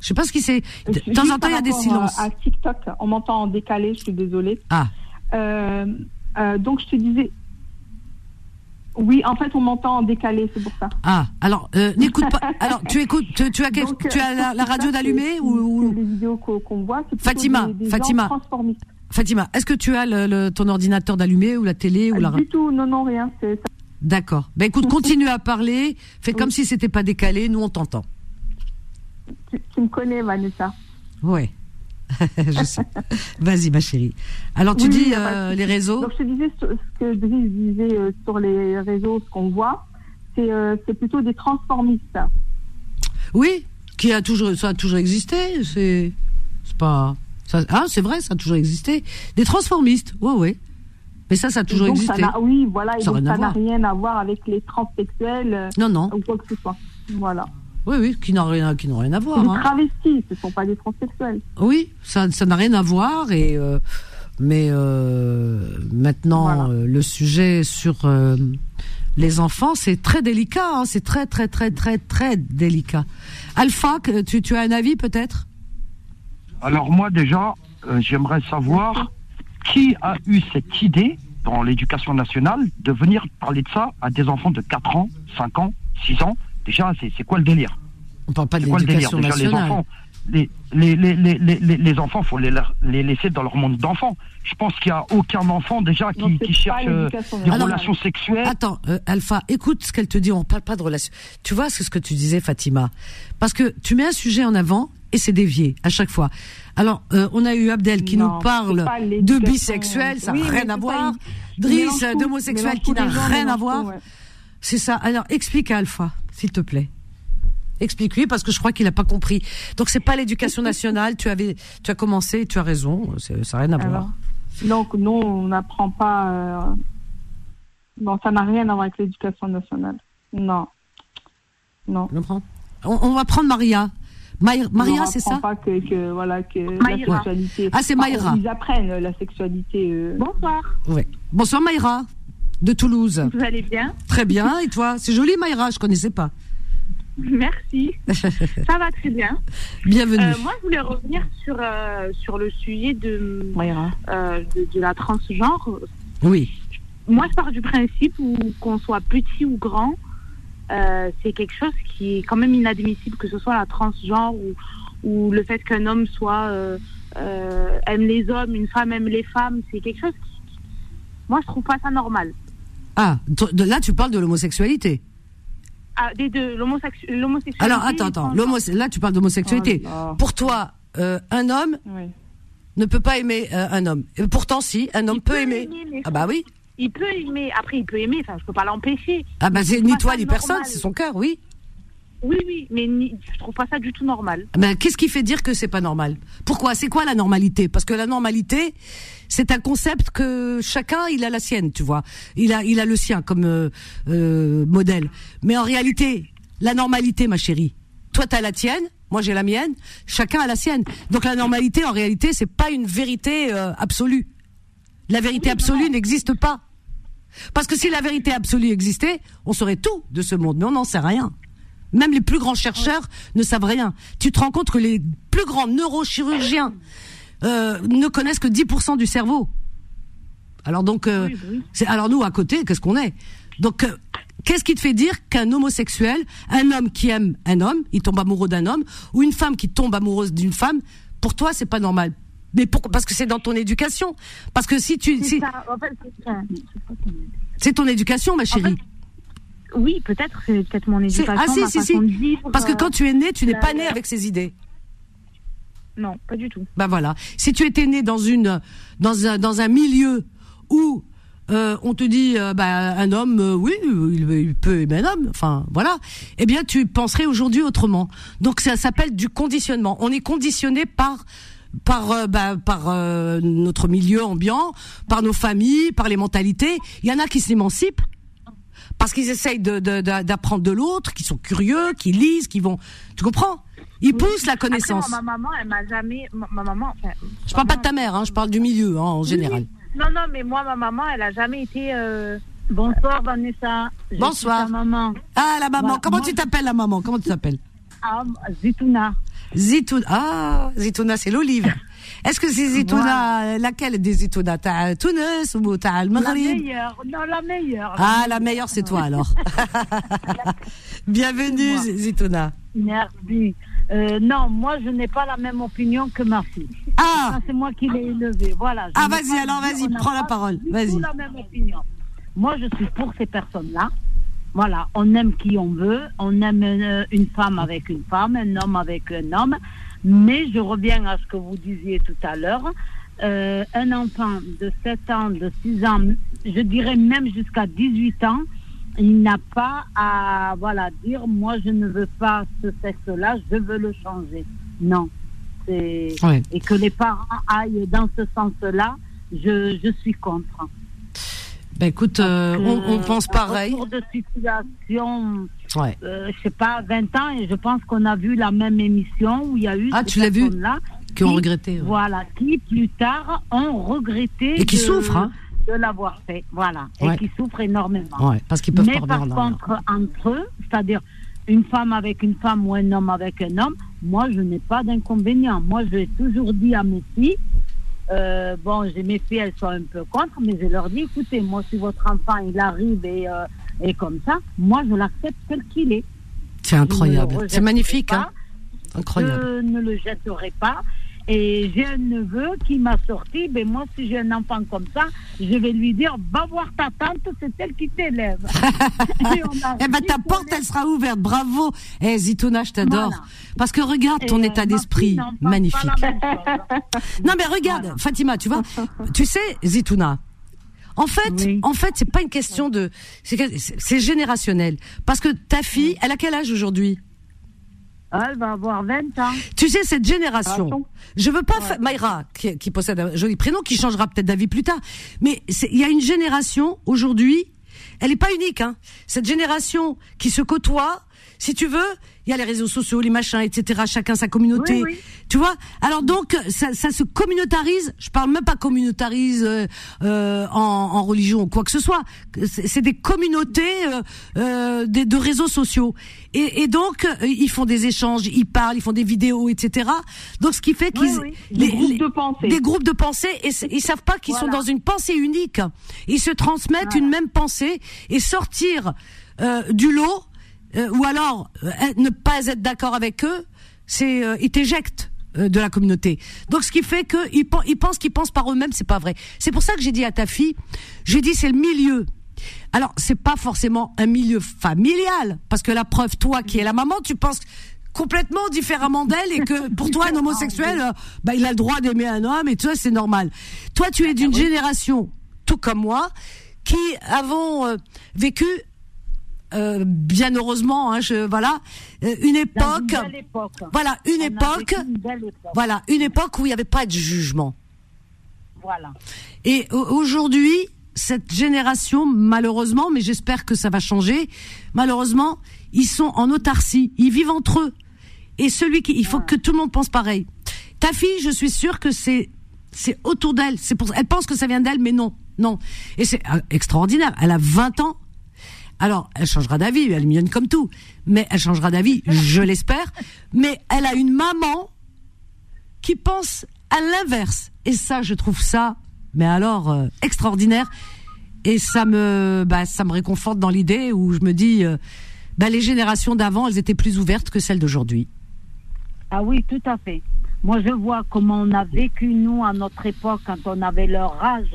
Je sais pas ce qui c'est. De Juste temps en temps, il y a des silences. euh, À TikTok, on m'entend en décalé, je suis désolée. Ah, Euh, euh, donc je te disais. Oui, en fait, on m'entend en décalé, c'est pour ça. ah. Alors, euh, n'écoute pas. Alors, tu écoutes, tu, tu as, quel- Donc, tu as euh, la, la c'est radio d'allumée ou, ou- Les vidéos qu'on voit, c'est Fatima, des, des Fatima. Fatima, est-ce que tu as le, le- ton ordinateur d'allumé ou la télé ou la Du tout, non, non, rien. D'accord. Ben écoute, continue à parler. Fais comme si c'était pas décalé. Nous, on t'entend. Tu, tu me connais, Vanessa. Ouais. je sais. Vas-y, ma chérie. Alors, tu Oui, dis euh, les réseaux. Donc je te disais ce que Driss disait euh, sur les réseaux, ce qu'on voit, c'est euh, plutôt des transformistes. Oui, qui a toujours, ça a toujours existé. C'est, pas, ça, ah, c'est vrai, ça a toujours existé. Des transformistes. Ouais, ouais. Mais ça, ça a toujours donc, existé. Ça oui, voilà, et Ça rien n'a rien à voir avec les transsexuels euh, Non, non. ou quoi que ce soit. Voilà. Oui, oui, qui n'ont rien, qui n'ont rien à voir. Des hein. travestis, ce ne sont pas des transsexuels. Oui, ça, ça n'a rien à voir. Et euh, mais euh, maintenant, euh, le sujet sur euh, les enfants, c'est très délicat. hein, c'est très, très, très, très, très délicat. Alpha, tu, tu as un avis peut-être? Alors moi déjà, euh, j'aimerais savoir qui a eu cette idée dans l'éducation nationale de venir parler de ça à des enfants de 4 ans, 5 ans, 6 ans. Déjà, c'est c'est quoi le délire? On parle pas de le l'éducation Déjà, les enfants, les, les, les, les, les, les- les enfants, faut les, les laisser dans leur monde d'enfants. Je pense qu'il n'y a aucun enfant déjà qui, Non, c'est qui pas cherche euh, des relations sexuelles. Attends, euh, Alpha, écoute ce qu'elle te dit. On parle pas de relation. Tu vois c'est ce que tu disais, Fatima, parce que tu mets un sujet en avant et c'est dévié à chaque fois. Alors, euh, on a eu Abdel qui Non, nous parle de bisexuel, ça n'a Oui, rien à voir. une- Driss, d'homosexuel qui n'a rien à voir. ouais. C'est ça. Alors, explique à Alpha, s'il te plaît. Explique-lui parce que je crois qu'il n'a pas compris. Donc c'est pas l'éducation nationale. Tu avais, tu as commencé, tu as raison. c'est- Ça n'a rien à voir. Alors, donc, non, on n'apprend pas. euh, Non, ça n'a rien à voir avec l'éducation nationale. Non. Non. Je comprends? On, on va prendre Maria. Maï- Maria, c'est ça? pas que, que, voilà, que Maïra. la sexualité. Ah, c'est Enfin, Maïra. Ils apprennent la sexualité. euh, Bonsoir, Ouais. Bonsoir Maïra, de Toulouse. vous allez bien Très bien. Et toi C'est joli Maïra, je connaissais pas. Merci. Ça va très bien. Bienvenue. Euh, moi, je voulais revenir sur, euh, sur le sujet de, Maïra. euh, de, de la transgenre. Oui. Moi, je pars du principe où qu'on soit petit ou grand, euh, c'est quelque chose qui est quand même inadmissible, que ce soit la transgenre ou, ou le fait qu'un homme soit euh, euh, aime les hommes, une femme aime les femmes, c'est quelque chose qui, qui- moi, je trouve pas ça normal. Ah, de- là tu parles de l'homosexualité. Ah, des deux, l'homosexu- l'homosexualité. Alors attends, attends. Là tu parles d'homosexualité. Oh. Pour toi, euh, un homme Oui. ne peut pas aimer euh, un homme. Et pourtant, si, un homme peut peut aimer. Ah bah oui. Il peut aimer, après il peut aimer, enfin je peux pas l'empêcher. Ah bah c'est ni toi ni personne, c'est son cœur, oui. Oui, oui, mais je trouve pas ça du tout normal. Ben, qu'est-ce qui fait dire que c'est pas normal? Pourquoi? C'est quoi la normalité? Parce que la normalité, c'est un concept que chacun il a la sienne, tu vois. Il a il a le sien comme euh, euh, modèle. Mais en réalité, la normalité, ma chérie, toi t'as la tienne, moi j'ai la mienne, chacun a la sienne. Donc la normalité, en réalité, c'est pas une vérité euh, absolue. La vérité absolue n'existe pas. Parce que si la vérité absolue existait, on saurait tout de ce monde, mais on n'en sait rien. Même les plus grands chercheurs ne savent rien. Tu te rends compte que les plus grands neurochirurgiens euh, ne connaissent que 10% du cerveau. Alors donc, euh, c'est alors nous à côté, qu'est-ce qu'on est? Donc, euh, qu'est-ce qui te fait dire qu'un homosexuel, un homme qui aime un homme, il tombe amoureux d'un homme, ou une femme qui tombe amoureuse d'une femme, pour toi c'est pas normal? Mais pourquoi? Parce que c'est dans ton éducation. Parce que si tu, C'est si, ça, en fait, c'est- enfin, c'est ton éducation, ma chérie. Oui, peut-être, c'est peut-être mon C'est- éducation, ah si ma si si. façon de vivre. Parce que quand tu es né, tu n'es pas né avec ces idées. Non, pas du tout. Ben voilà. Si tu étais né dans une dans un dans un milieu où euh, on te dit euh, bah, un homme euh, oui il, il peut aimer un homme enfin voilà eh bien tu penserais aujourd'hui autrement donc ça s'appelle du conditionnement on est conditionné par par euh, bah, par notre milieu ambiant par nos familles par les mentalités il y en a qui s'émancipent parce qu'ils essayent de- de- d'apprendre de, l'autre, qui sont curieux, qui lisent, qui vont. Tu comprends? Ils poussent la Après, connaissance. moi, ma maman, elle m'a jamais. Ma, ma maman. Enfin, Je parle pas de ta mère, hein, je parle du milieu hein, en général. non, non, mais moi, ma maman, elle a jamais été. euh, Bonsoir, Vanessa. Je Bonsoir. maman. Ah la maman, comment moi- tu t'appelles la maman? Comment tu t'appelles? Ah, Zitouna. Zitouna. Ah, Zitouna, c'est l'olive. Est-ce que c'est Zitouna, laquelle des Zitouna? T'as Tunis ou t'as le La meilleure. Non, la meilleure. Ah, la meilleure, c'est toi alors. Bienvenue. Zitouna. Merci. Euh, non, moi, je n'ai pas la même opinion que ma fille. Ah C'est moi qui l'ai élevée. Voilà. Ah, vas-y, alors, vas-y, prends la parole, vas-y. la même opinion. Moi, je suis pour ces personnes-là. Voilà, on aime qui on veut, on aime euh, une femme avec une femme, un homme avec un homme. Mais je reviens à ce que vous disiez tout à l'heure. Euh, un enfant de 7 ans, de 6 ans, je dirais même jusqu'à 18 ans, il n'a pas à voilà dire moi je ne veux pas ce sexe-là, je veux le changer. Non. Ouais. et que les parents aillent dans ce sens-là, je, je suis contre. Ben écoute, euh, on, on pense pareil. retour de situation, Ouais. euh, je sais pas, 20 ans, et je pense qu'on a vu la même émission où il y a eu Ah, ces tu l'as vu personnes-là Qui ont regretté, ouais. Voilà, qui plus tard ont regretté Et qui de, souffrent, hein. De l'avoir fait. Voilà, Ouais. et qui souffrent énormément. Ouais, parce qu'ils peuvent Mais par contre, entre eux, c'est-à-dire une femme avec une femme ou un homme avec un homme, moi, je n'ai pas d'inconvénient. Moi, je l'ai toujours dit à mes filles, euh, bon, j'ai mes filles, elles sont un peu contre, mais je leur dis, écoutez, moi, si votre enfant, il arrive et, euh, et comme ça, moi, je l'accepte tel qu'il est. C'est incroyable. C'est magnifique, hein. Incroyable. Je ne le jetterai pas. Et j'ai un neveu qui m'a sorti, ben moi, si j'ai un enfant comme ça, je vais lui dire, va voir ta tante, c'est elle qui t'élève. Eh ben ta porte, elle sera ouverte. Bravo. Eh Zitouna, je t'adore. Voilà. Parce que regarde ton Et, état d'esprit, magnifique. Non mais regarde, Fatima, tu vois, tu sais, Zitouna. En fait, en fait, c'est pas une question de, c'est générationnel. Parce que ta fille, elle a quel âge aujourd'hui? Elle va avoir 20 ans. Tu sais, cette génération, je veux pas, fa- Mayra, qui, qui possède un joli prénom, qui changera peut-être d'avis plus tard, mais il y a une génération aujourd'hui, elle n'est pas unique, hein. Cette génération qui se côtoie, si tu veux, il y a les réseaux sociaux, les machins, etc. Chacun sa communauté. Oui, oui. Tu vois? Alors donc, ça, ça se communautarise. Je parle même pas communautarise euh, euh, en, en religion ou quoi que ce soit. C'est des communautés euh, euh, des, de réseaux sociaux. Et, et donc, euh, ils font des échanges, ils parlent, ils font des vidéos, etc. Donc, ce qui fait qu'ils Oui. Des groupes de pensée. des groupes de pensée et ils savent pas qu'ils sont dans une pensée unique. Ils se transmettent une même pensée et sortir euh, du lot euh, ou alors euh, ne pas être d'accord avec eux, c'est euh, ils t'éjectent euh, de la communauté. Donc ce qui fait que ils, pen- ils pensent qu'ils pensent par eux-mêmes, c'est pas vrai. C'est pour ça que j'ai dit à ta fille, j'ai dit c'est le milieu. Alors c'est pas forcément un milieu familial parce que la preuve toi qui es la maman, tu penses complètement différemment d'elle et que pour toi un homosexuel euh, bah, il a le droit d'aimer un homme et tout ça c'est normal. Toi tu es d'une génération tout comme moi qui avons euh, vécu euh, bien heureusement, hein, je, voilà, euh, une époque, une époque. voilà, une époque, une voilà, une époque où il n'y avait pas de jugement. Voilà. Et au- aujourd'hui, cette génération, malheureusement, mais j'espère que ça va changer, malheureusement, ils sont en autarcie, ils vivent entre eux. Et celui qui, il faut que tout le monde pense pareil. Ta fille, je suis sûre que c'est, c'est autour d'elle. C'est pour, elle pense que ça vient d'elle, mais non, non. Et c'est euh, extraordinaire. Elle a 20 ans. Alors, elle changera d'avis, elle est mignonne comme tout. Mais elle changera d'avis, je l'espère. Mais elle a une maman qui pense à l'inverse. Et ça, je trouve ça, mais alors, euh, extraordinaire. Et ça me, bah, ça me réconforte dans l'idée où je me dis, euh, bah, les générations d'avant, elles étaient plus ouvertes que celles d'aujourd'hui. Ah oui, tout à fait. Moi, je vois comment on a vécu, nous, à notre époque, quand on avait leur âge,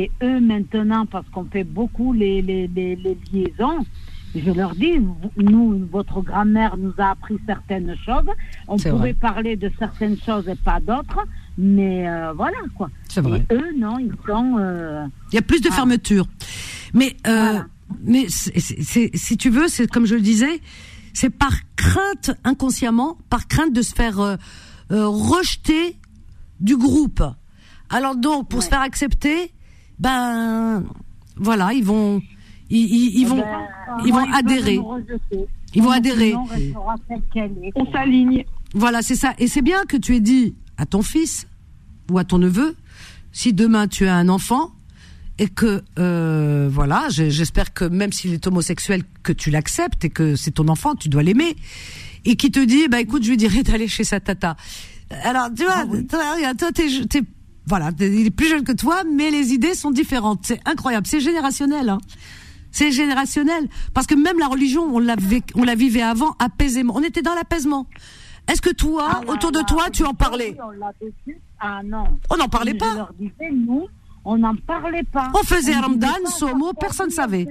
et eux, maintenant, parce qu'on fait beaucoup les, les, les, les liaisons. Je leur dis, nous, votre grand-mère nous a appris certaines choses. On pouvait vrai. parler de certaines choses et pas d'autres. Mais euh, voilà, quoi. C'est vrai. Et eux, non, ils sont... euh, Il y a plus de fermeture. Mais, euh, mais si tu veux, c'est comme je le disais, c'est par crainte inconsciemment, par crainte de se faire rejeter du groupe. Alors donc, pour se faire accepter, ben voilà, ils vont, ils, ils- ils vont, ben, ils vont adhérer. Ils vont adhérer. On s'aligne. Voilà, c'est ça. Et c'est bien que tu aies dit à ton fils ou à ton neveu, si demain tu as un enfant et que euh, voilà, j'espère que même s'il est homosexuel, que tu l'acceptes et que c'est ton enfant, tu dois l'aimer, et qui te dit, bah écoute, je lui dirais d'aller chez sa tata. Alors tu vois, toi, regarde, toi t'es, t'es- voilà, il est plus jeune que toi, mais les idées sont différentes. C'est incroyable, c'est générationnel. Hein. C'est générationnel. Parce que même la religion, on la, on la vivait avant apaisément. On était dans l'apaisement. Est-ce que toi, Ah, autour de là, toi, là, tu en parlais on l'a vécu. Ah non. On n'en parlait Je pas. leur disais, nous, on n'en parlait pas. On faisait Ramadan, pas, Somo, personne ne savait.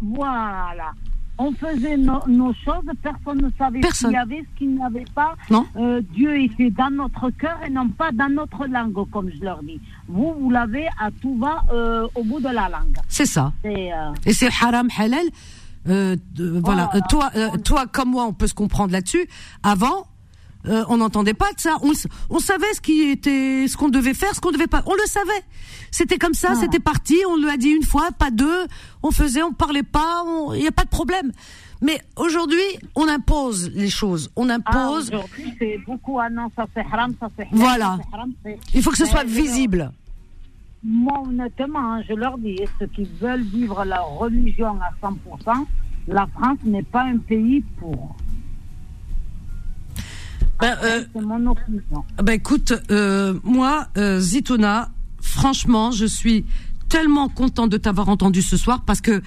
Voilà. On faisait no- nos choses, personne ne savait ce Personne. qu'il y avait, ce qu'il n'y avait pas. Non. Euh, Dieu était dans notre cœur et non pas dans notre langue, comme je leur dis. Vous, vous l'avez à tout va euh, au bout de la langue. C'est ça. C'est, euh, Et c'est haram, halal. Euh, voilà. Euh, toi, euh, toi comme moi, on peut se comprendre là-dessus. Avant, euh, on n'entendait pas de ça. On, le- on savait ce qui était, ce qu'on devait faire, ce qu'on devait pas. On le savait. C'était comme ça, c'était parti. On lui a dit une fois, pas deux. On faisait, on parlait pas. Il n'y a pas de problème. Mais aujourd'hui, on impose les choses. On Ah, impose. Aujourd'hui, c'est beaucoup, ah non, ça c'est haram, ça c'est halal, Voilà. ça, haram, Il faut que ce soit visible. Moi, honnêtement, hein, je leur dis, ceux qui veulent vivre leur religion à 100%, la France n'est pas un pays pour. Ben, euh, C'est mon opinion. Ben écoute, euh, moi, euh, Zitouna, franchement, je suis tellement content de t'avoir entendu ce soir parce que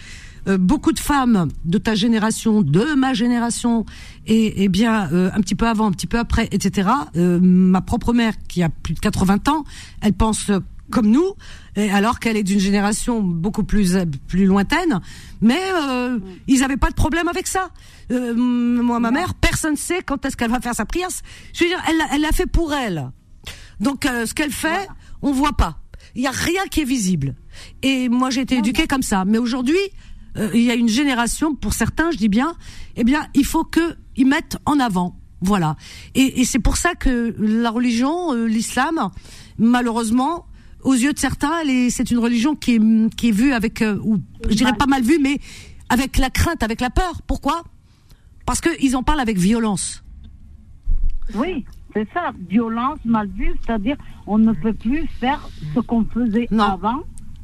euh, beaucoup de femmes de ta génération, de ma génération, et, et bien euh, un petit peu avant, un petit peu après, etc. euh, ma propre mère, qui a plus de 80 ans, elle pense euh, comme nous, et alors qu'elle est d'une génération beaucoup plus euh, plus lointaine, mais euh, ils avaient pas de problème avec ça. Euh, moi, ma mère, personne sait quand est-ce qu'elle va faire sa prière. Je veux dire, elle l'a- elle l'a fait pour elle. Donc, euh, ce qu'elle fait, on voit pas. Il y a rien qui est visible. Et moi, j'ai été éduquée comme ça. Mais aujourd'hui, euh, il y a une génération, pour certains, je dis bien, eh bien, il faut que ils mettent en avant. Voilà. Et, et c'est pour ça que la religion, euh, l'islam, malheureusement, aux yeux de certains, c'est une religion qui est, qui est vue avec, euh, ou je dirais pas mal vue, mais avec la crainte, avec la peur. Pourquoi? Parce qu'ils en parlent avec violence. Oui, c'est ça, violence mal vue, c'est-à-dire on ne peut plus faire ce qu'on faisait avant,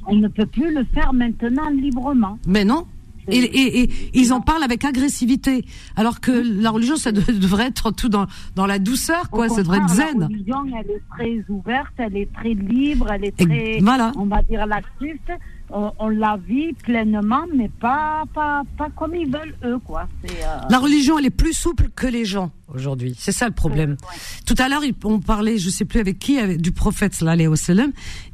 on ne peut plus le faire maintenant librement. Mais non. Et, et, et ils en parlent avec agressivité, alors que la religion, ça de- devrait être tout dans dans la douceur, quoi. Ça devrait être contraire, La zen. religion, elle est très ouverte, elle est très libre, elle est très, voilà. on va dire, laxiste. On, on la vit pleinement, mais pas, pas, pas comme ils veulent eux, quoi. Euh, La religion, elle est plus souple que les gens aujourd'hui. C'est ça le problème. Tout à l'heure, on parlait, je sais plus avec qui, avec, du prophète sallallahu alayhi wa.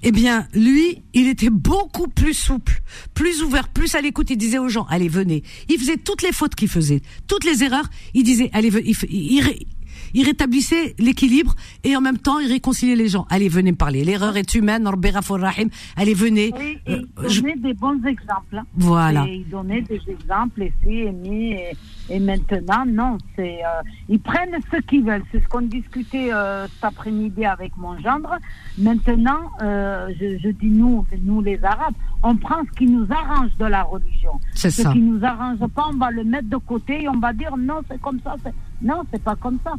Eh bien, lui, il était beaucoup plus souple, plus ouvert, plus à l'écoute. Il disait aux gens, allez, venez. Il faisait toutes les fautes qu'il faisait, toutes les erreurs. Il disait, allez, venez. Il, il il rétablissait l'équilibre et en même temps, il réconciliait les gens. Allez, venez me parler. L'erreur est humaine. Rahim. Allez, venez. Oui, et Euh, il donnait des bons exemples. hein. Voilà. Et il donnait des exemples ici et mis. Et, et maintenant, non, c'est euh, ils prennent ce qu'ils veulent. C'est ce qu'on discutait euh, cet après-midi avec mon gendre. Maintenant, euh, je, je dis nous, nous les Arabes, on prend ce qui nous arrange de la religion. C'est ce ça. qui nous arrange pas, on va le mettre de côté et on va dire non, c'est comme ça. Non, c'est pas comme ça.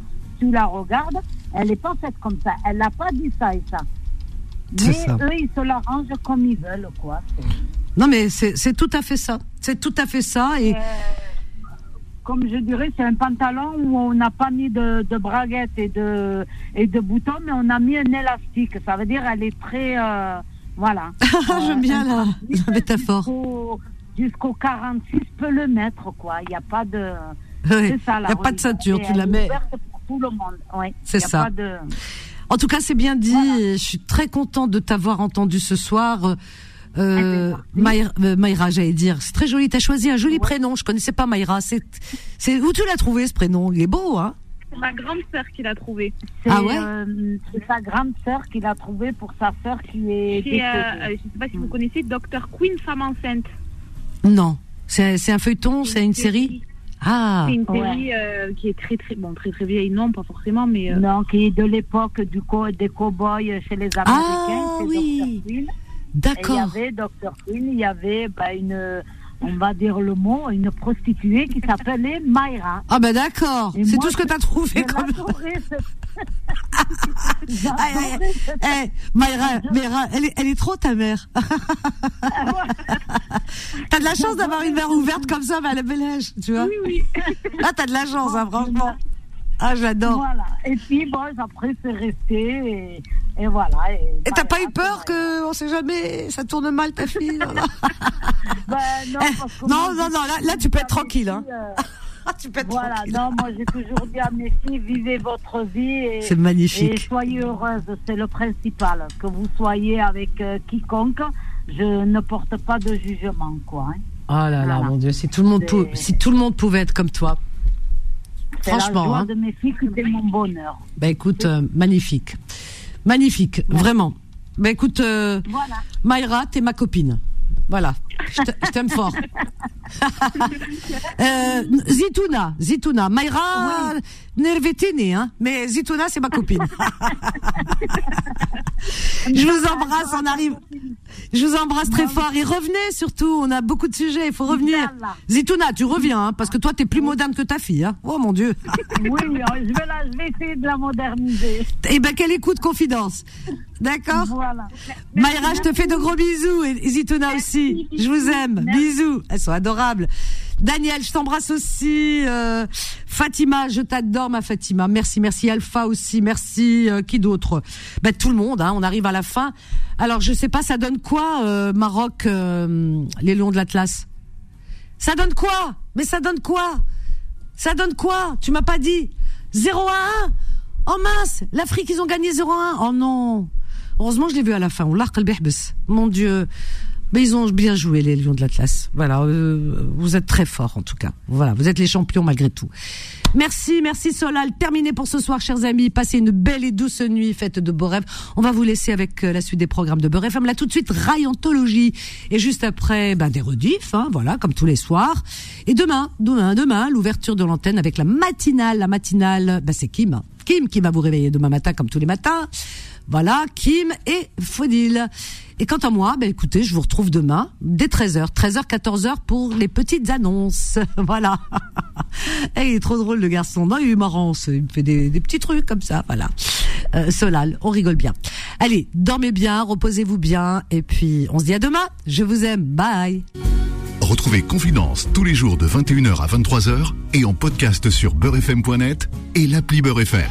Tu la regardes, elle n'est pas faite comme ça. Elle n'a pas dit ça et ça. Mais ça. eux, ils se l'arrangent comme ils veulent, quoi. Non, mais c'est tout à fait ça. C'est tout à fait ça. Et comme je dirais, c'est un pantalon où on n'a pas mis de, de braguettes et de, et de boutons, mais on a mis un élastique. Ça veut dire elle est très... euh, voilà. J'aime bien la, la métaphore. Jusqu'au, jusqu'au 46 peut le mettre, quoi. Il n'y a pas de... Il y a pas de ceinture, Et tu la mets. Tout le monde. Ouais. C'est ça. pas de- En tout cas, c'est bien dit. Je suis très content de t'avoir entendu ce soir. Euh, Maïra, euh, Maïra, j'allais dire, c'est très joli. T'as choisi un joli prénom. Je connaissais pas Maïra. C'est, c'est où tu l'as trouvé ce prénom? Il est beau, hein? C'est ma grande sœur qui l'a trouvé. C'est, Ah ouais? euh, c'est sa grande sœur qui l'a trouvé pour sa sœur qui est Chez, euh, euh, je sais pas si vous connaissez Dr Queen Femme enceinte. Non. C'est, c'est un feuilleton, c'est une série. Ah. C'est une Ouais. série euh, qui est très très bon, très très vieille, non, pas forcément, mais euh, Non, qui est de l'époque du co des cow-boys chez les Américains. Ah, c'est oui. D'accord. Il y avait Dr. Queen, il y avait bah, une, on va dire le mot, une prostituée qui s'appelait Mayra. Ah ben d'accord. C'est tout ce que t'as trouvé je comme. l'adorais, ce- Ah, eh, eh, eh, Mayra, Mayra, elle est, elle est trop ta mère. t'as de la chance d'avoir une mère ouverte comme ça, mais à la bel âge, tu vois. Oui, oui. Là, t'as de la chance, hein, franchement. Ah, j'adore. Voilà. Et puis, bon, après, c'est resté. Et, et voilà. Et, Et t'as pas eu peur que, on sait jamais, ça tourne mal ta fille là, là Ben, non, Eh, parce que non, moi, non, là, là, tu peux être tranquille, hein. euh, tu peux être Voilà, tranquille. non, moi j'ai toujours dit à mes filles, vivez votre vie. et- C'est magnifique. Et soyez heureuses, c'est le principal. Que vous soyez avec euh, quiconque, je ne porte pas de jugement, quoi. hein. Oh là là, mon Dieu, si tout le monde, pou- si tout le monde pouvait être comme toi. La Franchement, joie hein. de mes filles qui fait mon bonheur. Bah écoute, euh, magnifique. Magnifique, vraiment. Bah écoute, euh, Voilà. Mayra, t'es ma copine. Voilà, je t'aime fort. Euh, Zitouna, Zitouna. Mayra, Nervetini, hein. Mais Zitouna, c'est ma copine. Je vous embrasse, on arrive. Je vous embrasse très fort et revenez surtout. On a beaucoup de sujets, il faut revenir. Zitouna, tu reviens, hein, parce que toi, t'es plus moderne que ta fille. Hein. Oh mon Dieu. Oui, je vais, la- je vais essayer de la moderniser. Eh ben, qu'elle écoute confidence. D'accord Voilà. Mayra, je te fais de gros bisous et Zitouna aussi. Je vous aime. Bisous. Elles sont adorables. Daniel, je t'embrasse aussi. Euh, Fatima, je t'adore, ma Fatima. Merci, merci. Alpha aussi. Merci. Euh, qui d'autre? Ben, Tout le monde. Hein, on arrive à la fin. Alors, je sais pas, ça donne quoi, euh, Maroc, les Lions de l'Atlas? Ça donne quoi? Mais ça donne quoi? Ça donne quoi? Tu m'as pas dit 0 à 1 Oh mince L'Afrique, ils ont gagné 0 à 1 Oh non Heureusement, je l'ai vu à la fin. Mon Dieu. Mais ils ont bien joué, les Lions de l'Atlas. Voilà, euh, vous êtes très forts, en tout cas. Voilà, vous êtes les champions malgré tout. Merci, merci Solal. Terminé pour ce soir, chers amis. Passez une belle et douce nuit, faite de beaux rêves. On va vous laisser avec euh, la suite des programmes de Beurre FM. Là, tout de suite, Rayontologie. Et juste après, ben, des rediffs, hein, voilà, comme tous les soirs. Et demain, demain, demain, l'ouverture de l'antenne avec la matinale. La matinale, ben, c'est Kim. Kim qui va vous réveiller demain matin, comme tous les matins. Voilà, Kim et Fodil. Et quant à moi, ben écoutez, je vous retrouve demain dès 13h, 13h, 14h pour les petites annonces. voilà. Et il est trop drôle le garçon. Non, il est marrant, il me fait des, des petits trucs comme ça, voilà. Euh, Solal, on rigole bien. Allez, dormez bien, reposez-vous bien, et puis on se dit à demain. Je vous aime, bye. Retrouvez Confidence tous les jours de 21h à 23h et en podcast sur beurrefm.net et l'appli Beurre FM.